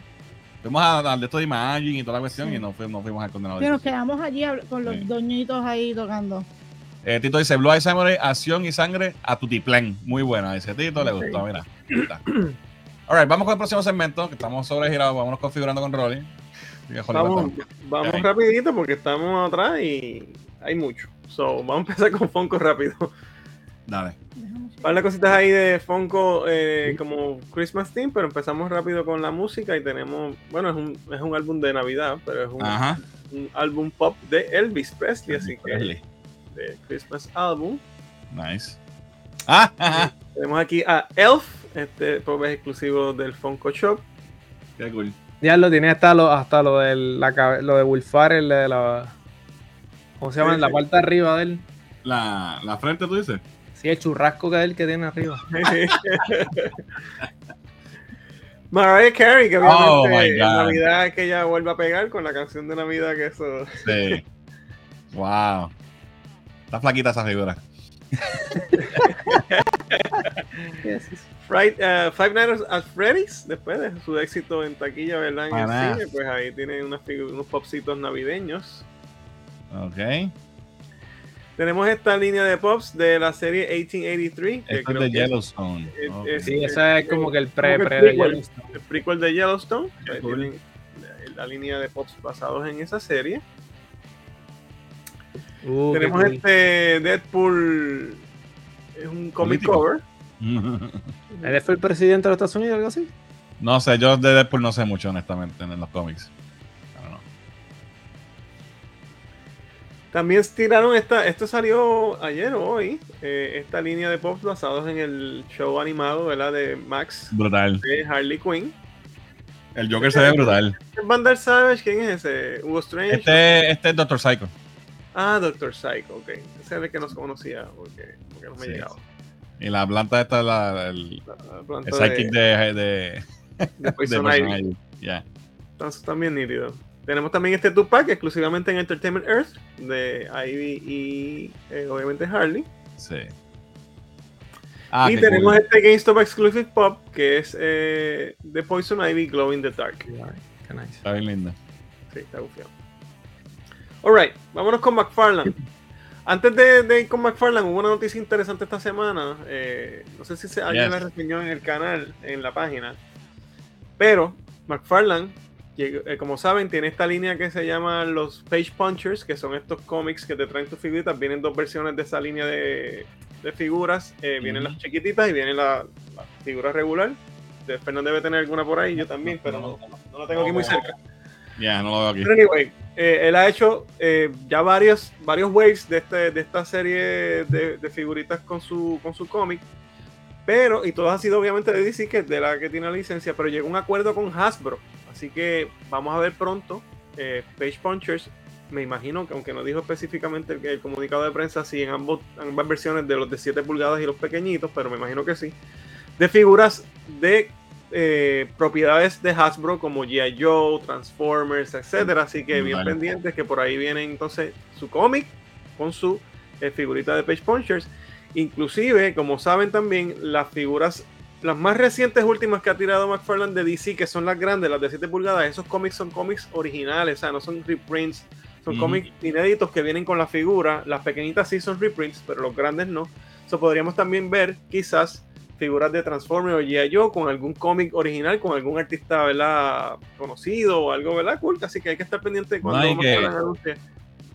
Fuimos al de esto de Imagine y toda la cuestión y no fuimos, fuimos al condenado. Pero nos quedamos allí con los doñitos ahí tocando. Eh, Tito dice Blue Eye Samurai, acción y sangre a tutiplén. Muy buena. Dice Tito, le gustó, mira. Alright, vamos con el próximo segmento, que estamos sobregirados, vámonos configurando con Rolly. Vamos, vamos rapidito porque estamos atrás y hay mucho. So, vamos a empezar con Fonco rápido. Dale. Varias cositas ahí de Funko eh, como Christmas Theme, pero empezamos rápido con la música y tenemos, bueno, es un, es un álbum de Navidad, pero es un, álbum pop de Elvis Presley, así que de Christmas Album. Nice. Ah, tenemos aquí a Elf, este pop es exclusivo del Funko Shop. Qué cool. Ya lo tiene hasta lo, hasta lo, de la, lo de Wolfar, el de la... ¿Cómo se llama? la parte de arriba de él. La, la frente, tú dices. Sí, el churrasco que es el que tiene arriba. (laughs) Mariah Carey, que obviamente oh en Navidad es que ella vuelve a pegar con la canción de Navidad que eso. Sí. wow. Está flaquita esa figura. uh, Five Nights at Freddy's, después de su éxito en taquilla, ¿verdad? En el cine, pues ahí tiene unos popsitos navideños. Ok. Tenemos esta línea de pops de la serie 1883. Que es de Yellowstone. sí, esa es como que el pre-pre de Yellowstone. El prequel de Yellowstone. Tienen la línea de pops basados en esa serie. Uh, Tenemos este Deadpool. Es un comic cover. ¿Él fue el presidente de los Estados Unidos o algo así? No sé, yo de Deadpool no sé mucho, honestamente, en los cómics. También tiraron esta, esto salió ayer o hoy, eh, esta línea de pops basados en el show animado, ¿verdad? De Max. Brutal. De Harley Quinn. El Joker se ve brutal. Vandal Savage, ¿quién es ese? Hugo Strange. Este, este es Doctor Psycho. Ah, Doctor Psycho, ok. Ese es el que no se conocía porque, porque no me llegaba. Y la planta esta es la, el, el sidekick de, de, de, de (laughs) Poison Ivy. Ya. Entonces también nítido. Tenemos también este Tupac exclusivamente en Entertainment Earth de Ivy y eh, obviamente Harley. Sí. Ah, y tenemos este GameStop Exclusive Pop que es eh, de Poison Ivy Glow in the Dark. Qué nice. Está bien linda. Sí, está bufiado. Alright, vámonos con McFarlane. (laughs) Antes de, ir con McFarlane, hubo una noticia interesante esta semana. Eh, no sé si se, alguien la reseñó en el canal, en la página. Pero McFarlane eh, como saben, tiene esta línea que se llama los Page Punchers, que son estos cómics que te traen tus figuritas. Vienen dos versiones de esa línea de, figuras. Eh, vienen las chiquititas y vienen la, figura regular. De Fernando debe tener alguna por ahí, yo también, pero no, la tengo aquí muy cerca. Ya, no lo veo aquí. Pero anyway, eh, él ha hecho ya varios, varios waves de, este, de esta serie de, figuritas con su, con su cómic. Pero, y todo ha sido obviamente de DC, que es de la que tiene la licencia, pero llegó un acuerdo con Hasbro Así que vamos a ver pronto eh, Page Punchers. Me imagino que, aunque no dijo específicamente el, comunicado de prensa, sí en ambos, ambas versiones de los de 7 pulgadas y los pequeñitos, pero me imagino que sí. De figuras de eh, propiedades de Hasbro como G.I. Joe, Transformers, etcétera. Así que bien pendientes que por ahí viene entonces su cómic con su eh, figurita de Page Punchers. Inclusive, como saben también, las figuras las más recientes últimas que ha tirado McFarlane de DC, que son las grandes, las de 7 pulgadas, esos cómics son cómics originales, o sea, no son reprints, son cómics inéditos que vienen con la figura. Las pequeñitas sí son reprints, pero los grandes no. So, podríamos también ver quizás figuras de Transformers o G.I. Joe con algún cómic original, con algún artista ¿verdad? conocido o algo, ¿verdad? Cool, así que hay que estar pendiente cuando que,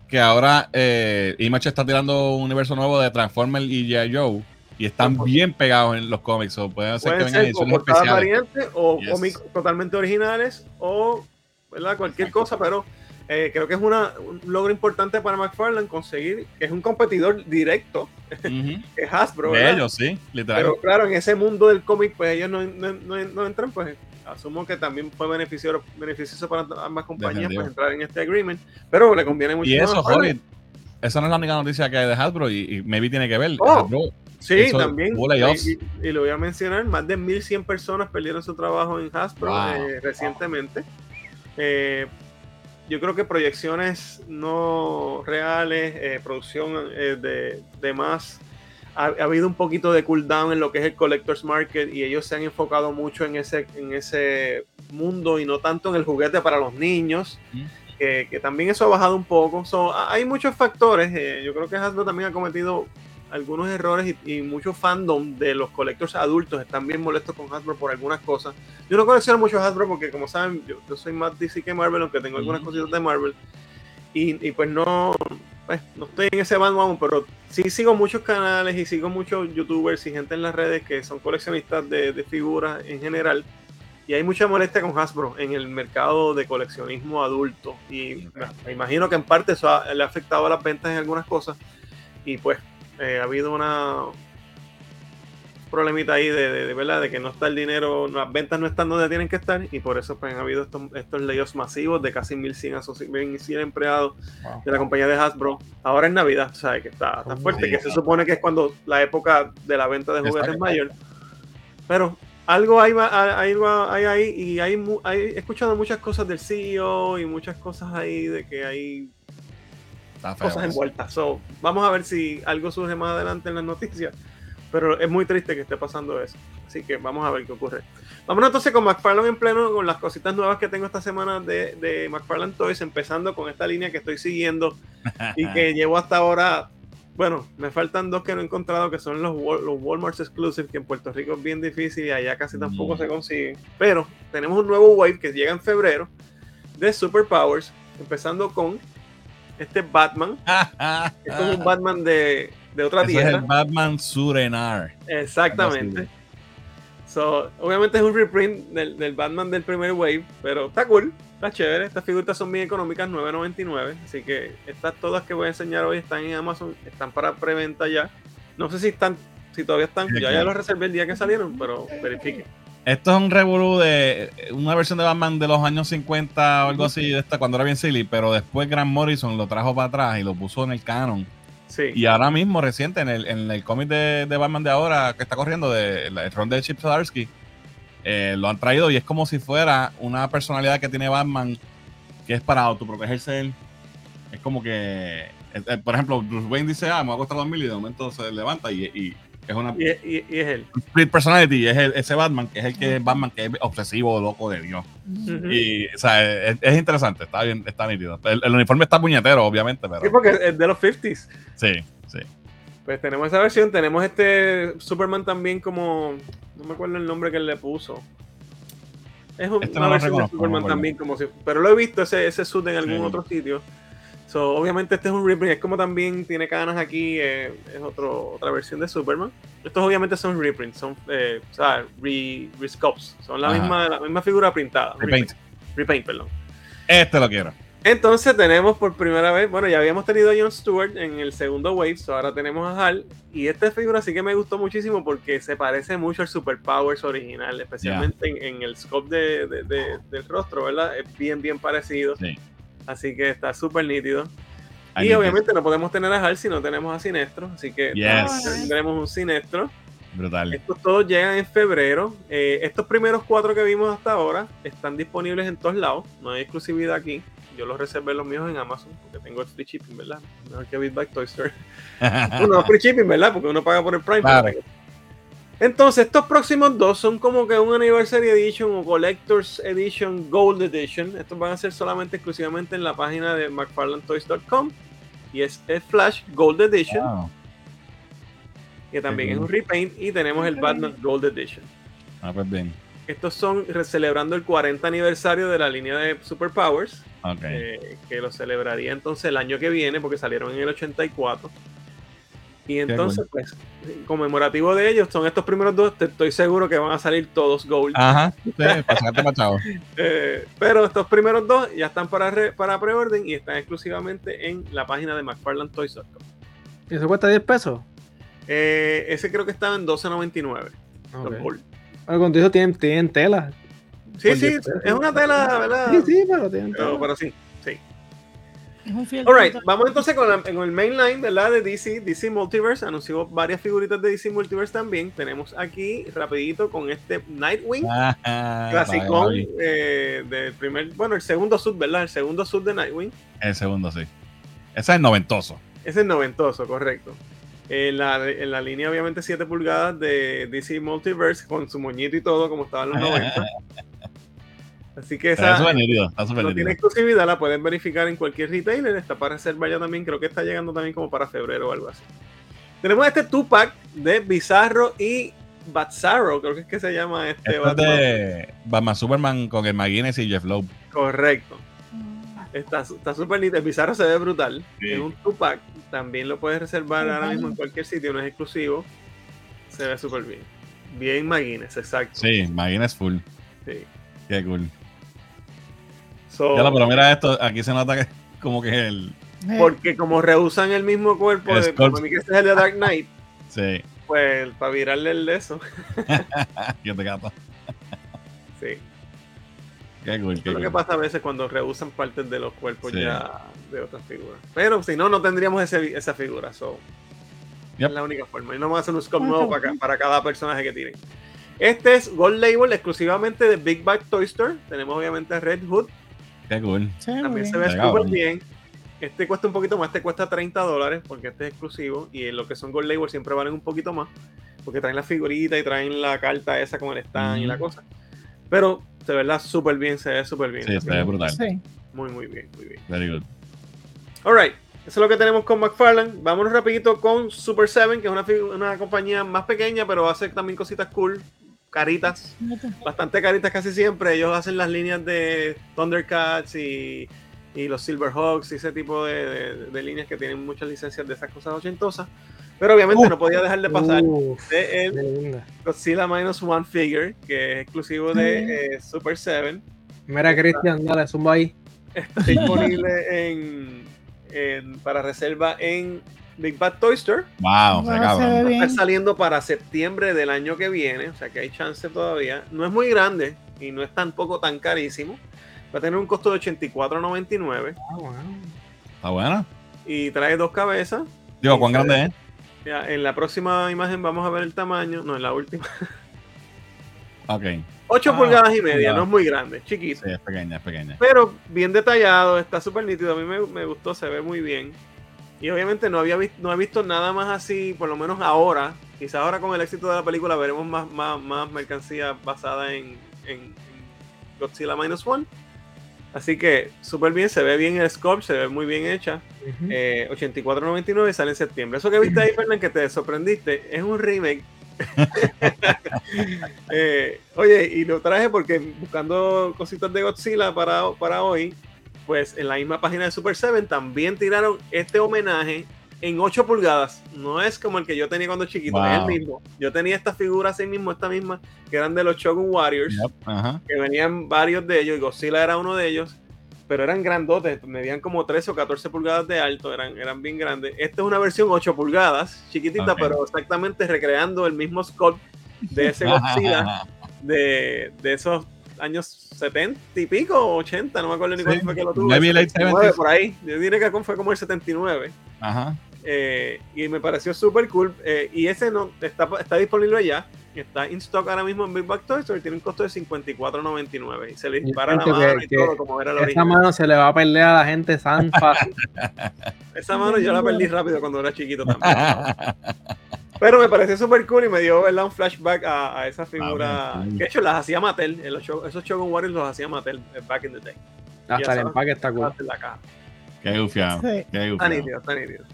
que ahora eh, Image está tirando un universo nuevo de Transformers y G.I. Joe y están bien pegados en los cómics. O pueden hacer que vengan ediciones especiales. variantes o cómics totalmente originales o ¿verdad? cualquier cosa, pero eh, creo que es una, un logro importante para McFarlane conseguir que es un competidor directo, (laughs) que es Hasbro. De ellos, sí, literal. Pero claro, en ese mundo del cómic, pues ellos no, no, no, entran, pues asumo que también fue beneficioso, beneficioso para ambas compañías pues, entrar en este agreement, pero le conviene mucho. Y eso, joder, esa no es la única noticia que hay de Hasbro y, maybe tiene que ver. Oh. Sí, también. Y, lo voy a mencionar, más de 1.100 personas perdieron su trabajo en Hasbro eh, recientemente. Eh, yo creo que proyecciones no reales, eh, producción de, de, más, ha, habido un poquito de cooldown en lo que es el collector's market y ellos se han enfocado mucho en ese, en ese mundo y no tanto en el juguete para los niños. Que, que, también eso ha bajado un poco. hay muchos factores. yo creo que Hasbro también ha cometido algunos errores y, mucho fandom de los colectores adultos están bien molestos con Hasbro por algunas cosas. Yo no colecciono mucho Hasbro porque, como saben, yo, soy más DC que Marvel, aunque tengo algunas cositas de Marvel. Y, pues no, pues, no estoy en ese bando aún, pero sí sigo muchos canales y sigo muchos youtubers y gente en las redes que son coleccionistas de, figuras en general. Y hay mucha molestia con Hasbro en el mercado de coleccionismo adulto. Y me, imagino que en parte eso le ha afectado a las ventas en algunas cosas. Y pues eh, ha habido una problemita ahí de, verdad de que no está el dinero, las ventas no están donde tienen que estar y por eso pues, han habido estos, estos masivos de casi 1100, empleados de la compañía de Hasbro. Ahora en Navidad, ¿sabes? Que está tan fuerte, que se supone que es cuando la época de la venta de juguetes mayor. Pero algo hay, hay, hay ahí y hay, hay, he escuchado muchas cosas del CEO y muchas cosas ahí de que hay cosas envueltas. So, vamos a ver si algo surge más adelante en las noticias. Pero es muy triste que esté pasando eso. Así que vamos a ver qué ocurre. Vamos entonces con McFarlane en pleno, con las cositas nuevas que tengo esta semana de, de McFarlane Toys, empezando con esta línea que estoy siguiendo y que (laughs) llevo hasta ahora bueno, me faltan dos que no he encontrado, que son los, los Walmart Exclusive, que en Puerto Rico es bien difícil y allá casi tampoco se consiguen. Pero tenemos un nuevo wave que llega en febrero de Superpowers, empezando con este Batman. (laughs) es como un Batman de, de otra tierra. Es el Batman Surenar. Exactamente. So, obviamente es un reprint del, del, Batman del primer wave, pero está cool, está chévere. Estas figuras son bien económicas, 9.99. Así que estas todas que voy a enseñar hoy están en Amazon, están para preventa ya. No sé si están, si todavía están, ya, ya los reservé el día que salieron, pero verifiquen. Esto es un revolú de una versión de Batman de los años 50 o algo así, de esta cuando era bien silly, pero después Grant Morrison lo trajo para atrás y lo puso en el canon. Sí. Y ahora mismo, reciente, en el, en el cómic de, de, Batman de ahora que está corriendo, de, el ron de Chip Zdarsky, eh, lo han traído y es como si fuera una personalidad que tiene Batman que es para autoprotegerse él. Es como que, eh, eh, por ejemplo, Bruce Wayne dice, ah, me voy a costar mil y de momento se levanta y, y es una. Y, y, y es él. Split personality, es el, ese Batman, que es el que es Batman, que es obsesivo, loco de Dios. Y, o sea, es, es, interesante, está bien, está nítido. El, el, uniforme está puñetero, obviamente, pero. Sí, porque es de los 50s. Sí, sí. Pues tenemos esa versión, tenemos este Superman también como. No me acuerdo el nombre que él le puso. Es un, este una no versión de Superman también, como si. Pero lo he visto ese, ese suit en algún otro sitio obviamente este es un reprint, es como también tiene canas aquí, eh, es otro, otra versión de Superman. Estos obviamente son reprints, son, eh, o sea, re, resculpts, son la misma, la misma figura printada. Repaint. Repaint, perdón. Este lo quiero. Entonces tenemos por primera vez, bueno, ya habíamos tenido a John Stewart en el segundo Wave, ahora tenemos a Hal. Y esta figura sí que me gustó muchísimo porque se parece mucho al Superpowers original, especialmente en, el scope de, del rostro, ¿verdad? Es bien, bien parecido. Sí. Así que está súper nítido. y obviamente no podemos tener a Hal si no tenemos a Sinestro. Así que tendremos un Sinestro. Brutal. Estos todos llegan en febrero. Eh, estos primeros cuatro que vimos hasta ahora están disponibles en todos lados. No hay exclusividad aquí. Yo los reservé los míos en Amazon porque tengo el free shipping, ¿verdad? Mejor que Beatback Toy Store. (laughs) no, free shipping, ¿verdad? Porque uno paga por el Prime. Entonces, estos próximos dos son como que un Anniversary Edition o Collector's Edition Gold Edition. Estos van a ser solamente exclusivamente en la página de McFarlandToys.com. Y es el Flash Gold Edition. Que también es un repaint. Y tenemos el Batman Gold Edition. Ah, pues bien. Estos son celebrando el 40 aniversario de la línea de Superpowers. Eh, que lo celebraría entonces el año que viene, porque salieron en el 84. Y entonces, pues, conmemorativo de ellos, son estos primeros dos, estoy seguro que van a salir todos gold. Ajá, sí, (laughs) eh, pero estos primeros dos ya están para, para preorden y están exclusivamente en la página de McFarlandToys.com. ¿Y eso cuesta 10 pesos? Eh, ese creo que estaba en 12.99. Okay. Gold. contigo tienen, tienen tela. Sí, sí, es una tela, ¿verdad? Sí, sí, pero tienen tela. pero sí. Alright, vamos entonces con, el mainline ¿verdad? de DC, DC Multiverse. Anunció varias figuritas de DC Multiverse también. Tenemos aquí, rapidito, con este Nightwing. Ah, clásico eh, del primer, bueno, el segundo sub, ¿verdad? El segundo sub de Nightwing. El segundo, sí. Ese es noventoso. Ese es noventoso, correcto. En la, en la línea, obviamente, 7 pulgadas de DC Multiverse, con su moñito y todo, como estaba en los 90. (laughs) Así que esa no tiene exclusividad, la pueden verificar en cualquier retailer. Está para reservar ya también, creo que está llegando también como para febrero o algo así. Tenemos este Tupac de Bizarro y Batzarro, creo que es que se llama este. este de Batman Superman con el McGuinness y Jeff Loeb. Correcto. Está súper lindo. El Bizarro se ve brutal. Es un Tupac. También lo puedes reservar ahora mismo en cualquier sitio, no es exclusivo. Se ve súper bien. Bien McGuinness, exacto. Sí, McGuinness full. Sí. Qué cool ya pero mira esto, aquí se nota que como que el. Eh. Porque como rehusan el mismo cuerpo de como que este es el de Dark Knight. (laughs) sí. Pues para virarle el de eso. (laughs) (laughs) Yo te gato. sí. Qué cool, qué lo que pasa a veces cuando rehusan partes de los cuerpos ya de otras figuras. Pero si no, no tendríamos ese, esa figura. So. Es la única forma. Y no vamos a hacer un scope nuevo para, para cada personaje que tienen. Este es Gold Label exclusivamente de Big Bag Toy Store. Tenemos obviamente Red Hood, también se ve súper bien. Este cuesta un poquito más, este cuesta 30 dólares porque este es exclusivo y lo que son Gold Label siempre valen un poquito más porque traen la figurita y traen la carta esa con el stand y la cosa. Pero se ve súper bien, se ve súper bien. Sí, se ve brutal. Muy, muy bien, muy bien. Very good. Alright, Eso es lo que tenemos con McFarlane. Vámonos rapidito con Super 7, que es una, una compañía más pequeña, pero hace también cositas cool, caritas, bastante caritas casi siempre. Ellos hacen las líneas de Thundercats y, y los Silverhawks y ese tipo de, de, líneas que tienen muchas licencias de esas cosas ochentosas. Pero obviamente no podía dejar de pasar de el Godzilla Minus One Figure, que es exclusivo de eh, Super 7. Mira, Cristian, dale, zumba ahí. Está disponible en para reserva en Big Bad Toy Store. Wow, se Está saliendo para septiembre del año que viene, o sea que hay chance todavía. No es muy grande y no es tampoco tan carísimo. Va a tener un costo de 84.99. Ah, Está buena. Y trae dos cabezas. Digo, ¿cuán grande es? en la próxima imagen vamos a ver el tamaño. No, en la última. Ok. 8 ah, pulgadas y media, no es muy grande, chiquito. Sí, es pequeña, es pequeña. Pero bien detallado, está súper nítido. A mí me, gustó, se ve muy bien. Y obviamente no había visto, no he visto nada más así, por lo menos ahora. Quizás ahora con el éxito de la película veremos más, más, más mercancía basada en, en, Godzilla Minus One. Así que súper bien, se ve bien el sculpt, se ve muy bien hecha. 84.99 eh, sale en septiembre. Eso que viste ahí, Fernán, que te sorprendiste, es un remake (laughs) Eh, oye, y lo traje porque buscando cositas de Godzilla para, para hoy, pues en la misma página de Super 7 también tiraron este homenaje en 8 pulgadas. No es como el que yo tenía cuando chiquito, es el mismo. Yo tenía estas figuras así mismo, esta misma, que eran de los Shogun Warriors, que venían varios de ellos, y Godzilla era uno de ellos pero eran grandotes, medían como 13 o 14 pulgadas de alto, eran, eran bien grandes. Esta es una versión 8 pulgadas, chiquitita, pero exactamente recreando el mismo sculpt de ese (laughs) Godzilla de, de, esos años 70 y pico, 80, no me acuerdo ni cuándo fue que lo tuve. por ahí, yo diría que fue como el 79. Ajá. Eh, y me pareció súper cool. Eh, y ese no está, está disponible ya. Está in stock ahora mismo en Big Bag Toy Store. Tiene un costo de $54.99. Y se le dispara la mano y todo como era la Esa mano se le va a perder a la gente tan fácil. (laughs) Esa mano yo la perdí rápido cuando era chiquito también. (laughs) Pero me pareció súper cool y me dio un flashback a, esa figura. Ah, que de hecho las hacía Mattel. Esos Shogun Warriors los hacía Mattel eh, back in the day. Hasta el empaque está cool. Qué gufiado. Qué gufiado. Está nítido, está nítido.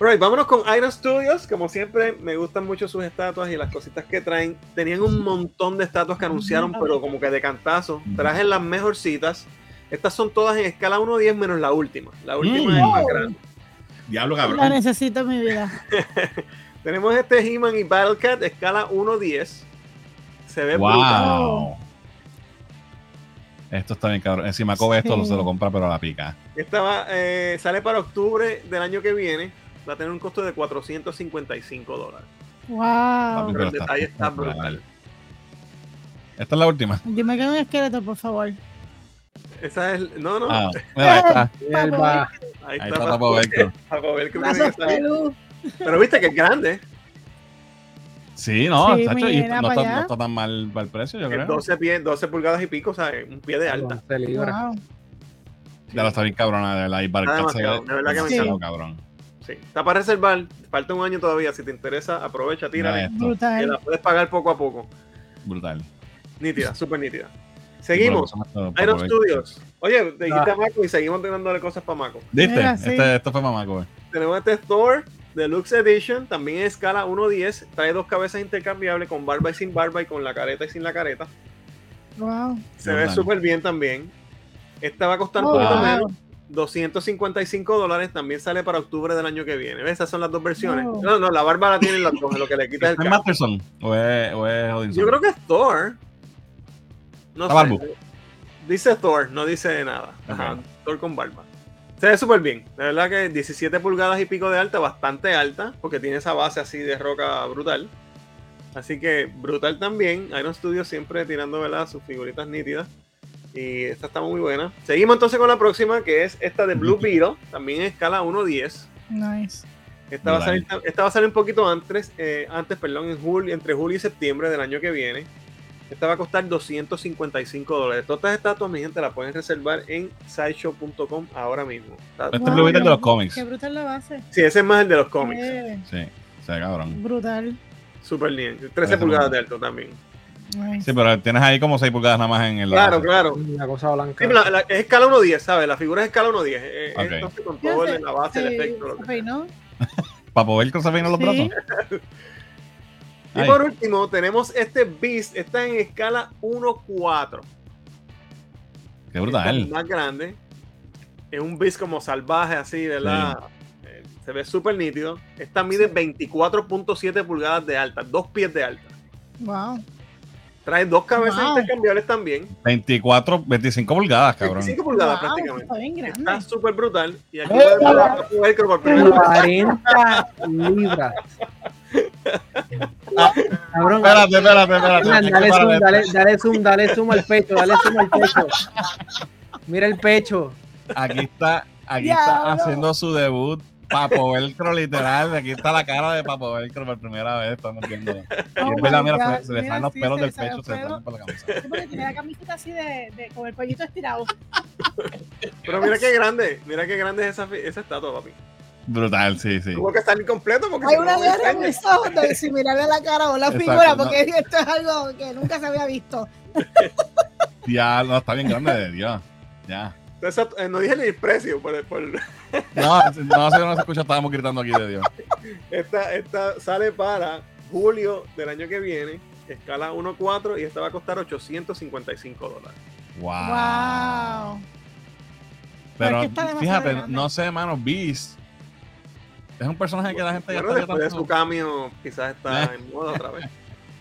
Right, vámonos con Iron Studios. Como siempre, me gustan mucho sus estatuas y las cositas que traen. Tenían un montón de estatuas que anunciaron, pero como que de cantazo. Trajen las mejorcitas. Estas son todas en escala 1-10 menos la última. La última es más grande. Diablo, cabrón. La necesito en mi vida. (laughs) Tenemos este He-Man y Battlecat, escala 1-10. Se ve wow. brutal. Esto está bien, cabrón. Encima Kobe esto se lo compra, pero a la pica. Esta eh, sale para octubre del año que viene va a tener un costo de 455 dólares. Wow. Pero el detalle está brutal. Esta es la última. Yo me quedo un esqueleto, por favor. Esa es. No, no. Ah, (laughs) mira, ahí está. Ahí, está. Ahí está. Pero viste que es grande. Sí, no, sí, chacho, y no, está, no, está, tan mal para el precio, yo creo. 12, pie, 12 pulgadas y pico, o sea, un pie de alta. Wow. Ya lo está bien cabrona, de la para el de verdad que me sí. cabrón. Sí, está para reservar, falta un año todavía. Si te interesa, aprovecha, tira. Brutal. Que la puedes pagar poco a poco. Brutal. Nítida, súper nítida. Seguimos. Iron Studios. Oye, te dijiste a Mako y seguimos dándole cosas para Mako. ¿Viste? Este, esto fue para Mako. Eh. Tenemos este Thor Deluxe Edition, también en escala 1.10. Trae dos cabezas intercambiables con barba y sin barba y con la careta y sin la careta. Wow. Se ve súper bien también. Esta va a costar un poquito menos. 255 dólares también sale para octubre del año que viene. Esas son las dos versiones. No, no, la barba la tienen las dos, lo que le quita el ¿Es Masterson o es, o es Yo creo que es Thor. No sé. Dice Thor, no dice nada. Ajá, Thor con barba. Se ve súper bien. De verdad que 17 pulgadas y pico de alta, bastante alta, porque tiene esa base así de roca brutal. Así que brutal también. Iron Studio siempre tirando ¿verdad? sus figuritas nítidas. Y esta está muy buena. Seguimos entonces con la próxima, que es esta de Blue Beetle, también en escala 1.10. Nice. Esta va, a salir, esta va a salir un poquito antes, eh, antes perdón, en julio, entre julio y septiembre del año que viene. Esta va a costar 255 dólares. Todas estas estatuas, mi gente, la pueden reservar en sideshow.com ahora mismo. Este es el de los cómics. Qué brutal la base. Sí, ese es más el de los cómics. Sí, se cabrón. Brutal. Súper bien. 13 pulgadas de alto también. Sí, pero tienes ahí como 6 pulgadas nada más en el. Claro, claro. La cosa blanca. es escala 1.10, ¿sabes? La figura es escala 1.10. Eh, okay. con todo en la base, el efecto. (laughs) Para poder cruzar bien los brazos. (laughs) y por último, tenemos este Beast. Está en escala 1.4. Qué brutal. Es más grande. Es un Beast como salvaje, así, ¿verdad? Eh, se ve súper nítido. Esta mide 24.7 pulgadas de alta, dos pies de alta. Wow. Trae dos cabezas intercambiables también. 24, 25 pulgadas, cabrón. 25 pulgadas prácticamente. Está súper brutal. Y aquí ver por primera 40 libras. (laughs) Ah, cabrón, espérate, espérate, espérate. Dale, zoom, dale, dale zoom, dale zoom al pecho, dale zoom al pecho. Mira el pecho. Aquí está, aquí está haciendo su debut Papo Velcro, literal. Aquí está la cara de Papo Velcro por primera vez. Estamos viendo. Oh y es mira, se, le salen los pelos del pecho, se le salen por la camisa. Sí, porque tiene la camiseta así de, de, con el pollito estirado. Pero mira qué grande, mira qué grande es esa, esa estatua, papi. Brutal, sí, sí. Tuvo que estar incompleto porque. Hay una guerra en mis ojos de si mirarle la cara o la figura, porque (laughs) esto es algo que nunca se había visto. (laughs) ya, no, está bien grande de Dios. Ya. Entonces, eh, no dije ni el precio por, por... (laughs) No, no, sé, no se escucha, estábamos gritando aquí de Dios. Esta, esta sale para julio del año que viene, escala 1.4 y esta va a costar 855 dólares. Wow. Pero fíjate, no sé, hermano, Beast es un personaje que la gente ya está después de su cambio quizás está en moda otra vez.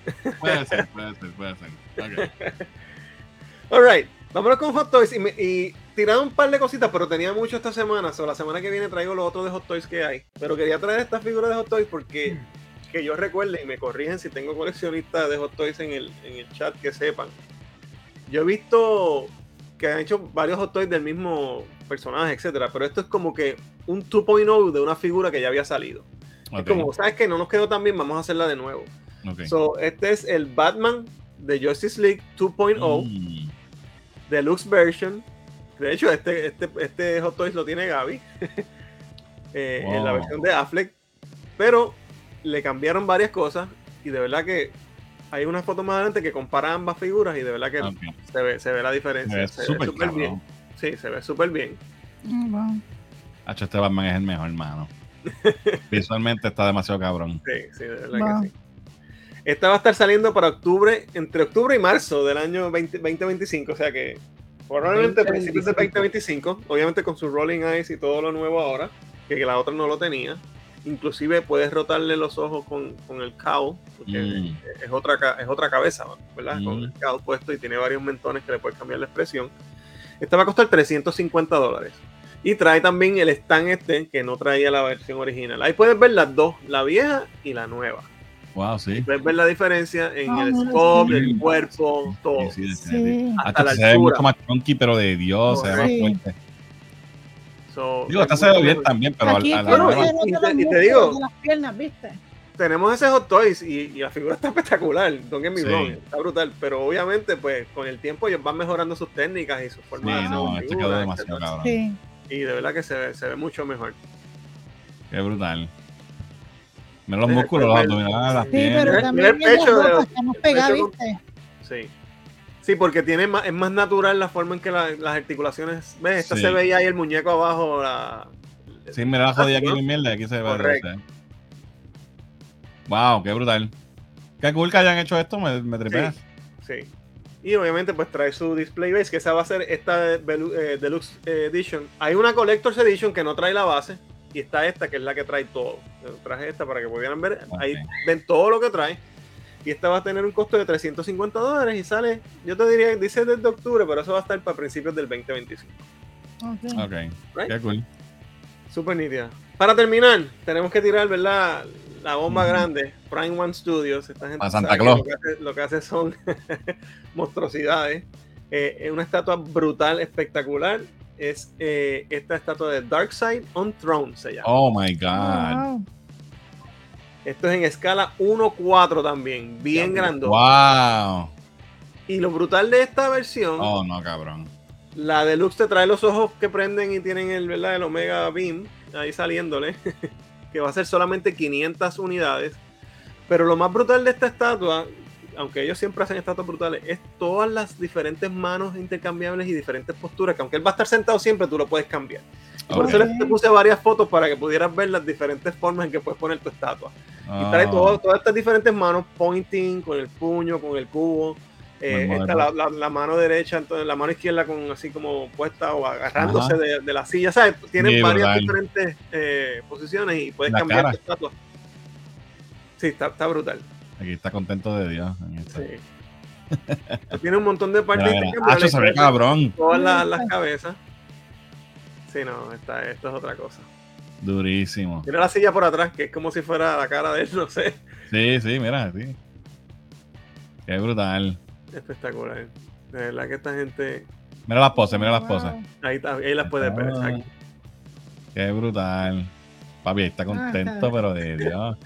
(laughs) puede ser, puede ser, puede ser. Okay. (laughs) Alright, vámonos con Hot Toys y, y tirado un par de cositas, pero tenía mucho esta semana. O la semana que viene traigo los otros de Hot Toys que hay. Pero quería traer esta figura de Hot Toys porque que yo recuerde y me corrigen si tengo coleccionistas de Hot Toys en el, en el chat que sepan. Yo he visto que han hecho varios Hot Toys del mismo personaje, etcétera, pero esto es como que un 2.0 de una figura que ya había salido. Es como, ¿sabes que No nos quedó tan bien, vamos a hacerla de nuevo. So, este es el Batman de Justice League 2.0, mm. Deluxe Version, de hecho, este, este, este Hot Toys lo tiene Gaby. (laughs) Eh, en la versión de Affleck. Pero le cambiaron varias cosas. Y de verdad que hay una foto más adelante que compara ambas figuras. Y de verdad que se, ve, se ve la diferencia. Se ve súper bien. Sí, se ve súper bien. Mm, este Batman es el mejor, hermano. (laughs) Visualmente está demasiado cabrón. Sí, sí, de verdad que sí. Esta va a estar saliendo para octubre, entre octubre y marzo del año 2025. O sea que Probablemente a principios de 2025, obviamente con su Rolling Eyes y todo lo nuevo ahora, que, la otra no lo tenía. Inclusive puedes rotarle los ojos con, con el cowl, porque mm. es, otra, es otra cabeza, ¿verdad? Con mm. el cowl puesto y tiene varios mentones que le puedes cambiar la expresión. Esta va a costar 350 dólares. Y trae también el stand este que no traía la versión original. Ahí puedes ver las dos, la vieja y la nueva. Wow, sí. Puedes ver la diferencia en el scope, el cuerpo, todo. Sí, sí, Hasta, la se ve mucho más chunky, pero de Dios, se ve más fuerte. digo, esta se ve bien también, pero Aquí, a, la y, te, digo, las piernas, ¿viste? Tenemos ese Hot Toys y, y, la figura está espectacular, don't get me wrong, está brutal, pero obviamente pues con el tiempo ellos van mejorando sus técnicas y sus formas sí, no, este quedó demasiado cabrón. Sí. Y de verdad que se ve, se ve mucho mejor. Qué brutal. Mira los músculos, los abdominales, las piernas. Sí, pero también el pecho estamos pegados, ¿viste? Sí. Sí, porque tiene más, es más natural la forma en que las articulaciones. ¿Ves? Esta se veía ahí el muñeco abajo. La, sí, mira la jodida aquí en mierda. Aquí se ve. Correcto. Wow, qué brutal. Qué cool que hayan hecho esto, me, me tripeas. Sí, Y obviamente, pues trae su display base, que esa va a ser esta eh, Deluxe Edition. Hay una Collector's Edition que no trae la base y está esta que es la que trae todo. Traje esta para que pudieran ver. Ahí ven todo lo que trae. Y esta va a tener un costo de 350 dólares y sale, yo te diría, dice desde octubre, pero eso va a estar para principios del 2025. Ok. Qué cool. Super nítida. Para terminar, tenemos que tirar, ¿verdad? La bomba grande, Prime One Studios. Esta gente Santa Claus. Lo, que hace, son (laughs) monstruosidades. Eh, es una estatua brutal, espectacular es eh, esta estatua de Darkseid on Throne, se llama. Oh my God. Esto es en escala 1-4 también, bien grande. Wow. Y lo brutal de esta versión. Oh, no, cabrón. La deluxe te trae los ojos que prenden y tienen el, ¿verdad? el Omega Beam ahí saliéndole. (laughs) que va a ser solamente 500 unidades. Pero lo más brutal de esta estatua, aunque ellos siempre hacen estatuas brutales, es todas las diferentes manos intercambiables y diferentes posturas, que aunque él va a estar sentado siempre, tú lo puedes cambiar. Por eso les puse varias fotos para que pudieras ver las diferentes formas en que puedes poner tu estatua. Y trae ah. todas estas diferentes manos, pointing, con el puño, con el cubo. Eh, la, mano derecha, entonces la mano izquierda con así como puesta o agarrándose de, la silla, ¿sabes? Tienen varias diferentes eh, posiciones y puedes cambiar tu estatua. Sí, está, está, brutal. Aquí está contento de Dios. Sí. Tiene un montón de partes. se ve cabrón. Todas las, cabezas. Sí, no, esta, esto es otra cosa. Durísimo. Tiene la silla por atrás, que es como si fuera la cara de él, no sé. Sí, sí, mira, sí. Qué brutal. Espectacular. De verdad que esta gente. Mira las poses, mira las poses. Ahí, está, ahí las puedes ver, ah. Qué brutal. Papi, está contento, pero de Dios.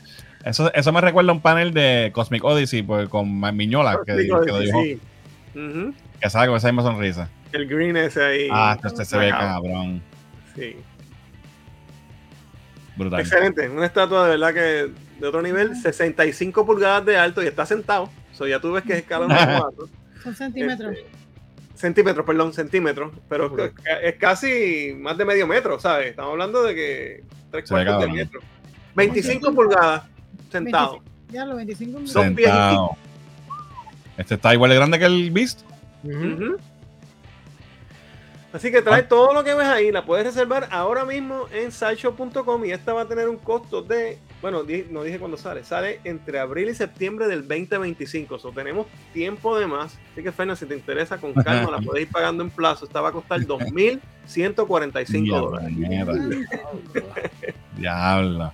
Eso, eso me recuerda a un panel de Cosmic Odyssey pues, con Miñola, que, que, lo dijo. Sí. Que sabe con esa misma sonrisa. El green ese ahí. Ah, este se ve cabrón. Sí. Brutal. Excelente. Una estatua de verdad que de otro nivel, 65 pulgadas de alto y está sentado. So, ya tú ves que es escala (laughs) 4. Son centímetros. Este, centímetros, perdón, centímetros. Pero es, casi más de medio metro, ¿sabes? Estamos hablando de que 3 cuartos de metro. 25 pulgadas sentado. ya, los 25 Son Este está igual de grande que el Beast. Así que trae ah. todo lo que ves ahí, la puedes reservar ahora mismo en sideshow.com y esta va a tener un costo de, bueno, no dije cuándo sale, sale entre abril y septiembre del 2025, o tenemos tiempo de más, así que Fernández, si te interesa, con calma, la (laughs) puedes ir pagando en plazo, esta va a costar 2.145 dólares. (laughs) Diablo.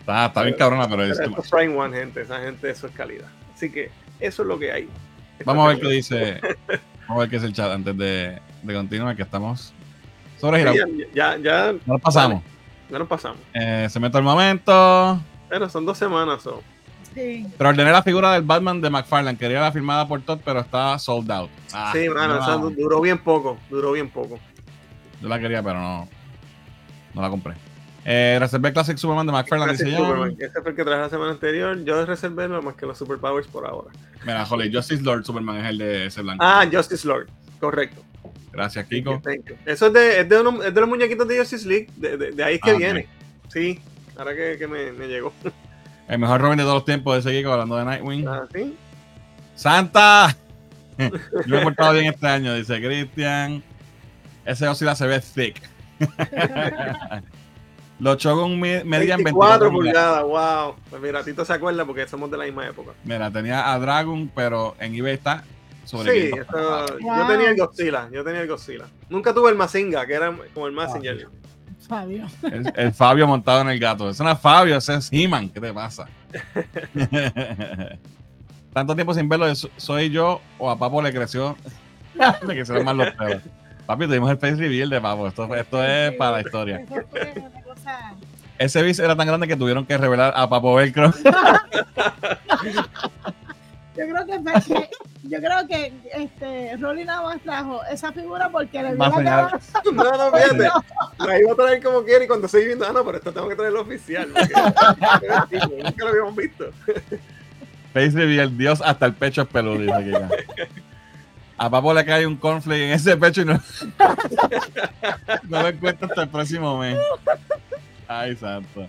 Está, está bien cabrona, pero, es... Esto es One, gente, esa gente, eso es calidad. Así que eso es lo que hay. (laughs) Vamos a ver qué dice, vamos a ver qué es el chat antes de de continuar, que estamos sobre Ya, ya, ya, nos pasamos. Ya nos pasamos. Eh, se mete el momento. Pero son dos semanas. Sí. Pero ordené la figura del Batman de McFarlane. Quería la firmada por Todd, pero está sold out. Ah, sí, mano, duró bien poco. Duró bien poco. Yo la quería, pero no. No la compré. Eh, reservé Classic Superman de McFarlane. Classic Superman. Ese fue el que traje la semana anterior. Yo reservé no más que los Superpowers por ahora. Mira, joder, Justice Lord Superman es el de ese blanco. Ah, Justice Lord. Correcto. Gracias, Kiko. Eso es de, es de, uno, es de, los muñequitos de Justice League. De, de, ahí es que ah, viene. Sí, ahora que, que me, me, llegó. El mejor Robin de todos los tiempos de ese Kiko hablando de Nightwing. Ah, ¿sí? ¡Santa! (laughs) Yo me he portado bien este año, dice Cristian. Ese oscila se ve thick. (laughs) Los Shogun medían 24 pulgadas, wow. Pues mira, Tito se acuerda porque somos de la misma época. Mira, tenía a Dragon, pero en eBay está sí, yo tenía el Godzilla, yo tenía el Godzilla. Nunca tuve el Mazinga, que era como el Mazinger. Fabio. El, Fabio montado en el gato. Eso no es Fabio, ese es He-Man. ¿Qué te pasa? (laughs) Tanto tiempo sin verlo, soy yo o a Papo le creció. (laughs) le crecieron más los pelos. Papi, tuvimos el face reveal de Papo. Esto, esto es para la historia. Ese bis era tan grande que tuvieron que revelar a Papo Velcro. (laughs) Yo creo que, yo creo que este, Rolly nada más trajo esa figura porque le dio la cara. (laughs) No, no, fíjate. (laughs) La iba a traer como quiera y cuando estoy viendo, ah, no, pero esto tengo que traerlo oficial. Porque, (laughs) nunca lo habíamos visto. Face reveal, Dios hasta el pecho es peludo, dice A Papo le cae un cornflake en ese pecho y no, no lo encuentro hasta el próximo mes. Ay, santo.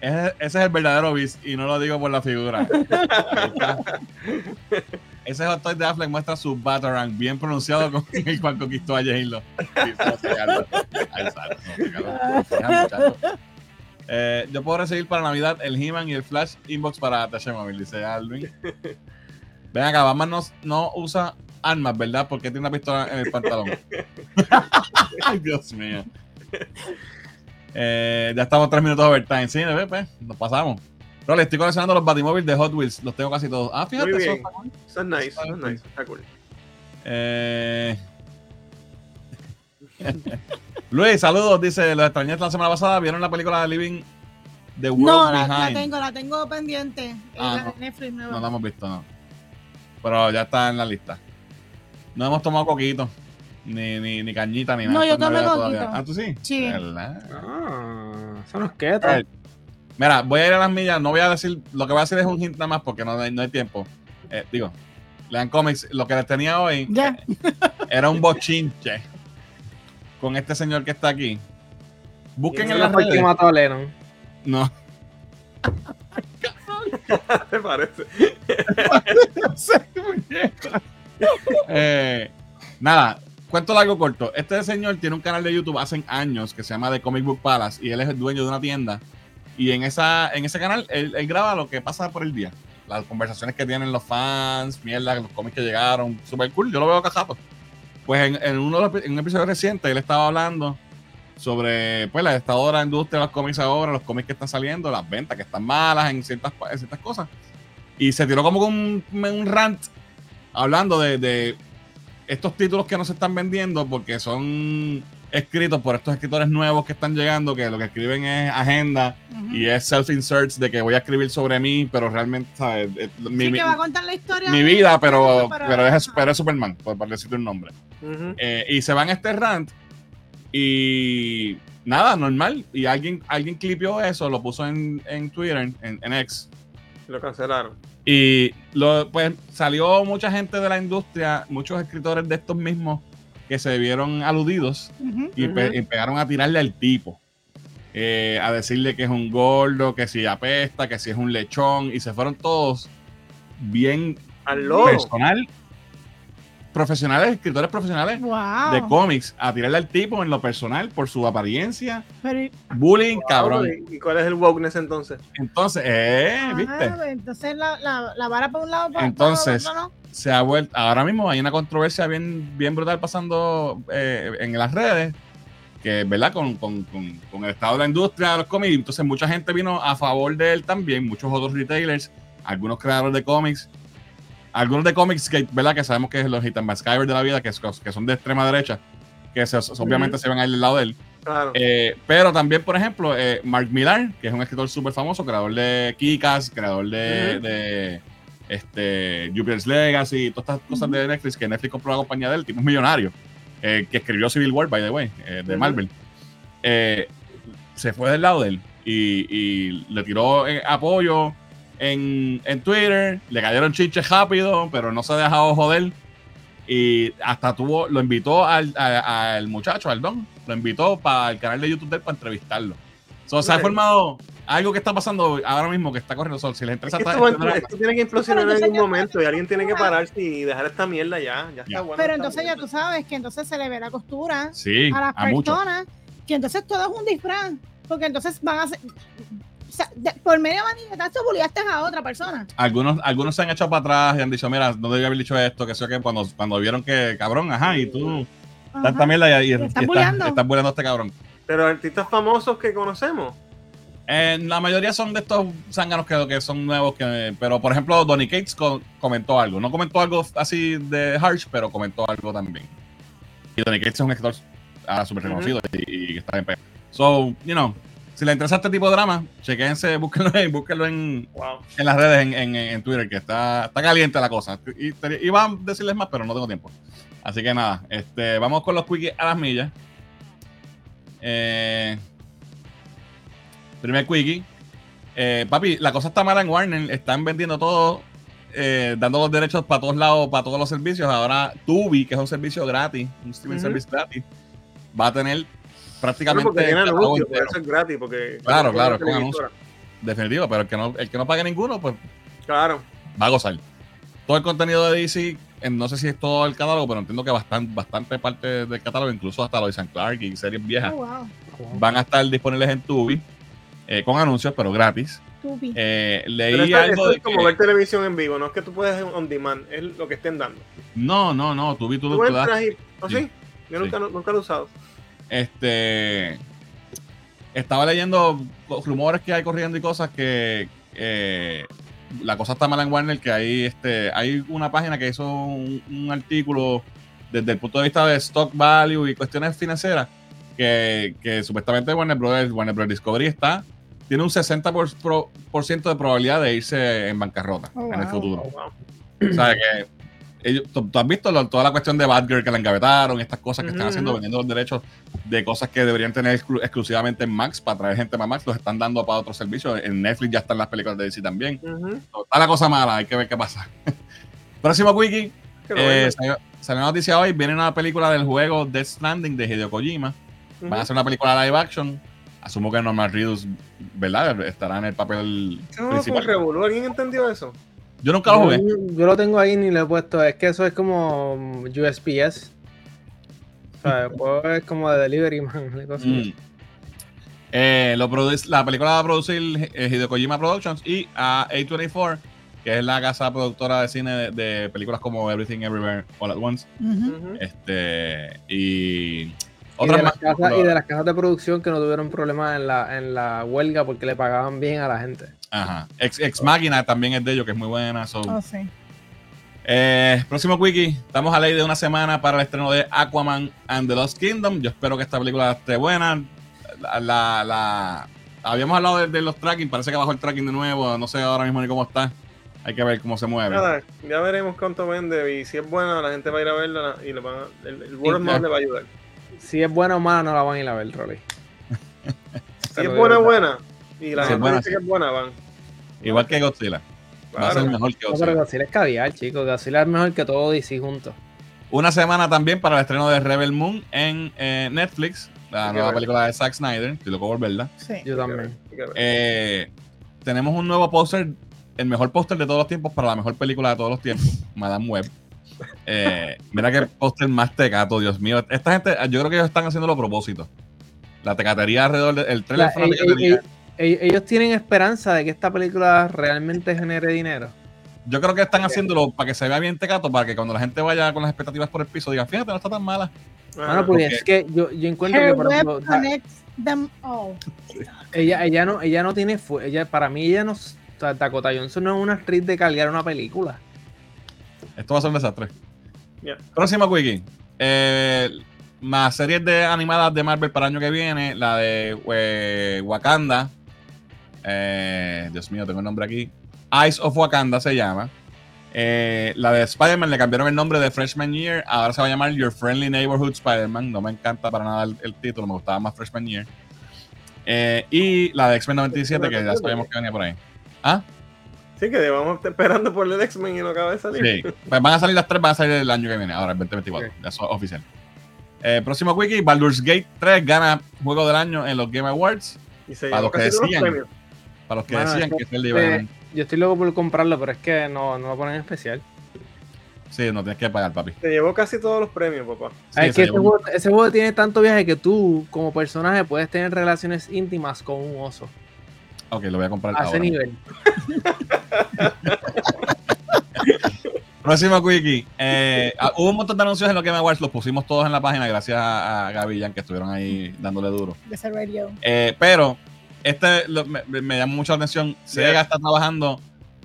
Ese, es el verdadero Beast y no lo digo por la figura. (laughs) ese hot toy de Affleck muestra su Batarang bien pronunciado con el cual conquistó a J-Lo. Eh, yo puedo recibir para Navidad el He-Man y el Flash Inbox para Tasha Mobile, dice Alvin. Ven acá, Batman no, no usa armas, ¿verdad? Porque tiene una pistola en el pantalón. (laughs) Ay, Dios mío. Eh, ya estamos tres minutos overtime. Sí, pues, nos pasamos. Pero le estoy coleccionando los Batimóviles de Hot Wheels. Los tengo casi todos. Ah, fíjate. Muy bien. Son nice, son nice. Está cool. Eh... (laughs) Luis, saludos. Dice, los extrañé la semana pasada. ¿Vieron la película de Living the World no, Behind? No, la tengo, la tengo pendiente. Ah, no, no la hemos visto, no. Pero ya está en la lista. No hemos tomado coquito. Ni, ni, ni cañita, ni nada. No, yo tomé coquito. Ah, ¿tú sí? Sí. Ah, son los quietos. Mira, voy a ir a las millas. No voy a decir. Lo que voy a decir es un hint nada más porque no hay, no hay tiempo. eh, digo, lean cómics. Lo que les tenía hoy eh, era un bochinche con este señor que está aquí. Busquen en la redes. que mató a Lennon. No. (laughs) ¿Te parece? (laughs) eh, nada, cuento largo corto. Este señor tiene un canal de YouTube hace años que se llama The Comic Book Palace y él es el dueño de una tienda. Y en, esa, en ese canal él, graba lo que pasa por el día. Las conversaciones que tienen los fans, mierda, los cómics que llegaron. Super cool, yo lo veo cajato. Pues en, en uno de en un episodio reciente él estaba hablando sobre pues, el estado de la industria de los cómics ahora, los cómics que están saliendo, las ventas que están malas en ciertas, ciertas cosas. Y se tiró como con un, un rant hablando de, estos títulos que no se están vendiendo porque son escritos por estos escritores nuevos que están llegando, que lo que escriben es agenda y es self-insert de que voy a escribir sobre mí, pero realmente, ¿sabes? Eh, mi, que va a contar la historia. Mi vida, pero, pero, es, pero es Superman, por, decirte un nombre. Eh, y se van a este rant y nada, normal. Y alguien, alguien clipió eso, lo puso en, Twitter, en, en, X. Lo cancelaron. Y lo, pues salió mucha gente de la industria, muchos escritores de estos mismos que se vieron aludidos y, pegaron a tirarle al tipo. Eh, a decirle que es un gordo, que si apesta, que si es un lechón, y se fueron todos bien personal profesionales, escritores profesionales de cómics a tirarle al tipo en lo personal por su apariencia. bullying, cabrón. ¿Y cuál es el wokeness entonces? Entonces, eh, ah, ¿viste? Entonces la, la, vara para un lado, para Entonces, se ha vuelto. Ahora mismo hay una controversia bien, bien brutal pasando eh, en las redes. Que, ¿verdad? Con, con, con, con, el estado de la industria de los cómics. Entonces, mucha gente vino a favor de él también. Muchos otros retailers, algunos creadores de cómics algunos de cómics que, ¿verdad? que sabemos que es los Hitan Skyver de la vida, que, que son de extrema derecha, que obviamente se van a ir del lado de él. Eh, pero también, por ejemplo, eh, Mark Millar, que es un escritor súper famoso, creador de Kikas, creador de, este, Jupiter's Legacy, todas estas cosas de Netflix, que Netflix compró la compañía de él, tipo un millonario, eh, que escribió Civil War, by the way, de Marvel. se fue del lado de él y, y le tiró apoyo en, en Twitter, le cayeron chinches rápido, pero no se ha dejado joder. Y hasta tuvo, lo invitó al, al muchacho, al Don, lo invitó para el canal de YouTube de él para entrevistarlo. So, se ha formado algo que está pasando ahora mismo que está corriendo sol. Si les interesa, es esto, tiene que implosionar en algún momento y alguien tiene que pararse y dejar esta mierda ya. ya está bueno, Pero entonces ya tú sabes que entonces se le ve la costura a las personas, que entonces todo es un disfraz, porque entonces van a ser, por medio de tú bulliaste a otra persona. Algunos, algunos se han echado para atrás y han dicho, mira, no debía haber dicho esto, que sé que cuando, cuando vieron que, cabrón, ajá, y tú estás mierda y, y, estás, bulleando. a este cabrón. Pero artistas famosos que conocemos. Eh, la mayoría son de estos zánganos que, que son nuevos, que, pero por ejemplo, Donny Cates comentó algo. No comentó algo así de harsh, pero comentó algo también. Y Donny Cates es un escritor ah, súper reconocido y, y, está en So, you know, si les interesa este tipo de drama, chequense, búsquenlo, búsquenlo en, en las redes, en, en, Twitter, que está, está caliente la cosa. Y, iba a decirles más, pero no tengo tiempo. Así que nada, este, vamos con los quickies a las millas. Eh, primer quickie. Eh, papi, la cosa está mala en Warner. Están vendiendo todo, eh, dando los derechos para todos lados, para todos los servicios. Ahora Tubi, que es un servicio gratis, un streaming service gratis, va a tener prácticamente. porque tiene anuncios, eso es gratis. Porque claro, claro, con anuncios. Definitivo, pero el que, no, el que no pague ninguno, pues. Claro. Va a gozar. Todo el contenido de DC, no sé si es todo el catálogo, pero entiendo que bastante, bastante parte del catálogo, incluso hasta lo de San Clark y series viejas, oh, van a estar disponibles en Tubi, eh, con anuncios, pero gratis. Tubi. Eh, leí algo de es como ver televisión en vivo, no es que tú puedes on demand, es lo que estén dando. No, no, no, Tubi tú, ¿Tú, ¿Oh, sí? Yo Nunca, nunca lo he usado. Este. Estaba leyendo rumores que hay corriendo y cosas que. Eh, la cosa está mala en Warner, que hay, este, hay una página que hizo un, artículo desde el punto de vista de stock value y cuestiones financieras, que, que supuestamente Warner Brothers, Warner Brothers Discovery está, tiene un 60% de probabilidad de irse en bancarrota oh, en el futuro. Oh, o sea, que ¿tú, has visto toda la cuestión de Badger que la engavetaron, estas cosas que están haciendo, vendiendo los derechos de cosas que deberían tener exclusivamente en Max para traer gente más Max, los están dando para otros servicios. En Netflix ya están las películas de DC también. Está la cosa mala, hay que ver qué pasa. (laughs) Próximo wiki. Eh, salió, una noticia hoy. Viene una película del juego Death Stranding de Hideo Kojima. Van a hacer una película live action. Asumo que Norman Reedus, ¿verdad? Estará en el papel principal. ¿Alguien entendió eso? Yo nunca lo jugué. Yo, lo tengo ahí ni lo he puesto. Es que eso es como USPS. O sea, el juego es como de Delivery (laughs) Man. Mm. Eh, lo la película va a producir eh, Hideo Kojima Productions y a A24 que es la casa productora de cine de, películas como Everything Everywhere All at Once. Este y otras y de, más, casas, y de las casas de producción que no tuvieron problemas en la, en la huelga porque le pagaban bien a la gente. Ajá. Ex, Ex Máquina también es de ellos, que es muy buena. Oh, sí. Eh, próximo wiki, estamos a ley de una semana para el estreno de Aquaman and the Lost Kingdom. Yo espero que esta película esté buena. La, la, habíamos hablado de, de, los tracking, parece que bajó el tracking de nuevo. No sé ahora mismo ni cómo está. Hay que ver cómo se mueve. Nada, ya veremos cuánto vende y si es buena, la gente va a ir a verla y le van el, el word le va a ayudar. Si es buena o mala, no la van a ir a ver, Rolly. (laughs) si es buena, buena. Y la gente dice que es buena, van. Igual que Godzilla. Va a ser mejor que Godzilla. No, pero Godzilla es caviar, chicos. Godzilla es mejor que todo DC juntos. Una semana también para el estreno de Rebel Moon en eh, Netflix, la nueva película de Zack Snyder. Estoy loco por verla. Sí. Yo también. Eh, tenemos un nuevo póster el mejor póster de todos los tiempos para la mejor película de todos los tiempos, (laughs) Madame Web. Eh, mira qué póster más tecato, Dios mío. Esta gente, yo creo que ellos están haciendo a propósito. La tecatería alrededor del trailer ellos, tienen esperanza de que esta película realmente genere dinero. Yo creo que están haciéndolo para que se vea bien tecato, para que cuando la gente vaya con las expectativas por el piso diga, fíjate, no está tan mala. Bueno, pues es que yo, yo encuentro que por ejemplo, ella, ella no, ella no tiene, ella, para mí ella no, sea, Dakota Johnson no es una actriz de cargar una película. Esto va a ser un desastre. Próximo Quickie. Eh, más series de animadas de Marvel para el año que viene. La de eh, Wakanda. Eh, Dios mío, tengo el nombre aquí. Eyes of Wakanda se llama. la de Spider-Man le cambiaron el nombre de Freshman Year. Ahora se va a llamar Your Friendly Neighborhood Spider-Man. No me encanta para nada el, título. Me gustaba más Freshman Year. y la de X-Men 97, que ya sabíamos que venía por ahí. ¿Ah? Sí, que vamos estar esperando por el X-Men y no acaba de salir. Sí, pues van a salir las tres, van a salir el año que viene, ahora el 2024. Eso es oficial. Eh, próximo wiki, Baldur's Gate 3 gana Juego del Año en los Game Awards. Y se para, los que decían, para los que decían que es el de Yo estoy loco por comprarlo, pero es que no, no lo ponen en especial. Sí, no tienes que pagar, papi. Te llevó casi todos los premios, papá. es que ese juego, ese juego, tiene tanto viaje que tú, como personaje, puedes tener relaciones íntimas con un oso. Ok, lo voy a comprar. A ese nivel. (laughs) Próximo quickie. Eh, ah, hubo un montón de anuncios en lo que me Awards, los pusimos todos en la página gracias a, Gaby y Jan que estuvieron ahí dándole duro. Eh, pero este me, me, llamó mucho la atención. Sega está trabajando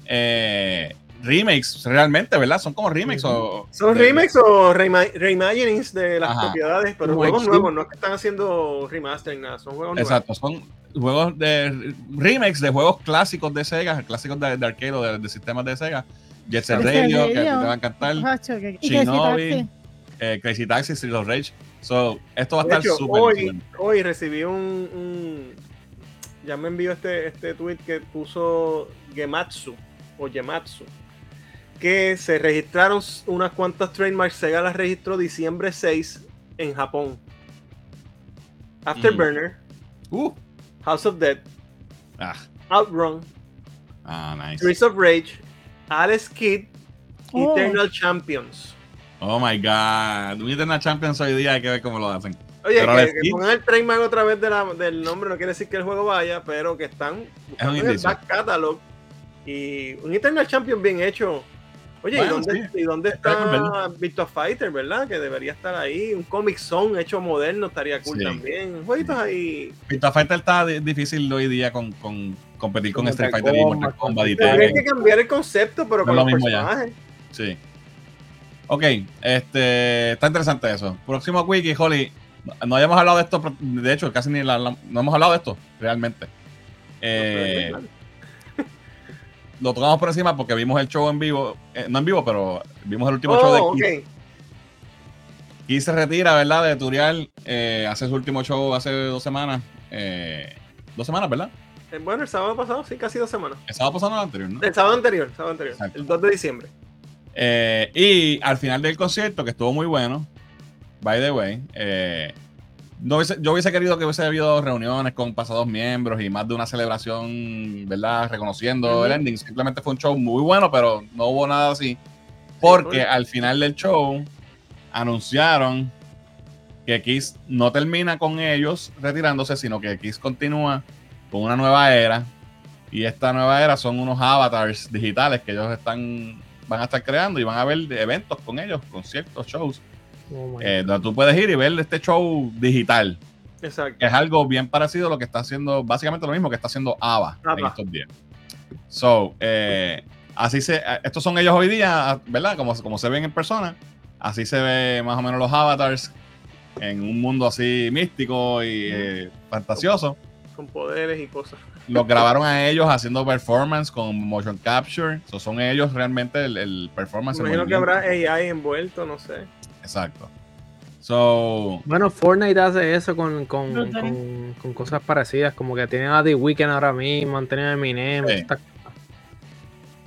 eh, remakes realmente, ¿verdad? Son como remakes o. Son remakes o reimaginings de las propiedades, pero juegos nuevos, no es que están haciendo remastering, nada, son juegos Exacto, son juegos de remakes de juegos clásicos de Sega, clásicos de, de arcade o de, sistemas de Sega. Jet Set Radio, que te va a encantar. Shinobi, eh, Crazy Taxi, Street of Rage. So, esto va a estar súper hoy, hoy recibí un, un, Ya me envió este, este tweet que puso Gematsu o Gematsu que se registraron unas cuantas trademarks. Sega las registró diciembre 6 en Japón. Afterburner, uh. House of Dead, ah. Outrun, ah, nice. Streets of Rage, Alice Kid, oh. Eternal Champions. Oh my god, un Eternal Champions hoy día hay que ver cómo lo hacen. Oye, que, pongan el trademark otra vez del nombre no quiere decir que el juego vaya, pero que están en el back catalog. Y un Eternal Champion bien hecho Oye, ¿y, dónde, está Victor Fighter, verdad? Que debería estar ahí. Un Comic Zone hecho moderno estaría cool también. Jueguitos ahí. Victor Fighter está difícil hoy día con, con competir con, Street Fighter y Mortal Kombat. Hay que cambiar el concepto, pero con los personajes. Sí. Ok, este, está interesante eso. Próximo Wiki, Holly. No habíamos hablado de esto, de hecho, casi ni la, no hemos hablado de esto, realmente. Eh, (laughs) lo tocamos por encima porque vimos el show en vivo, eh, no en vivo, pero vimos el último show de oh, Keith. Y se retira, ¿verdad? De Turial, eh, hace su último show hace dos semanas. Dos semanas, ¿verdad? Bueno, el sábado pasado, sí, casi dos semanas. El sábado pasado el anterior, ¿no? El sábado anterior, el sábado anterior. El 2 de diciembre. Y al final del concierto, que estuvo muy bueno, by the way, eh, yo hubiese querido que hubiese habido reuniones con pasados miembros y más de una celebración, ¿verdad? Reconociendo el ending. Simplemente fue un show muy bueno, pero no hubo nada así. Porque al final del show anunciaron que Kiss no termina con ellos retirándose, sino que Kiss continúa con una nueva era. Y esta nueva era son unos avatars digitales que ellos están van a estar creando y van a haber eventos con ellos, conciertos, shows Oh eh, donde tú puedes ir y ver este show digital. Exacto. es algo bien parecido a lo que está haciendo, básicamente lo mismo que está haciendo ABBA en estos días. So, eh, así se, eh, estos son ellos hoy día, ¿verdad? Como, como se ven en persona. Así se ve más o menos los avatars en un mundo así místico y fantasioso. Con poderes y cosas. Los grabaron a ellos haciendo performance con motion capture. So, son ellos realmente el, performance. Me imagino que habrá AI envuelto, no sé. Exacto. So, bueno, Fortnite hace eso con, con, con, cosas parecidas, como que tienen a The Weeknd ahora mismo, han tenido a Eminem.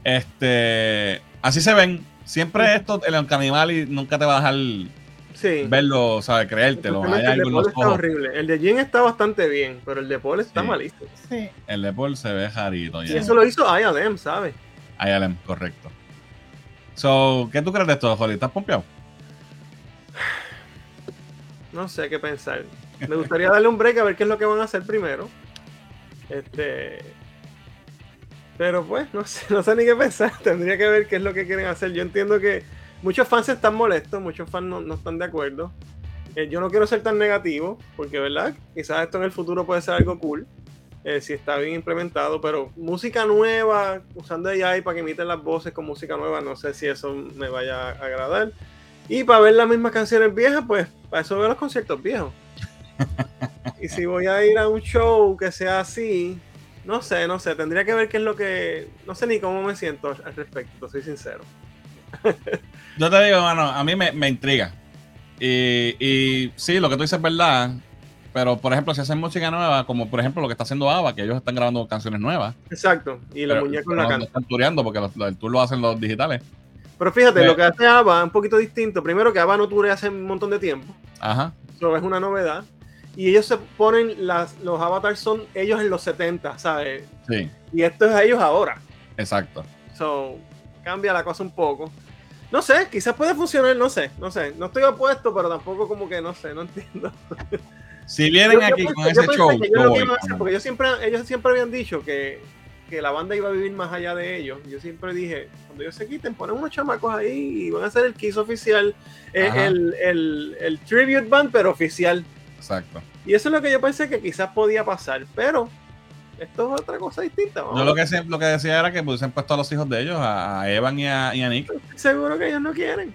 Este, así se ven. Siempre esto, el y nunca te va a dejar sí. verlo, ¿sabes? Creértelo. el de Paul está horrible. El de Jin está bastante bien, pero el de Paul está malísimo. Sí. El de Paul se ve jarito. Y eso lo hizo ILM, ¿sabes? ILM, correcto. So, ¿qué tú crees de esto, Jolly? ¿Estás pompeado? No sé qué pensar. Me gustaría darle un break a ver qué es lo que van a hacer primero. Este. Pero pues, no sé, no sé ni qué pensar. (laughs) Tendría que ver qué es lo que quieren hacer. Yo entiendo que muchos fans están molestos, muchos fans no, están de acuerdo. Eh, yo no quiero ser tan negativo, porque, ¿verdad? Quizás esto en el futuro puede ser algo cool. Eh, si está bien implementado, pero música nueva, usando AI para que imiten las voces con música nueva, no sé si eso me vaya a agradar. Y para ver las mismas canciones viejas, pues para eso veo los conciertos viejos. (laughs) y si voy a ir a un show que sea así, no sé, no sé, tendría que ver qué es lo que. No sé ni cómo me siento al respecto, soy sincero. Yo te digo, mano, a mí me, intriga. Y, y, sí, lo que tú dices es verdad. Pero, por ejemplo, si hacen música nueva, como por ejemplo lo que está haciendo ABBA, que ellos están grabando canciones nuevas. Exacto, y los muñecos la cantan. están tureando porque el tour lo hacen los digitales. Pero fíjate, lo que hace es un poquito distinto. Primero que ABBA no ture hace un montón de tiempo. Ajá. Eso es una novedad. Y ellos se ponen, las, los avatars son ellos en los 70, ¿sabes? Sí. Y esto es ellos ahora. Exacto. So, cambia la cosa un poco. No sé, quizás puede funcionar, no sé, no sé. No estoy opuesto, pero tampoco como que no sé, no entiendo. Si vienen aquí con ese show, porque yo siempre, ellos siempre habían dicho que que la banda iba a vivir más allá de ellos. Yo siempre dije, cuando ellos se quiten, ponen unos chamacos ahí y van a hacer el Kiss oficial, eh, el, el, el, tribute band, pero oficial. Exacto. Y eso es lo que yo pensé que quizás podía pasar, pero esto es otra cosa distinta. Yo lo que, lo que decía era que pudiesen puesto a los hijos de ellos, a, Evan y a, y a Nick. Seguro que ellos no quieren.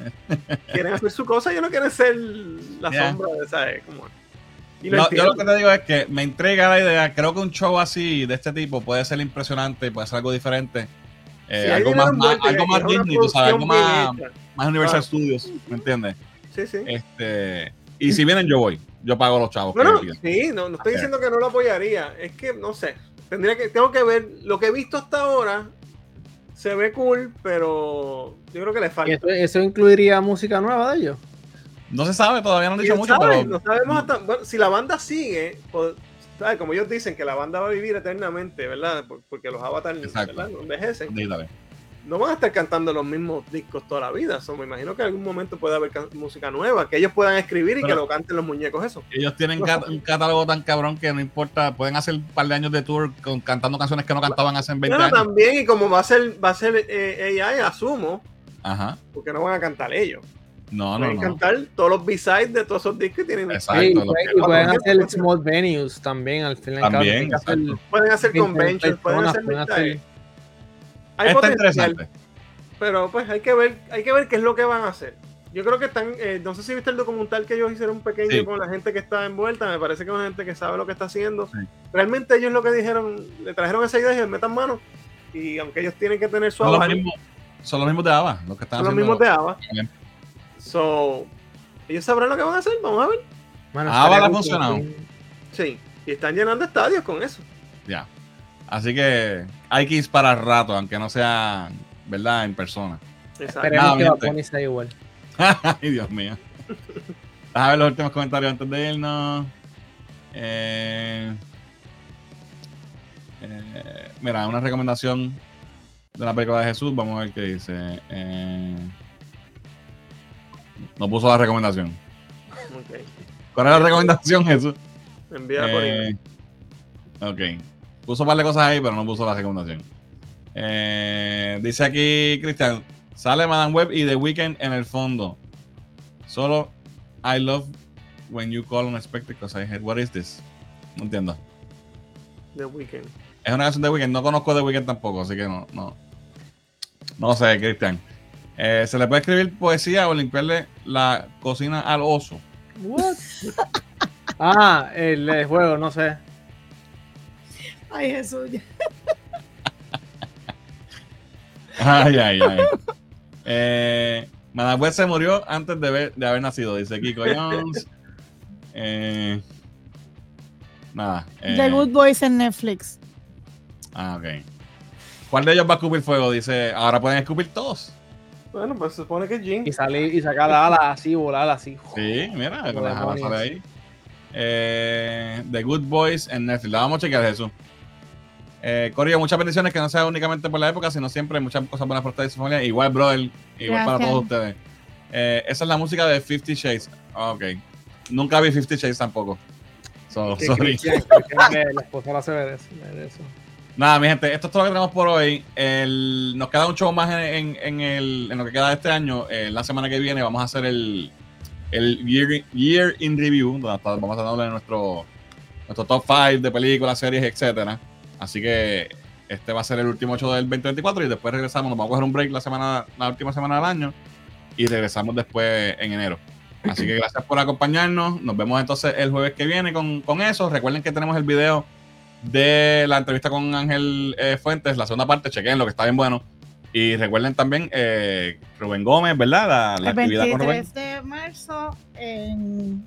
(laughs) quieren hacer su cosa, ellos no quieren ser la sombra de esa. Como, no, yo lo que te digo es que me entrega la idea. Creo que un show así, de este tipo, puede ser impresionante, puede ser algo diferente. Eh, algo, más, algo más Disney, tú sabes, algo más, más Universal Studios, ¿me entiendes? Sí, sí. Este, y si vienen, yo voy. Yo pago los chavos. Bueno, sí, no, no estoy diciendo que no lo apoyaría. Es que, no sé. Tendría que, tengo que ver lo que he visto hasta ahora. Se ve cool, pero yo creo que le falta. ¿Eso incluiría música nueva de ellos? No se sabe, todavía no han dicho mucho, pero... No sabemos hasta... Bueno, si la banda sigue, pues, como ellos dicen, que la banda va a vivir eternamente, ¿verdad? Porque los avatars ¿verdad? no envejecen. No van a estar cantando los mismos discos toda la vida. So, me imagino que en algún momento puede haber música nueva, que ellos puedan escribir y que lo canten los muñecos, eso. Ellos tienen un catálogo tan cabrón que no importa, pueden hacer un par de años de tour con, cantando canciones que no cantaban hace 20 años. también, y como va a ser, va a ser eh, AI, asumo, Ajá. porque no van a cantar ellos. No, no, no. cantar todos los B-sides de todos esos discos que tienen. Exacto. y, pueden hacer small venues también al final. También, pueden hacer conventions, pueden hacer, pueden hacer... Hay Está interesante. Pero pues hay que ver, hay que ver qué es lo que van a hacer. Yo creo que están, eh, no sé si viste el documental que ellos hicieron un pequeño con la gente que está envuelta, me parece que es una gente que sabe lo que está haciendo. Realmente ellos lo que dijeron, le trajeron esa idea y metan mano. Y aunque ellos tienen que tener su son, los mismos, son los mismos de ABBA, los que están son los mismos de ABBA. So, ellos sabrán lo que van a hacer, vamos a ver. Bueno, ah, ha funcionado. Sí, y están llenando estadios con eso. Ya. Así que hay que ir para el rato, aunque no sea, ¿verdad? En persona. Esperemos que Bad sea igual. (laughs) Ay, Dios mío. a ver los últimos comentarios antes de irnos. Eh, eh, mira, una recomendación de la película de Jesús. Vamos a ver qué dice. Eh, no puso la recomendación. ¿Cuál es la recomendación, Jesús? Envía por email. Ok. Puso un par de cosas ahí, pero no puso la recomendación. dice aquí, Cristian, sale Madame Web y The Weeknd en el fondo. Solo I love when you call unexpected because I heard what is this. No entiendo. The Weeknd. Es una canción de Weeknd. No conozco The Weeknd tampoco, así que no. No, no sé, Cristian. Eh, ¿Se le puede escribir poesía o limpiarle la cocina al oso? What? (laughs) ah, el, juego, no sé. Ay, Jesús. (laughs) ay, ay, ay. Eh, se murió antes de, de haber nacido, dice Kiko Jones. Eh, nada. Eh. The Good Boys en Netflix. Ah, ok. ¿Cuál de ellos va a escupir fuego? Dice, ahora pueden escupir todos. Bueno, pues se supone que es Jin. Y salir y sacar la ala así, volar así. Sí, mira, con las alas sale ahí. Eh, The Good Boys en Netflix. La vamos a chequear, Jesús. Eh, Corio, muchas bendiciones que no sea únicamente por la época, sino siempre muchas cosas buenas por ustedes y su familia. Igual, brother, igual para todos ustedes. Eh, esa es la música de Fifty Shades. Ah, ok. Nunca vi Fifty Shades tampoco. So, sorry. la esposa eso. Nada, mi gente, esto es todo lo que tenemos por hoy. nos queda un show más en, lo que queda de este año. Eh, la semana que viene vamos a hacer el, year, in Review, donde vamos a darle nuestro, top 5 de películas, series, etcétera. Así que este va a ser el último show del 2024 y después regresamos. Nos vamos a coger un break la semana, la última semana del año y regresamos después en enero. Así que gracias por acompañarnos. Nos vemos entonces el jueves que viene con eso. Recuerden que tenemos el video de la entrevista con Ángel eh, Fuentes, la segunda parte, chequen lo que está bien bueno. Y recuerden también eh, Rubén Gómez, ¿verdad? La, actividad con Rubén. de marzo en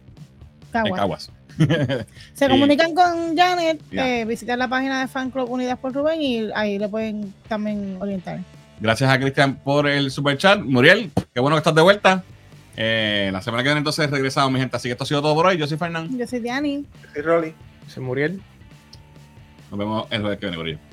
Caguas. (laughs) Se comunican con Janet, eh, visitan la página de Fan Club Unidas por Rubén y ahí le pueden también orientar. Gracias a Cristian por el super chat. Muriel, qué bueno que estás de vuelta. Eh, la semana que viene entonces regresamos, mi gente. Así que esto ha sido todo por hoy. Yo soy Fernando. Yo soy Diani. Yo soy Rolly. Soy Muriel. Nos vemos el jueves que viene.